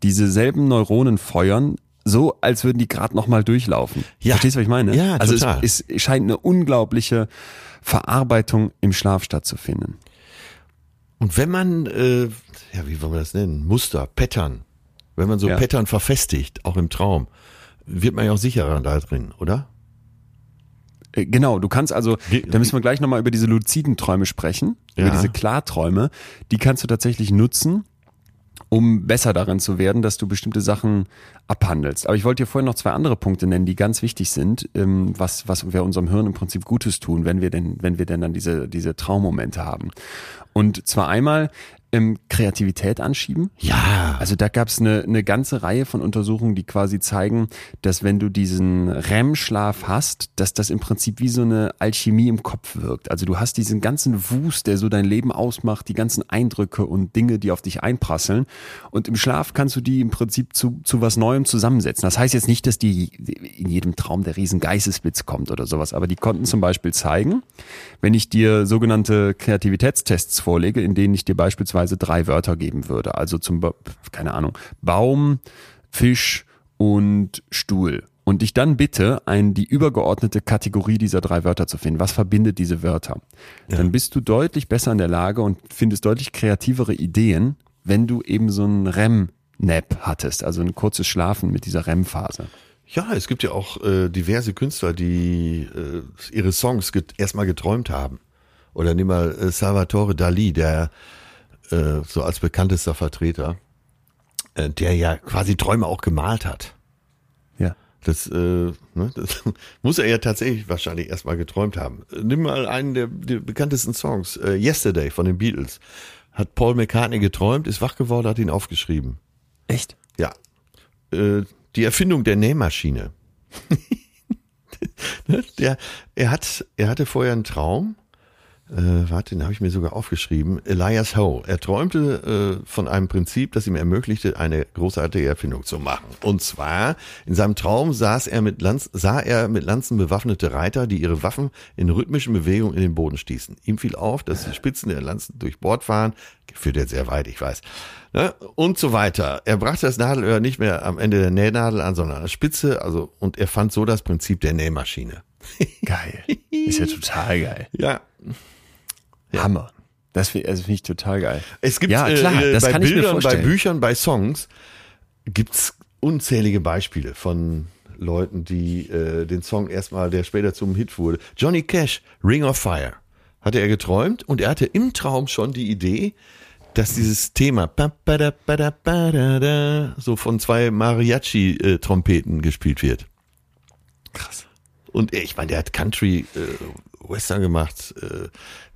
diese selben Neuronen feuern, so als würden die gerade noch mal durchlaufen. Ja. Verstehst du, was ich meine? Ja, also total. es, es scheint eine unglaubliche Verarbeitung im Schlaf stattzufinden. Und wenn man, äh, ja, wie wollen wir das nennen? Muster, Pattern. Wenn man so Ja. Pattern verfestigt, auch im Traum, wird man ja auch sicherer da drin, oder? Äh, Genau, du kannst also, da müssen wir gleich nochmal über diese luziden Träume sprechen, über Ja. diese Klarträume. Die kannst du tatsächlich nutzen, um besser darin zu werden, dass du bestimmte Sachen abhandelst. Aber ich wollte dir vorhin noch zwei andere Punkte nennen, die ganz wichtig sind, ähm, was, was wir unserem Hirn im Prinzip Gutes tun, wenn wir denn, wenn wir denn dann diese, diese Traummomente haben. Und zwar einmal ähm, Kreativität anschieben. Ja. Also da gab es eine, eine ganze Reihe von Untersuchungen, die quasi zeigen, dass wenn du diesen REM-Schlaf hast, dass das im Prinzip wie so eine Alchemie im Kopf wirkt. Also du hast diesen ganzen Wust, der so dein Leben ausmacht, die ganzen Eindrücke und Dinge, die auf dich einprasseln. Und im Schlaf kannst du die im Prinzip zu, zu was Neuem zusammensetzen. Das heißt jetzt nicht, dass die in jedem Traum der riesen Geistesblitz kommt oder sowas, aber die konnten zum Beispiel zeigen, wenn ich dir sogenannte Kreativitätstests vorlege, in denen ich dir beispielsweise drei Wörter geben würde. Also zum, keine Ahnung, Baum, Fisch und Stuhl. Und dich dann bitte, ein, die übergeordnete Kategorie dieser drei Wörter zu finden. Was verbindet diese Wörter? Dann bist du deutlich besser in der Lage und findest deutlich kreativere Ideen, wenn du eben so einen REM-Nap hattest, also ein kurzes Schlafen mit dieser REM-Phase. Ja, es gibt ja auch äh, diverse Künstler, die äh, ihre Songs get erstmal geträumt haben. Oder nimm mal äh, Salvatore Dali, der äh, so als bekanntester Vertreter, äh, der ja quasi Träume auch gemalt hat. Ja. Das, äh, ne, das muss er ja tatsächlich wahrscheinlich erstmal geträumt haben. Nimm mal einen der, der bekanntesten Songs, äh, Yesterday von den Beatles. Hat Paul McCartney geträumt, ist wach geworden, hat ihn aufgeschrieben. Echt? Ja. Äh, die Erfindung der Nähmaschine. Ne, der, er hat, er hatte vorher einen Traum. Äh, warte, den habe ich mir sogar aufgeschrieben. Elias Howe. Er träumte äh, von einem Prinzip, das ihm ermöglichte, eine großartige Erfindung zu machen. Und zwar in seinem Traum saß er mit Lanz, sah er mit Lanzen bewaffnete Reiter, die ihre Waffen in rhythmischen Bewegungen in den Boden stießen. Ihm fiel auf, dass die Spitzen der Lanzen durchbohrt waren. Führt jetzt sehr weit, ich weiß. Ne? Und so weiter. Er brachte das Nadelöhr nicht mehr am Ende der Nähnadel an, sondern an der Spitze. Also und er fand so das Prinzip der Nähmaschine. Geil. Ist ja total geil. Ja, Hammer. Das finde also find ich total geil. Es gibt Ja, klar, äh, das bei kann ich mir Bildern, bei. Büchern, bei Songs gibt's unzählige Beispiele von Leuten, die äh, den Song erstmal, der später zum Hit wurde. Johnny Cash, Ring of Fire, hatte er geträumt und er hatte im Traum schon die Idee, dass dieses Thema so von zwei Mariachi-Trompeten gespielt wird. Krass. Und ich meine, der hat Country äh, Western gemacht. Äh,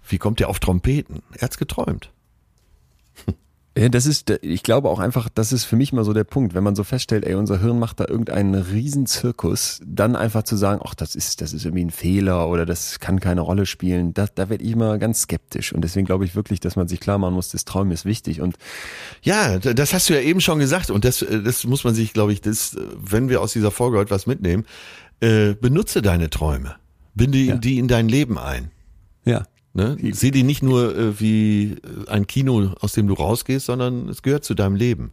wie kommt der auf Trompeten? Er hat's geträumt. Ja, das ist, ich glaube auch einfach, das ist für mich mal so der Punkt, wenn man so feststellt, ey, unser Hirn macht da irgendeinen Riesenzirkus, dann einfach zu sagen, ach, das ist, das ist irgendwie ein Fehler oder das kann keine Rolle spielen, da, da werde ich immer ganz skeptisch. Und deswegen glaube ich wirklich, dass man sich klar machen muss, das Träumen ist wichtig. Und Ja, das hast du ja eben schon gesagt und das, äh, das muss man sich, glaube ich, das, wenn wir aus dieser Folge heute was mitnehmen, äh, benutze deine Träume, binde Ja. die in dein Leben ein. Ja, Ne? Sieh die nicht nur äh, wie äh, ein Kino, aus dem du rausgehst, sondern es gehört zu deinem Leben.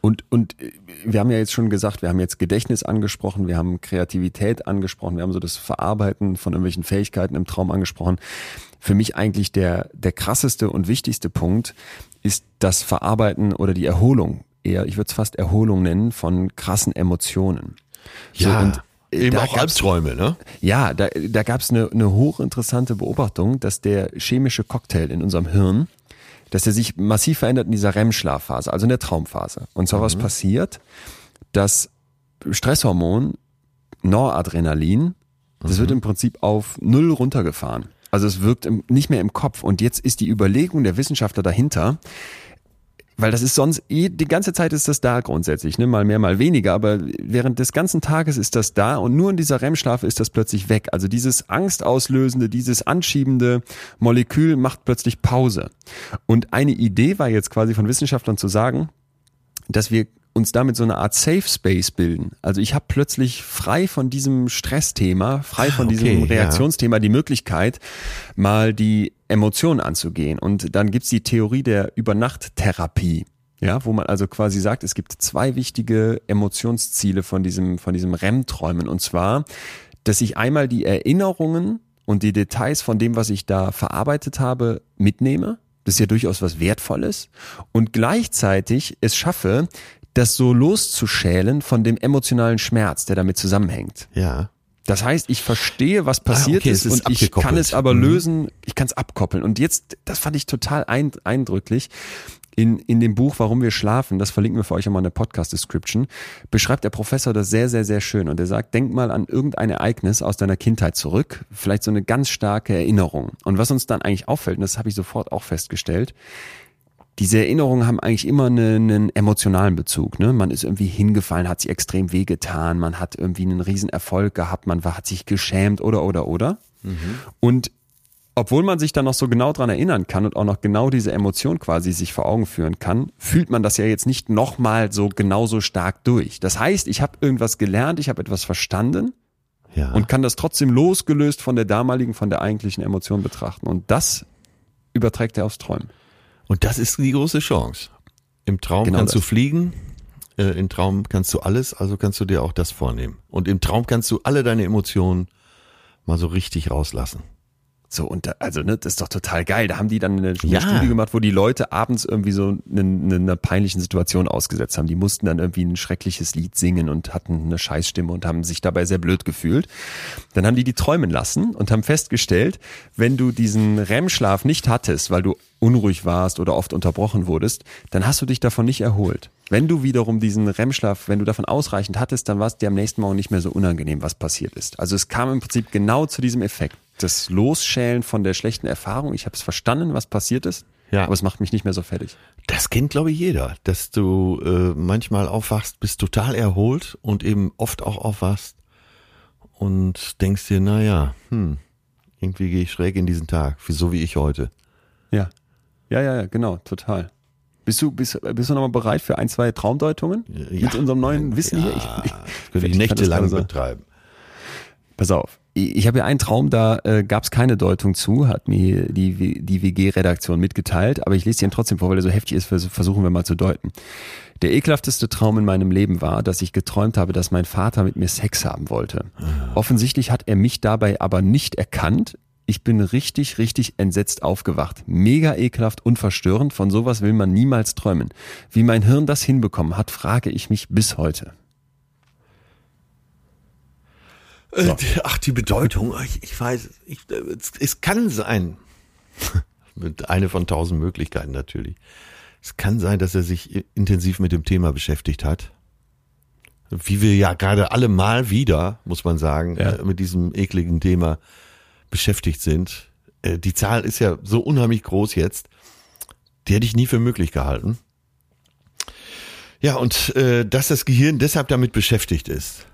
Und, und äh, wir haben ja jetzt schon gesagt, wir haben jetzt Gedächtnis angesprochen, wir haben Kreativität angesprochen, wir haben so das Verarbeiten von irgendwelchen Fähigkeiten im Traum angesprochen. Für mich eigentlich der, der krasseste und wichtigste Punkt ist das Verarbeiten oder die Erholung, eher, ich würde es fast Erholung nennen, von krassen Emotionen. So, und, eben da auch gab's- Albträume, ne? ja, da, da gab es eine, eine hochinteressante Beobachtung, dass der chemische Cocktail in unserem Hirn, dass der sich massiv verändert in dieser REM-Schlafphase, also in der Traumphase. Und zwar was passiert, das Stresshormon Noradrenalin, das wird im Prinzip auf null runtergefahren. Also es wirkt im, nicht mehr im Kopf. Und jetzt ist die Überlegung der Wissenschaftler dahinter, weil das ist sonst eh, die ganze Zeit ist das da grundsätzlich, ne? mal mehr, mal weniger, aber während des ganzen Tages ist das da und nur in dieser REM-Schlaf ist das plötzlich weg. Also dieses angstauslösende, dieses anschiebende Molekül macht plötzlich Pause. Und eine Idee war jetzt quasi von Wissenschaftlern zu sagen, dass wir uns damit so eine Art Safe Space bilden. Also ich habe plötzlich frei von diesem Stressthema, frei von Okay, diesem ja. Reaktionsthema die Möglichkeit, mal die Emotionen anzugehen. Und dann gibt's die Theorie der Übernachttherapie. Ja, wo man also quasi sagt, es gibt zwei wichtige Emotionsziele von diesem, von diesem REM-Träumen. Und zwar, dass ich einmal die Erinnerungen und die Details von dem, was ich da verarbeitet habe, mitnehme. Das ist ja durchaus was Wertvolles. Und gleichzeitig es schaffe, das so loszuschälen von dem emotionalen Schmerz, der damit zusammenhängt. Ja. Das heißt, ich verstehe, was passiert okay, ist ist und ich kann es aber Mhm. lösen, ich kann es abkoppeln. Und jetzt, das fand ich total ein, eindrücklich. In, in dem Buch Warum wir schlafen, das verlinken wir für euch auch mal in der Podcast-Description, beschreibt der Professor das sehr, sehr, sehr schön. Und er sagt, denk mal an irgendein Ereignis aus deiner Kindheit zurück, vielleicht so eine ganz starke Erinnerung. Und was uns dann eigentlich auffällt, und das habe ich sofort auch festgestellt, diese Erinnerungen haben eigentlich immer eine, einen emotionalen Bezug. Ne? Man ist irgendwie hingefallen, hat sich extrem wehgetan, man hat irgendwie einen riesen Erfolg gehabt, man war, hat sich geschämt oder oder oder. Und obwohl man sich dann noch so genau dran erinnern kann und auch noch genau diese Emotion quasi sich vor Augen führen kann, fühlt man das ja jetzt nicht nochmal so genauso stark durch. Das heißt, ich habe irgendwas gelernt, ich habe etwas verstanden Ja. und kann das trotzdem losgelöst von der damaligen, von der eigentlichen Emotion betrachten. Und das überträgt er aufs Träumen. Und das ist die große Chance. Im Traum Genau kannst du das. fliegen, äh, im Traum kannst du alles, also kannst du dir auch das vornehmen. Und im Traum kannst du alle deine Emotionen mal so richtig rauslassen. So, und da, also, ne, das ist doch total geil. Da haben die dann eine, eine Ja. Studie gemacht, wo die Leute abends irgendwie so eine, eine, einer peinlichen Situation ausgesetzt haben. Die mussten dann irgendwie ein schreckliches Lied singen und hatten eine Scheißstimme und haben sich dabei sehr blöd gefühlt. Dann haben die die träumen lassen und haben festgestellt, wenn du diesen REM-Schlaf nicht hattest, weil du unruhig warst oder oft unterbrochen wurdest, dann hast du dich davon nicht erholt. Wenn du wiederum diesen REM-Schlaf, wenn du davon ausreichend hattest, dann war es dir am nächsten Morgen nicht mehr so unangenehm, was passiert ist. Also es kam im Prinzip genau zu diesem Effekt. Das Losschälen von der schlechten Erfahrung. Ich habe es verstanden, was passiert ist, Ja. aber es macht mich nicht mehr so fertig. Das kennt, glaube ich, jeder, dass du äh, manchmal aufwachst, bist total erholt und eben oft auch aufwachst und denkst dir, naja, hm, irgendwie gehe ich schräg in diesen Tag, so wie ich heute. Ja. Ja, ja, ja, genau, total. Bist du, bist, bist du nochmal bereit für ein, zwei Traumdeutungen? Ja. Mit unserem neuen Wissen ja, hier? Ich, ich, könnte ich ich nächtelang betreiben. Pass auf. Ich habe ja einen Traum, da äh, gab es keine Deutung zu, hat mir die, die WG-Redaktion mitgeteilt, aber ich lese ihn trotzdem vor, weil er so heftig ist, vers- versuchen wir mal zu deuten. Der ekelhafteste Traum in meinem Leben war, dass ich geträumt habe, dass mein Vater mit mir Sex haben wollte. Offensichtlich hat er mich dabei aber nicht erkannt. Ich bin richtig, richtig entsetzt aufgewacht. Mega ekelhaft und verstörend. Von sowas will man niemals träumen. Wie mein Hirn das hinbekommen hat, frage ich mich bis heute. Äh, die- Ach, die Bedeutung, ich, ich weiß, ich, äh, es, es kann sein, mit eine von tausend Möglichkeiten natürlich. Es kann sein, dass er sich intensiv mit dem Thema beschäftigt hat. Wie wir ja gerade alle mal wieder, muss man sagen, Ja. äh, mit diesem ekligen Thema beschäftigt sind. Äh, Die Zahl ist ja so unheimlich groß jetzt. Die hätte ich nie für möglich gehalten. Ja, und äh, dass das Gehirn deshalb damit beschäftigt ist.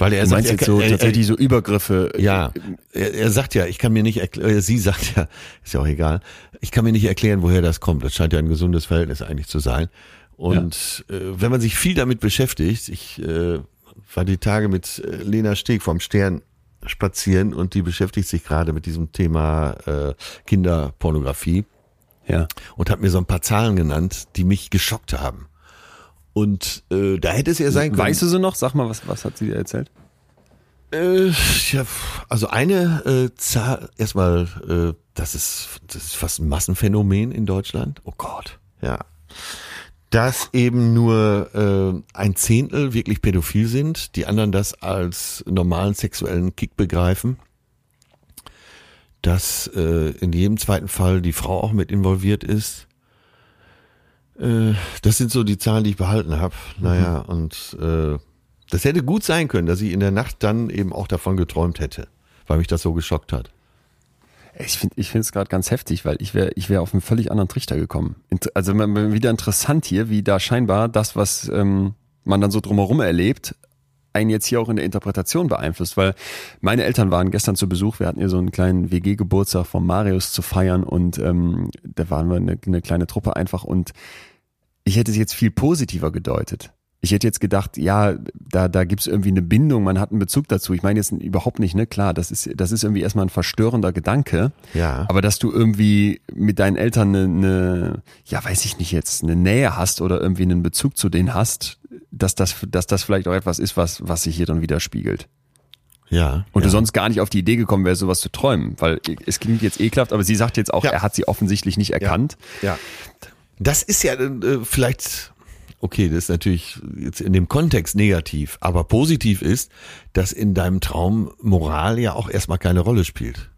Weil er Du sagt, jetzt er, so er, er, tatsächlich so Übergriffe? ja, er, er sagt ja, ich kann mir nicht erklären, sie sagt ja, ist ja auch egal, ich kann mir nicht erklären, woher das kommt. Das scheint ja ein gesundes Verhältnis eigentlich zu sein. Und äh, wenn man sich viel damit beschäftigt, ich äh, war die Tage mit äh, Lena Steg vom Stern spazieren und die beschäftigt sich gerade mit diesem Thema äh, Kinderpornografie Ja. und hat mir so ein paar Zahlen genannt, die mich geschockt haben. Und äh, da hätte es ja sein können. Weißt du so noch? Sag mal, was, was hat sie dir erzählt? Äh, ja, also eine äh, Zahl, erstmal, äh, das ist, das ist fast ein Massenphänomen in Deutschland. Oh Gott, ja. Dass eben nur äh, ein Zehntel wirklich pädophil sind, die anderen das als normalen sexuellen Kick begreifen. Dass äh, in jedem zweiten Fall die Frau auch mit involviert ist. Äh, das sind so die Zahlen, die ich behalten habe. Naja, und äh, das hätte gut sein können, dass ich in der Nacht dann eben auch davon geträumt hätte, weil mich das so geschockt hat. Ich finde ich finde es gerade ganz heftig, weil ich wäre ich wäre auf einen völlig anderen Trichter gekommen. Also wieder interessant hier, wie da scheinbar das, was ähm, man dann so drumherum erlebt, einen jetzt hier auch in der Interpretation beeinflusst, weil meine Eltern waren gestern zu Besuch, wir hatten hier so einen kleinen WG-Geburtstag von Marius zu feiern und ähm, da waren wir eine, eine kleine Truppe einfach und ich hätte es jetzt viel positiver gedeutet. Ich hätte jetzt gedacht, ja, da, da gibt's irgendwie eine Bindung, man hat einen Bezug dazu. Ich meine jetzt überhaupt nicht, ne? Klar, das ist, das ist irgendwie erstmal ein verstörender Gedanke. Ja. Aber dass du irgendwie mit deinen Eltern eine, eine, ja, weiß ich nicht jetzt, eine Nähe hast oder irgendwie einen Bezug zu denen hast, dass das, dass das vielleicht auch etwas ist, was, was sich hier dann widerspiegelt. Ja. Und ja. du sonst gar nicht auf die Idee gekommen wärst, sowas zu träumen, weil es klingt jetzt ekelhaft, aber sie sagt jetzt auch, Ja. er hat sie offensichtlich nicht erkannt. Ja. Das ist ja äh, vielleicht, okay, das ist natürlich jetzt in dem Kontext negativ, aber positiv ist, dass in deinem Traum Moral ja auch erstmal keine Rolle spielt.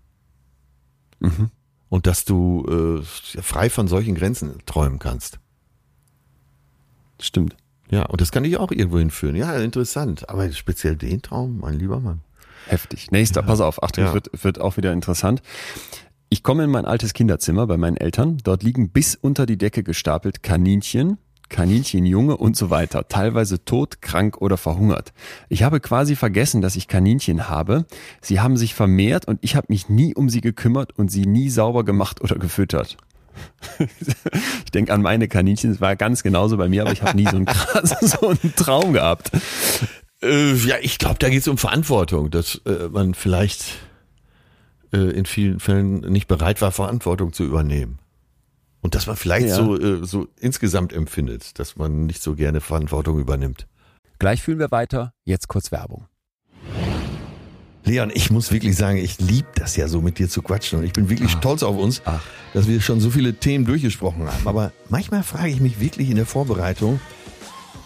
Und dass du äh, ja, frei von solchen Grenzen träumen kannst. Stimmt. Ja, und das kann dich auch irgendwo hinführen. Ja, interessant. Aber speziell den Traum, mein lieber Mann. Heftig. Nächster, pass auf, Achtung, Ja. wird, wird auch wieder interessant. Ich komme in mein altes Kinderzimmer bei meinen Eltern. Dort liegen bis unter die Decke gestapelt Kaninchen, Kaninchenjunge und so weiter. Teilweise tot, krank oder verhungert. Ich habe quasi vergessen, dass ich Kaninchen habe. Sie haben sich vermehrt und ich habe mich nie um sie gekümmert und sie nie sauber gemacht oder gefüttert. ich denke an meine Kaninchen, es war ganz genauso bei mir, aber ich habe nie so einen krassen so einen Traum gehabt. Äh, ja, ich glaube, da geht es um Verantwortung, dass äh, man vielleicht in vielen Fällen nicht bereit war, Verantwortung zu übernehmen. Und dass man vielleicht Ja. so, äh, so insgesamt empfindet, dass man nicht so gerne Verantwortung übernimmt. Gleich fühlen wir weiter, jetzt kurz Werbung. Leon, ich muss wirklich sagen, ich liebe das ja so mit dir zu quatschen und ich bin wirklich stolz auf uns, dass wir schon so viele Themen durchgesprochen haben. Aber manchmal frage ich mich wirklich in der Vorbereitung,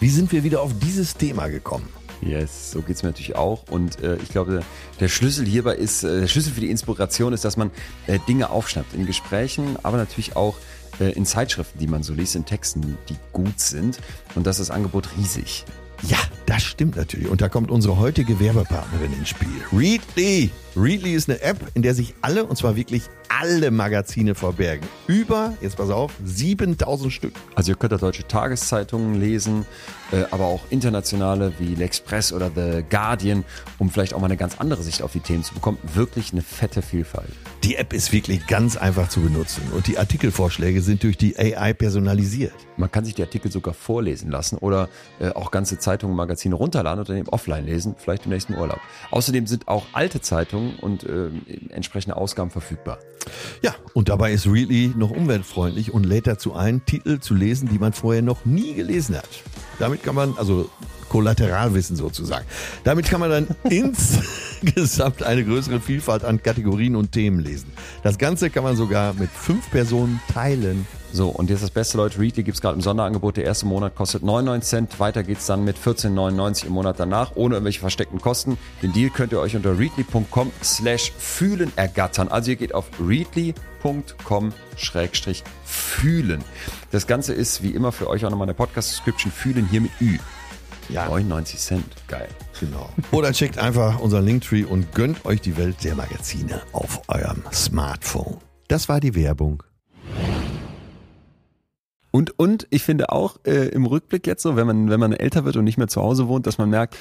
wie sind wir wieder auf dieses Thema gekommen? Yes, so geht's mir natürlich auch. Und äh, ich glaube, der Schlüssel hierbei ist, äh, der Schlüssel für die Inspiration ist, dass man äh, Dinge aufschnappt in Gesprächen, aber natürlich auch äh, in Zeitschriften, die man so liest, in Texten, die gut sind. Und das ist das Angebot riesig. Ja, das stimmt natürlich. Und da kommt unsere heutige Werbepartnerin ins Spiel. Readly. Readly ist eine App, in der sich alle, und zwar wirklich alle Magazine verbergen. Über, jetzt pass auf, 7000 Stück. Also ihr könnt da deutsche Tageszeitungen lesen, äh, aber auch internationale wie L'Express oder The Guardian, um vielleicht auch mal eine ganz andere Sicht auf die Themen zu bekommen. Wirklich eine fette Vielfalt. Die App ist wirklich ganz einfach zu benutzen und die Artikelvorschläge sind durch die AI personalisiert. Man kann sich die Artikel sogar vorlesen lassen oder äh, auch ganze Zeitungen, Magazine runterladen und dann eben offline lesen, vielleicht im nächsten Urlaub. Außerdem sind auch alte Zeitungen und äh, entsprechende Ausgaben verfügbar. Ja, und dabei ist Readly noch umweltfreundlich und lädt dazu ein, Titel zu lesen, die man vorher noch nie gelesen hat. Damit kann man, also Kollateralwissen sozusagen. Damit kann man dann insgesamt eine größere Vielfalt an Kategorien und Themen lesen. Das Ganze kann man sogar mit fünf Personen teilen. So, und jetzt das Beste, Leute, Readly gibt's gerade im Sonderangebot. Der erste Monat kostet 99 Cent. Weiter geht's dann mit 14,99 im Monat danach, ohne irgendwelche versteckten Kosten. Den Deal könnt ihr euch unter readly.com slash fühlen ergattern. Also ihr geht auf readly.com schrägstrich fühlen. Das Ganze ist wie immer für euch auch nochmal eine Podcast-Description fühlen hier mit Ü. Ja. 99 Cent. Geil. Genau. Oder checkt einfach unseren Linktree und gönnt euch die Welt der Magazine auf eurem Smartphone. Das war die Werbung. Und, und ich finde auch äh, im Rückblick jetzt so, wenn man, wenn man älter wird und nicht mehr zu Hause wohnt, dass man merkt,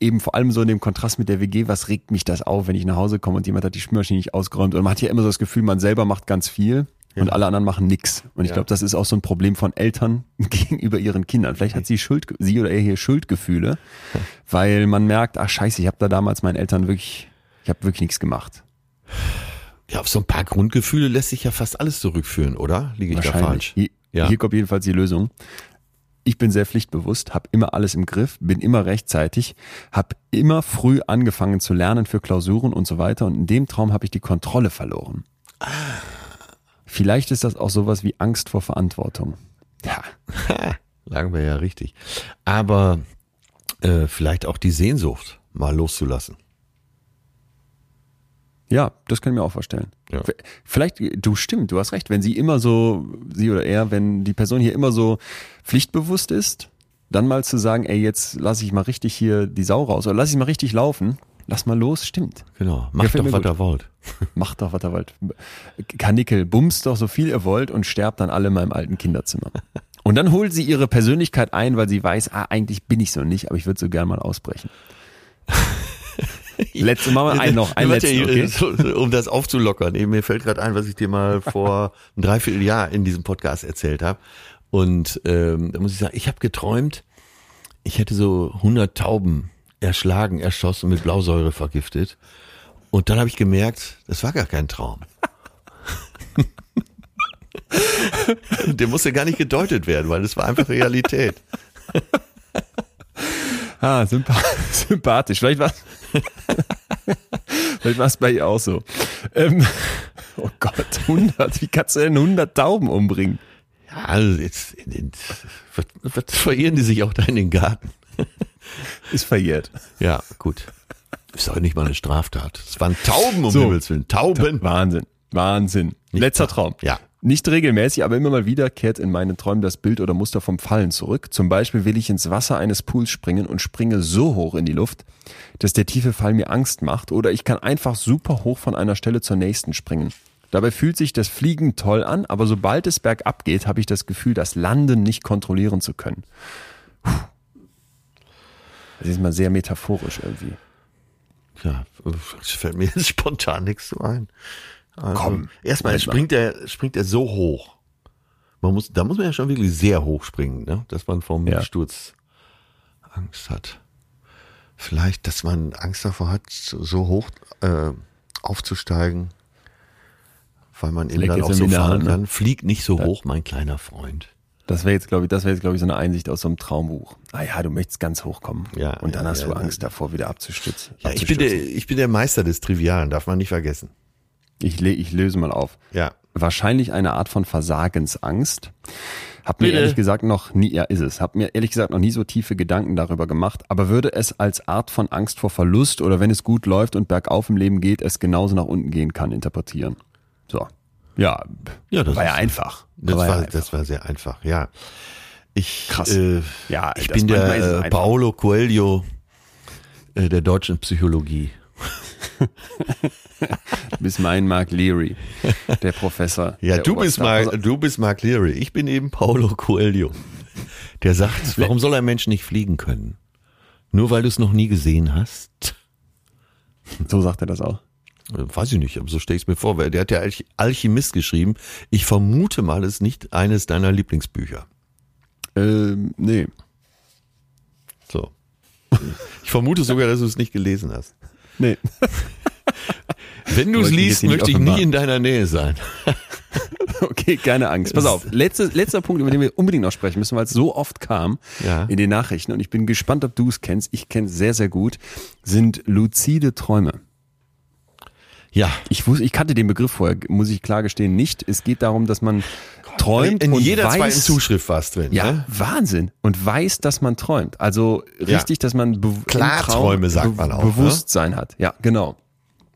eben vor allem so in dem Kontrast mit der WG, was regt mich das auf, wenn ich nach Hause komme und jemand hat die Spülmaschine nicht ausgeräumt. Und man hat ja immer so das Gefühl, man selber macht ganz viel und alle anderen machen nix. Und ich Ja. glaube, das ist auch so ein Problem von Eltern gegenüber ihren Kindern. Vielleicht hat sie Schuld, sie oder er hier Schuldgefühle, weil man merkt, ach scheiße, ich habe da damals meinen Eltern wirklich, ich habe wirklich nichts gemacht. Ja, auf so ein paar Grundgefühle lässt sich ja fast alles zurückführen, oder? Liege ich da falsch? Hier, Ja. hier kommt jedenfalls die Lösung. Ich bin sehr pflichtbewusst, habe immer alles im Griff, bin immer rechtzeitig, habe immer früh angefangen zu lernen für Klausuren und so weiter. Und in dem Traum habe ich die Kontrolle verloren. Vielleicht ist das auch sowas wie Angst vor Verantwortung. Ja, Lagen wir ja richtig. Aber äh, vielleicht auch die Sehnsucht mal loszulassen. Ja, das kann ich mir auch vorstellen. Ja. Vielleicht, du stimmt, du hast recht. Wenn sie immer so, sie oder er, wenn die Person hier immer so pflichtbewusst ist, dann mal zu sagen, ey, jetzt lasse ich mal richtig hier die Sau raus oder lass ich mal richtig laufen, lass mal los, stimmt. Genau. Macht doch, was gut. ihr wollt. Macht doch, was ihr wollt. Kanickel, bumst doch so viel ihr wollt und sterbt dann alle in meinem alten Kinderzimmer. Und dann holt sie ihre Persönlichkeit ein, weil sie weiß, ah, eigentlich bin ich so nicht, aber ich würde so gern mal ausbrechen. Letzte Mal ein noch, ein Warte, letzten, okay? Um das aufzulockern. Eben, Mir fällt gerade ein, was ich dir mal vor einem Dreivierteljahr in diesem Podcast erzählt habe. Und ähm, da muss ich sagen, ich habe geträumt, ich hätte so 100 Tauben erschlagen, erschossen, mit Blausäure vergiftet. Und dann habe ich gemerkt, das war gar kein Traum. Der musste gar nicht gedeutet werden, weil das war einfach Realität. Ah, sympa sympathisch. Vielleicht war Vielleicht war es bei ihr auch so. Ähm, oh Gott, 100. Wie kannst du denn 100 Tauben umbringen? Ja, also jetzt, in den, was, was verirren die sich auch da in den Garten? Ist verjährt. Ja, gut. Ist doch nicht mal eine Straftat. Es waren Tauben, um So. Himmels Willen. Tauben. Wahnsinn. Wahnsinn. Letzter Traum. Ja. Nicht regelmäßig, aber immer mal wieder kehrt in meinen Träumen das Bild oder Muster vom Fallen zurück. Zum Beispiel will ich ins Wasser eines Pools springen und springe so hoch in die Luft, dass der tiefe Fall mir Angst macht. Oder ich kann einfach super hoch von einer Stelle zur nächsten springen. Dabei fühlt sich das Fliegen toll an, aber sobald es bergab geht, habe ich das Gefühl, das Landen nicht kontrollieren zu können. Puh. Das ist mal sehr metaphorisch irgendwie. Ja, fällt mir jetzt spontan nichts zu ein. Also, Komm, Erstmal springt er, springt er so hoch. Man muss, da muss man ja schon wirklich sehr hoch springen, ne? dass man vom Ja. Sturz Angst hat. Vielleicht, dass man Angst davor hat, so hoch äh, aufzusteigen, weil man eben dann auch so fahren Hand, ne? kann. Flieg nicht so hoch, mein kleiner Freund. Das wäre jetzt, glaube ich, das wäre jetzt, glaube ich, so eine Einsicht aus so einem Traumbuch. Ah ja, du möchtest ganz hochkommen. Ja, Und dann ja, hast ja, du ja. Angst davor, wieder abzustützen. Ja, ich, bin der, ich bin der Meister des Trivialen, darf man nicht vergessen. Ich, ich löse mal auf. Ja. Wahrscheinlich eine Art von Versagensangst. Hab mir Bitte. ehrlich gesagt noch nie, ja ist es, hab mir ehrlich gesagt noch nie so tiefe Gedanken darüber gemacht, aber würde es als Art von Angst vor Verlust oder wenn es gut läuft und bergauf im Leben geht, es genauso nach unten gehen kann, interpretieren. So. Ja, Ja, das war ja einfach. Das war war, ja einfach. das war sehr einfach, ja. Ich, Krass. Äh, Ja, ich bin der äh. Paolo Coelho äh, der deutschen Psychologie. Du bist mein Mark Leary, der Professor. Ja, der du bist. Mark, du bist Mark Leary. Ich bin eben Paolo Coelho. Der sagt, warum soll ein Mensch nicht fliegen können? Nur weil du es noch nie gesehen hast? So sagt er das auch. Äh, Weiß ich nicht, aber so stelle ich es mir vor. Der hat ja Alch- Alchemist geschrieben. Ich vermute mal, es ist nicht eines deiner Lieblingsbücher. Ähm, nee. So. Ich vermute sogar, dass du es nicht gelesen hast. Nee. Wenn du es liest, möchte ich nie in deiner Nähe sein. Okay, keine Angst. Pass auf, letzte, letzter Punkt, über den wir unbedingt noch sprechen müssen, weil es so oft kam Ja. in den Nachrichten und ich bin gespannt, ob du es kennst. Ich kenne es sehr, sehr gut. Sind luzide Träume. Ja. Ich wusste, ich kannte den Begriff vorher, muss ich klar gestehen, nicht. Es geht darum, dass man träumt In und jeder weiß, zweiten Zuschrift war es drin. Ja, Ne? Wahnsinn. Und weiß, dass man träumt. Also richtig, dass man Klarträume Traum sagt man auch, ne? Bewusstsein hat. Ja, genau.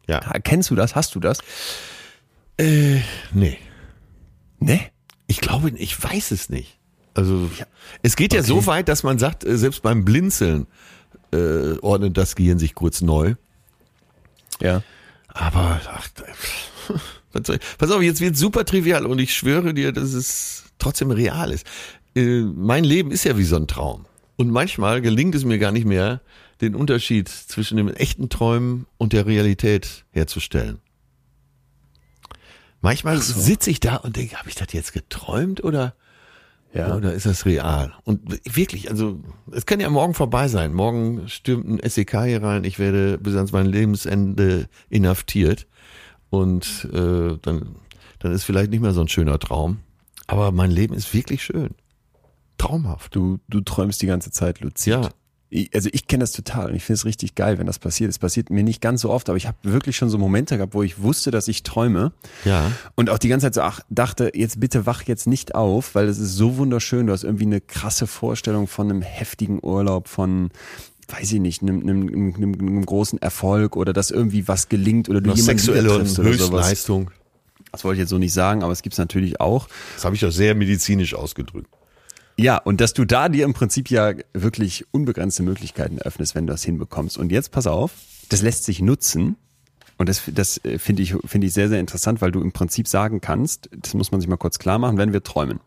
Ja. Kennst du das? Hast du das? Äh, nee. Nee. Ich glaube, ich weiß es nicht. Also es geht ja so weit, dass man sagt, äh, selbst beim Blinzeln äh, ordnet das Gehirn sich kurz neu. Ja. Aber ach, pass auf, jetzt wird super trivial und ich schwöre dir, dass es trotzdem real ist. Äh, mein Leben ist ja wie so ein Traum. Und manchmal gelingt es mir gar nicht mehr, den Unterschied zwischen dem echten Träumen und der Realität herzustellen. Manchmal sitze ich da und denke, habe ich das jetzt geträumt oder, Ja. oder ist das real? Und wirklich, also es kann ja morgen vorbei sein. Morgen stürmt ein SEK hier rein, ich werde bis ans mein Lebensende inhaftiert. Und äh, dann, dann ist vielleicht nicht mehr so ein schöner Traum. Aber mein Leben ist wirklich schön. Traumhaft. Du, du träumst die ganze Zeit luzid. Ja. Ich, also ich kenne das total und ich finde es richtig geil, wenn das passiert. Es passiert mir nicht ganz so oft, aber ich habe wirklich schon so Momente gehabt, wo ich wusste, dass ich träume Ja. und auch die ganze Zeit so ach, dachte, jetzt bitte wach jetzt nicht auf, weil es ist so wunderschön. Du hast irgendwie eine krasse Vorstellung von einem heftigen Urlaub, von weiß ich nicht, einem, einem, einem, einem großen Erfolg oder dass irgendwie was gelingt oder du jemanden sexuelle. Höchstleistung. Das wollte ich jetzt so nicht sagen, aber es gibt's natürlich auch. Das habe ich doch sehr medizinisch ausgedrückt. Ja, und dass du da dir im Prinzip ja wirklich unbegrenzte Möglichkeiten öffnest, wenn du das hinbekommst. Und jetzt pass auf, das lässt sich nutzen. Und das, das äh, finde ich, finde ich sehr, sehr interessant, weil du im Prinzip sagen kannst, das muss man sich mal kurz klar machen, wenn wir träumen.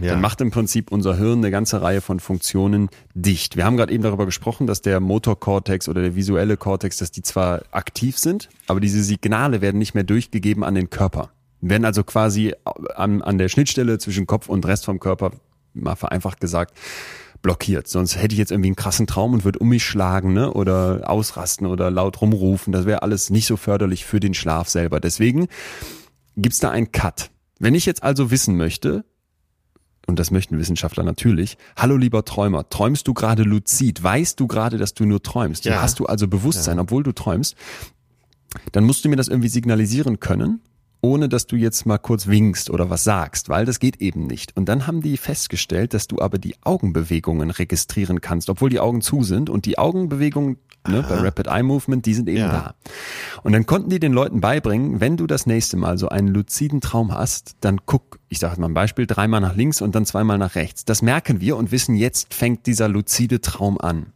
Ja. Dann macht im Prinzip unser Hirn eine ganze Reihe von Funktionen dicht. Wir haben gerade eben darüber gesprochen, dass der Motorkortex oder der visuelle Kortex, dass die zwar aktiv sind, aber diese Signale werden nicht mehr durchgegeben an den Körper. Werden also quasi an, an der Schnittstelle zwischen Kopf und Rest vom Körper, mal vereinfacht gesagt, blockiert. Sonst hätte ich jetzt irgendwie einen krassen Traum und würde um mich schlagen ne? oder ausrasten oder laut rumrufen. Das wäre alles nicht so förderlich für den Schlaf selber. Deswegen gibt's da einen Cut. Wenn ich jetzt also wissen möchte, und das möchten Wissenschaftler natürlich, hallo lieber Träumer, träumst du gerade luzid? Weißt du gerade, dass du nur träumst? Ja. Hast du also Bewusstsein, obwohl du träumst? Dann musst du mir das irgendwie signalisieren können, ohne dass du jetzt mal kurz winkst oder was sagst, weil das geht eben nicht. Und dann haben die festgestellt, dass du aber die Augenbewegungen registrieren kannst, obwohl die Augen zu sind und die Augenbewegungen ne, bei Rapid Eye Movement, die sind eben Ja. da. Und dann konnten die den Leuten beibringen, wenn du das nächste Mal so einen luziden Traum hast, dann guck, ich sage mal ein Beispiel, dreimal nach links und dann zweimal nach rechts. Das merken wir und wissen, jetzt fängt dieser luzide Traum an.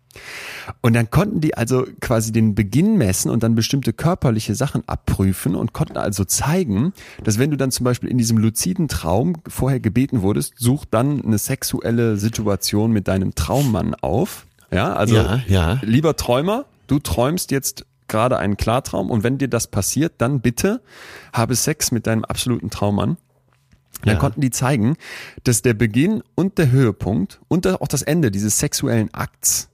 Und dann konnten die also quasi den Beginn messen und dann bestimmte körperliche Sachen abprüfen und konnten also zeigen, dass wenn du dann zum Beispiel in diesem luziden Traum vorher gebeten wurdest, such dann eine sexuelle Situation mit deinem Traummann auf. Ja, also Ja, ja. lieber Träumer, du träumst jetzt gerade einen Klartraum und wenn dir das passiert, dann bitte habe Sex mit deinem absoluten Traummann. Dann Ja. konnten die zeigen, dass der Beginn und der Höhepunkt und auch das Ende dieses sexuellen Akts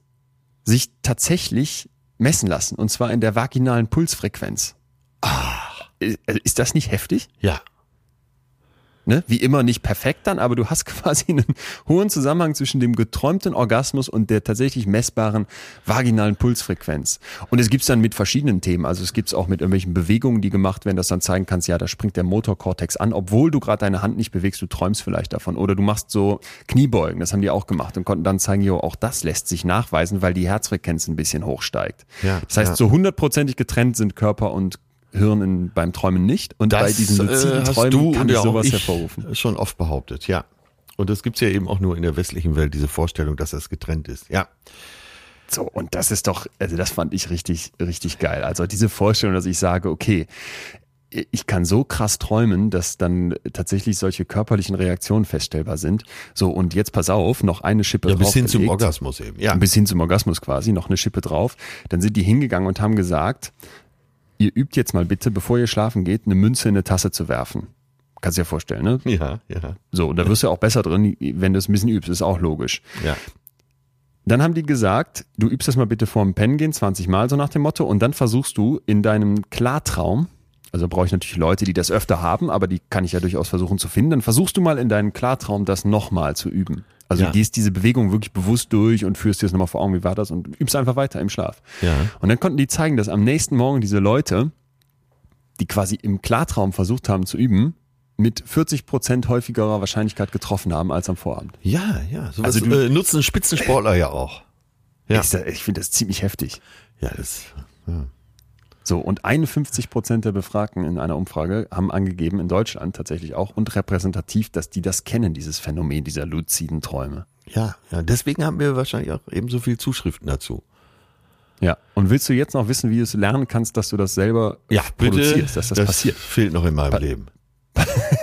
sich tatsächlich messen lassen. Und zwar in der vaginalen Pulsfrequenz. Ah. Ist das nicht heftig? Ja. Ne, wie immer nicht perfekt dann, aber du hast quasi einen hohen Zusammenhang zwischen dem geträumten Orgasmus und der tatsächlich messbaren vaginalen Pulsfrequenz. Und es gibt's dann mit verschiedenen Themen. Also es gibt's auch mit irgendwelchen Bewegungen, die gemacht werden, dass dann zeigen kannst, ja, da springt der Motorkortex an, obwohl du gerade deine Hand nicht bewegst, du träumst vielleicht davon. Oder du machst so Kniebeugen, das haben die auch gemacht und konnten dann zeigen, jo, auch das lässt sich nachweisen, weil die Herzfrequenz ein bisschen hochsteigt. Ja, das heißt, ja. so hundertprozentig getrennt sind Körper und Hirn in, beim Träumen nicht. Und bei diesen luziden äh, Träumen du kann ich ja auch sowas ich hervorrufen. schon oft behauptet, ja. Und das gibt's ja eben auch nur in der westlichen Welt, diese Vorstellung, dass das getrennt ist. Ja. So, und das ist doch, also das fand ich richtig, richtig geil. Also diese Vorstellung, dass ich sage, okay, ich kann so krass träumen, dass dann tatsächlich solche körperlichen Reaktionen feststellbar sind. So, und jetzt pass auf, noch eine Schippe Ja, bis hin zum draufgelegt. Orgasmus eben. Ja. bis hin zum Orgasmus quasi, noch eine Schippe drauf. Dann sind die hingegangen und haben gesagt, ihr übt jetzt mal bitte, bevor ihr schlafen geht, eine Münze in eine Tasse zu werfen. Kannst dir ja vorstellen, ne? Ja, ja, So, und da wirst du auch besser drin, wenn du es ein bisschen übst, ist auch logisch. ja. Dann haben die gesagt, du übst das mal bitte vorm Pennen gehen, 20 Mal so nach dem Motto, und dann versuchst du in deinem Klartraum, also brauche ich natürlich Leute, die das öfter haben, aber die kann ich ja durchaus versuchen zu finden, dann versuchst du mal in deinem Klartraum das nochmal zu üben. Also Ja. du gehst diese Bewegung wirklich bewusst durch und führst dir das nochmal vor Augen, wie war das, und übst einfach weiter im Schlaf. Ja. Und dann konnten die zeigen, dass am nächsten Morgen diese Leute, die quasi im Klartraum versucht haben zu üben, mit 40 Prozent häufigerer Wahrscheinlichkeit getroffen haben als am Vorabend. Ja, ja. Sowas Also du- äh, nutzen Spitzensportler ja auch. Ja. Ich, ich finde das ziemlich heftig. Ja, das. Ja. So, und 51 Prozent der Befragten in einer Umfrage haben angegeben, in Deutschland tatsächlich auch und repräsentativ, dass die das kennen, dieses Phänomen dieser luziden Träume. Ja, ja, deswegen haben wir wahrscheinlich auch eben so viel Zuschriften dazu. Ja. Und willst du jetzt noch wissen, wie du es lernen kannst, dass du das selber produzierst, dass das, passiert? fehlt noch in meinem Leben.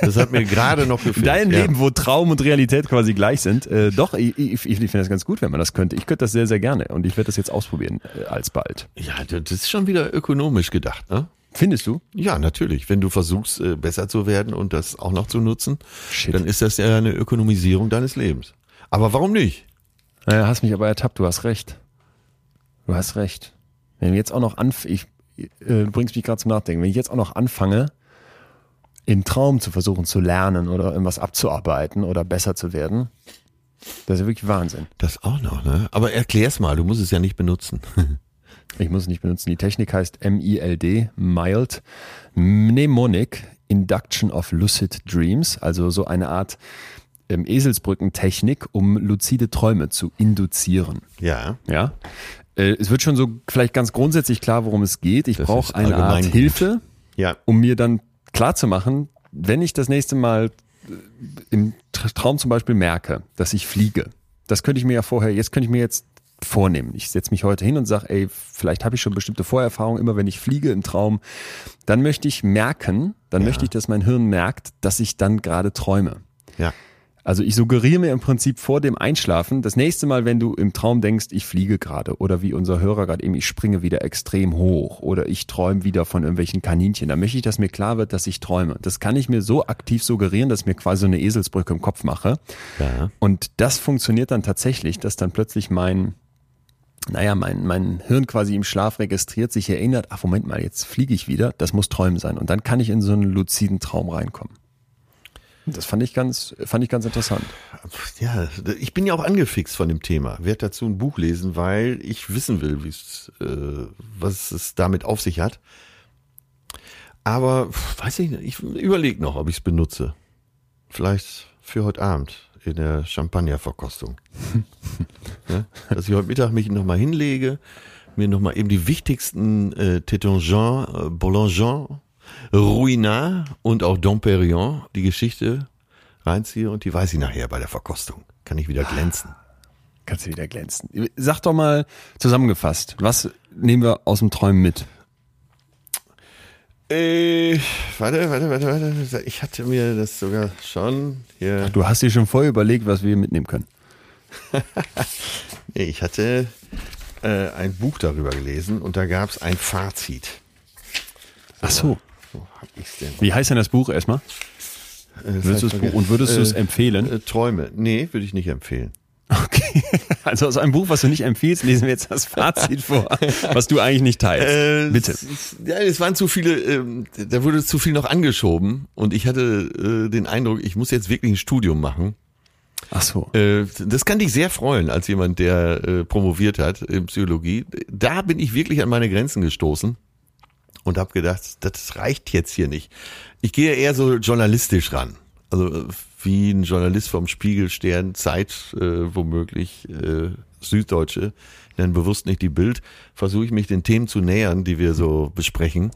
Das hat mir gerade noch gefehlt. Dein ja. Leben, wo Traum und Realität quasi gleich sind. Äh, doch, ich, ich, ich finde das ganz gut, wenn man das könnte. Ich könnte das sehr, sehr gerne und ich werde das jetzt ausprobieren äh, alsbald. Ja, das ist schon wieder ökonomisch gedacht, ne? Findest du? Ja, natürlich. Wenn du versuchst, äh, besser zu werden und das auch noch zu nutzen, Shit. dann ist das ja eine Ökonomisierung deines Lebens. Aber warum nicht? Naja, hast mich aber ertappt, du hast recht. Du hast recht. Wenn wir jetzt auch noch anf ich, äh, bringst mich gerade zum Nachdenken, wenn ich jetzt auch noch anfange, im Traum zu versuchen zu lernen oder irgendwas abzuarbeiten oder besser zu werden, das ist ja wirklich Wahnsinn. Das auch noch, ne? Aber erklär's mal, du musst es ja nicht benutzen. Ich muss es nicht benutzen. Die Technik heißt MILD, Mild Mnemonic Induction of Lucid Dreams, also so eine Art ähm, Eselsbrückentechnik, um luzide Träume zu induzieren. ja. Ja. Äh, es wird schon so vielleicht ganz grundsätzlich klar, worum es geht. Ich brauche eine Art. Hilfe, Ja. um mir dann klar zu machen, wenn ich das nächste Mal äh, im Tra- Traum zum Beispiel merke, dass ich fliege. Das könnte ich mir ja vorher, jetzt könnte ich mir jetzt vornehmen. Ich setze mich heute hin und sage, ey, vielleicht habe ich schon bestimmte Vorerfahrungen, immer wenn ich fliege im Traum, dann möchte ich merken, dann möchte ich, dass mein Hirn merkt, dass ich dann gerade träume. Ja. Also ich suggeriere mir im Prinzip vor dem Einschlafen, das nächste Mal, wenn du im Traum denkst, ich fliege gerade oder wie unser Hörer gerade eben, ich springe wieder extrem hoch oder ich träume wieder von irgendwelchen Kaninchen, dann möchte ich, dass mir klar wird, dass ich träume. Das kann ich mir so aktiv suggerieren, dass ich mir quasi so eine Eselsbrücke im Kopf mache. Ja. Und das funktioniert dann tatsächlich, dass dann plötzlich mein, naja, mein, mein Hirn quasi im Schlaf registriert, sich erinnert, ach Moment mal, jetzt fliege ich wieder, das muss Träumen sein. Und dann kann ich in so einen luziden Traum reinkommen. Das fand ich ganz, fand ich ganz interessant. Ja, ich bin ja auch angefixt von dem Thema. Werde dazu ein Buch lesen, weil ich wissen will, äh, was es damit auf sich hat. Aber weiß ich nicht, ich überlege noch, ob ich es benutze. Vielleicht für heute Abend in der Champagnerverkostung. ja, dass ich heute Mittag mich nochmal hinlege, mir nochmal eben die wichtigsten äh, Tétangin, äh, Boulanger, Ruinart und auch Domperion, die Geschichte reinziehe und die weiß ich nachher bei der Verkostung. Kann ich wieder glänzen. Kannst du wieder glänzen. Sag doch mal zusammengefasst, was nehmen wir aus dem Träumen mit? Äh, warte, warte, warte, warte. Ich hatte mir das sogar schon hier. Du hast dir schon vorher überlegt, was wir mitnehmen können. Ich hatte äh, ein Buch darüber gelesen und da gab es ein Fazit. Ach so. Wo hab ich's denn? Wie heißt denn das Buch erstmal? Äh, das es vergessen. und würdest du es Äh, empfehlen? Äh, Träume. Nee, würde ich nicht empfehlen. Okay. Also aus einem Buch, was du nicht empfiehlst, lesen wir jetzt das Fazit vor, was du eigentlich nicht teilst. Äh, Bitte. es- Ja, es waren zu viele, ähm, da wurde zu viel noch angeschoben und ich hatte äh, den Eindruck, ich muss jetzt wirklich ein Studium machen. Ach so. Äh, das kann dich sehr freuen als jemand, der äh, promoviert hat in Psychologie. Da bin ich wirklich an meine Grenzen gestoßen und habe gedacht, das reicht jetzt hier nicht. Ich gehe eher so journalistisch ran. Also äh, wie ein Journalist vom Spiegel, Stern, Zeit, äh, womöglich äh, Süddeutsche, ich nenne bewusst nicht die Bild, versuche ich mich den Themen zu nähern, die wir so besprechen.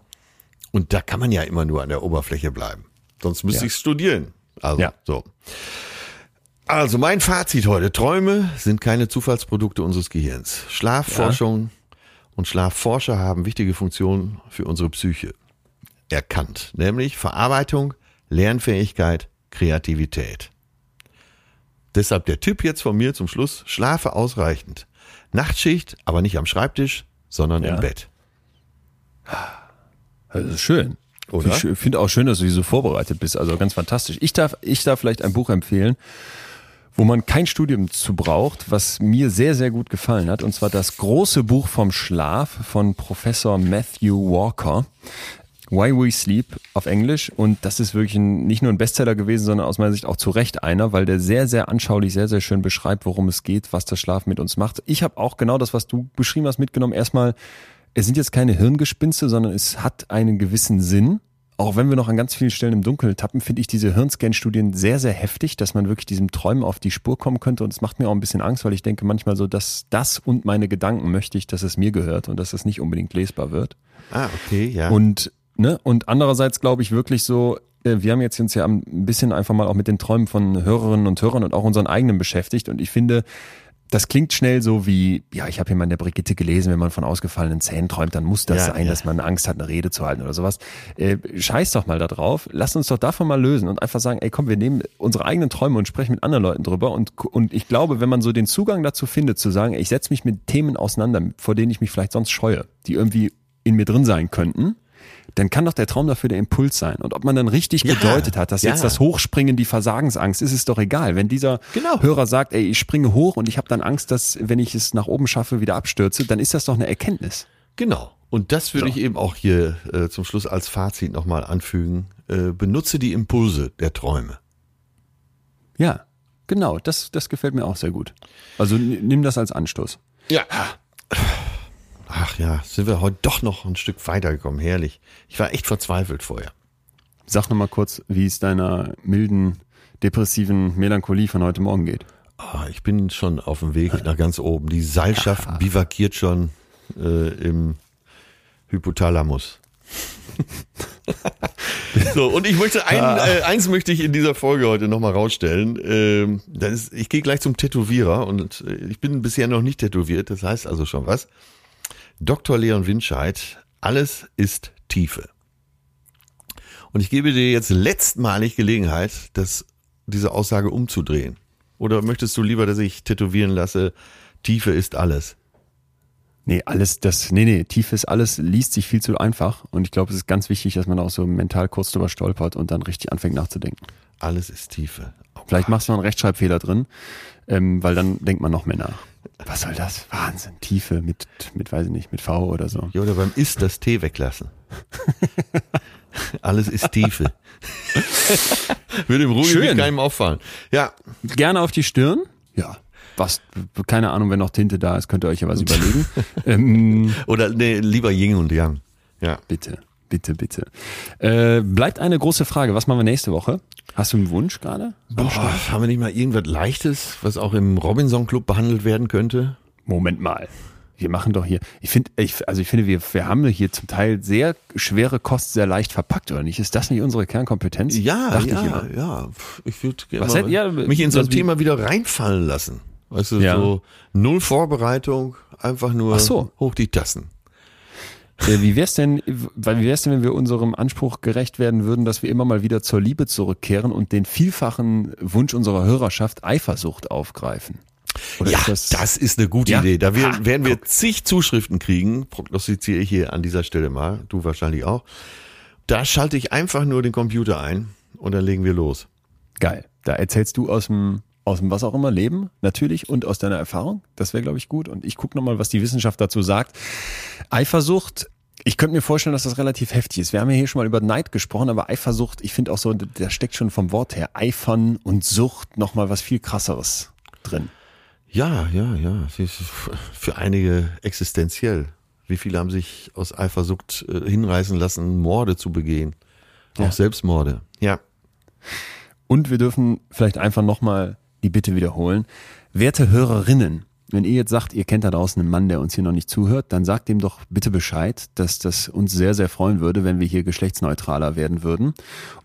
Und da kann man ja immer nur an der Oberfläche bleiben. Sonst müsste Ja. ich studieren. Also Ja. so. Also mein Fazit heute. Träume sind keine Zufallsprodukte unseres Gehirns. Schlafforschung und Schlafforscher haben wichtige Funktionen für unsere Psyche erkannt. Nämlich Verarbeitung, Lernfähigkeit, Kreativität. Deshalb der Tipp jetzt von mir zum Schluss. Schlafe ausreichend. Nachtschicht, aber nicht am Schreibtisch, sondern Ja. im Bett. Das ist schön. Oder? Ich finde auch schön, dass du hier so vorbereitet bist. Also ganz fantastisch. Ich darf, ich darf vielleicht ein Buch empfehlen, wo man kein Studium zu braucht, was mir sehr, sehr gut gefallen hat. Und zwar das große Buch vom Schlaf von Professor Matthew Walker. Why We Sleep auf Englisch. Und das ist wirklich ein, nicht nur ein Bestseller gewesen, sondern aus meiner Sicht auch zu Recht einer, weil der sehr, sehr anschaulich, sehr, sehr schön beschreibt, worum es geht, was das Schlaf mit uns macht. Ich habe auch genau das, was du beschrieben hast, mitgenommen. Erstmal, es sind jetzt keine Hirngespinste, sondern es hat einen gewissen Sinn. Auch wenn wir noch an ganz vielen Stellen im Dunkeln tappen, finde ich diese Hirnscan-Studien sehr, sehr heftig, dass man wirklich diesem Träumen auf die Spur kommen könnte. Und es macht mir auch ein bisschen Angst, weil ich denke manchmal so, dass das und meine Gedanken möchte ich, dass es mir gehört und dass es nicht unbedingt lesbar wird. Ah, okay, ja. Und, ne, und andererseits glaube ich wirklich so, äh, wir haben jetzt uns ja ein bisschen einfach mal auch mit den Träumen von Hörerinnen und Hörern und auch unseren eigenen beschäftigt. Und ich finde, das klingt schnell so wie, ja, ich habe hier mal in der Brigitte gelesen, wenn man von ausgefallenen Zähnen träumt, dann muss das Ja, sein, ja. dass man Angst hat, eine Rede zu halten oder sowas. Äh, scheiß doch mal da drauf. Lass uns doch davon mal lösen und einfach sagen, ey komm, wir nehmen unsere eigenen Träume und sprechen mit anderen Leuten drüber. Und, und ich glaube, wenn man so den Zugang dazu findet, zu sagen, ey, ich setze mich mit Themen auseinander, vor denen ich mich vielleicht sonst scheue, die irgendwie in mir drin sein könnten, dann kann doch der Traum dafür der Impuls sein. Und ob man dann richtig Ja, gedeutet hat, dass ja. jetzt das Hochspringen die Versagensangst ist, ist doch egal. Wenn dieser Genau. Hörer sagt, ey, ich springe hoch und ich habe dann Angst, dass wenn ich es nach oben schaffe, wieder abstürze, dann ist das doch eine Erkenntnis. Genau. Und das würde So. ich eben auch hier äh, zum Schluss als Fazit nochmal anfügen. Äh, benutze die Impulse der Träume. Ja, genau, das, das gefällt mir auch sehr gut. Also nimm das als Anstoß. Ja. Ach ja, sind wir heute doch noch ein Stück weitergekommen. Herrlich. Ich war echt verzweifelt vorher. Sag noch mal kurz, wie es deiner milden, depressiven Melancholie von heute Morgen geht. Ah, ich bin schon auf dem Weg nach ganz oben. Die Seilschaft bivakiert schon äh, im Hypothalamus. so, und ich möchte ein, äh, eins möchte ich in dieser Folge heute nochmal rausstellen. Ähm, das ist, ich gehe gleich zum Tätowierer und äh, ich bin bisher noch nicht tätowiert, das heißt also schon was. Dr. Leon Winscheid, alles ist Tiefe. Und ich gebe dir jetzt letztmalig Gelegenheit, das, diese Aussage umzudrehen. Oder möchtest du lieber, dass ich tätowieren lasse, Tiefe ist alles? Nee, alles, das, nee, nee, tief ist alles, liest sich viel zu einfach. Und ich glaube, es ist ganz wichtig, dass man auch so mental kurz drüber stolpert und dann richtig anfängt nachzudenken. Alles ist Tiefe. Vielleicht machst du noch einen Rechtschreibfehler drin, ähm, weil dann denkt man noch mehr nach. Was soll das? Wahnsinn. Tiefe mit, mit, weiß ich nicht, mit V oder so. Ja, oder beim Ist das T weglassen. Alles ist Tiefe. Würde im Schön. keinem auffallen. Ja, Gerne auf die Stirn. Ja. Was, keine Ahnung, wenn noch Tinte da ist, könnt ihr euch ja was überlegen. ähm, oder nee, lieber Yin und Yang. Ja. bitte, bitte, bitte. Äh, bleibt eine große Frage. Was machen wir nächste Woche? Hast du einen Wunsch gerade? Haben wir nicht mal irgendwas Leichtes, was auch im Robinson Club behandelt werden könnte? Moment mal. Wir machen doch hier, ich finde, ich, also ich finde, wir, wir haben hier zum Teil sehr schwere Kost sehr leicht verpackt, oder nicht? Ist das nicht unsere Kernkompetenz? Ja, Dachte ja, ich immer. ja. Ich würde gerne ja, mich in so ein wie- Thema wieder reinfallen lassen. Weißt du, Ja. so null Vorbereitung, einfach nur Ach so. hoch die Tassen. Äh, Wie wär's denn, wie wär's denn, wenn wir unserem Anspruch gerecht werden würden, dass wir immer mal wieder zur Liebe zurückkehren und den vielfachen Wunsch unserer Hörerschaft Eifersucht aufgreifen? Oder ja, ist das, ist eine gute Ja? Idee. Da wir, Ha, werden wir zig Zuschriften kriegen, prognostiziere ich hier an dieser Stelle mal, du wahrscheinlich auch. Da schalte ich einfach nur den Computer ein und dann legen wir los. geil. Da erzählst du aus dem aus dem was auch immer leben, natürlich, und aus deiner Erfahrung. Das wäre, glaube ich, gut. Und ich gucke nochmal, was die Wissenschaft dazu sagt. Eifersucht, ich könnte mir vorstellen, dass das relativ heftig ist. Wir haben ja hier schon mal über Neid gesprochen, aber Eifersucht, ich finde auch so, da steckt schon vom Wort her Eifern und Sucht nochmal was viel krasseres drin. Ja, ja, ja. Für einige existenziell. Wie viele haben sich aus Eifersucht äh, hinreißen lassen, Morde zu begehen? Auch Ja. Selbstmorde. Ja. Und wir dürfen vielleicht einfach nochmal die Bitte wiederholen. Werte Hörerinnen, wenn ihr jetzt sagt, ihr kennt da draußen einen Mann, der uns hier noch nicht zuhört, dann sagt dem doch bitte Bescheid, dass das uns sehr, sehr freuen würde, wenn wir hier geschlechtsneutraler werden würden.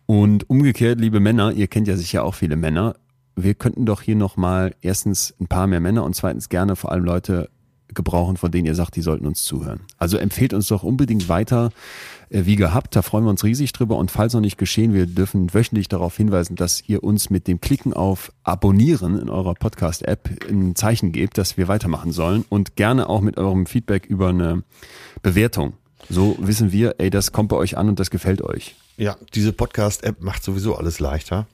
Und umgekehrt, liebe Männer, ihr kennt ja sicher auch viele Männer, wir könnten doch hier nochmal erstens ein paar mehr Männer und zweitens gerne vor allem Leute gebrauchen, von denen ihr sagt, die sollten uns zuhören. Also empfehlt uns doch unbedingt weiter, wie gehabt. Da freuen wir uns riesig drüber. Und falls noch nicht geschehen, wir dürfen wöchentlich darauf hinweisen, dass ihr uns mit dem Klicken auf Abonnieren in eurer Podcast-App ein Zeichen gebt, dass wir weitermachen sollen. Und gerne auch mit eurem Feedback über eine Bewertung. So wissen wir, ey, das kommt bei euch an und das gefällt euch. Ja, diese Podcast-App macht sowieso alles leichter.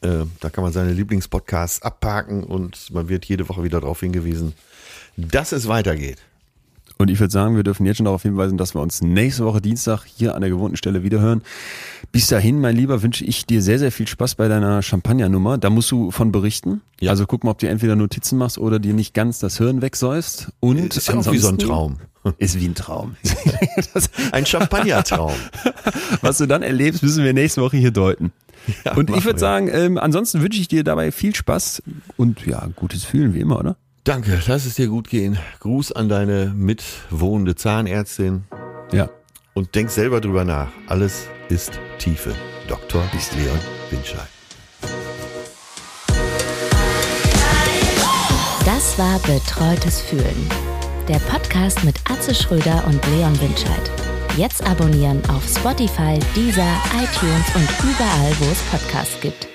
Äh, da kann man seine Lieblingspodcasts abparken und man wird jede Woche wieder darauf hingewiesen, dass es weitergeht. Und ich würde sagen, wir dürfen jetzt schon darauf hinweisen, dass wir uns nächste Woche Dienstag hier an der gewohnten Stelle wiederhören. Bis dahin, mein Lieber, wünsche ich dir sehr, sehr viel Spaß bei deiner Champagnernummer. Da musst du von berichten. Ja. Also guck mal, ob du entweder Notizen machst oder dir nicht ganz das Hirn wegsäust. Und Ist ja auch wie so ein Traum. Ist wie ein Traum. Ein Champagnertraum. was du dann erlebst, müssen wir nächste Woche hier deuten. Ja, und ich würde sagen, ähm, ansonsten wünsche ich dir dabei viel Spaß und ja, gutes Fühlen wie immer, oder? Danke, lass es dir gut gehen. Gruß an deine mitwohnende Zahnärztin Ja. und denk selber drüber nach. Alles ist Tiefe. Dr. Leon Winscheid. Das war Betreutes Fühlen. Der Podcast mit Atze Schröder und Leon Winscheid. Jetzt abonnieren auf Spotify, Deezer, iTunes und überall, wo es Podcasts gibt.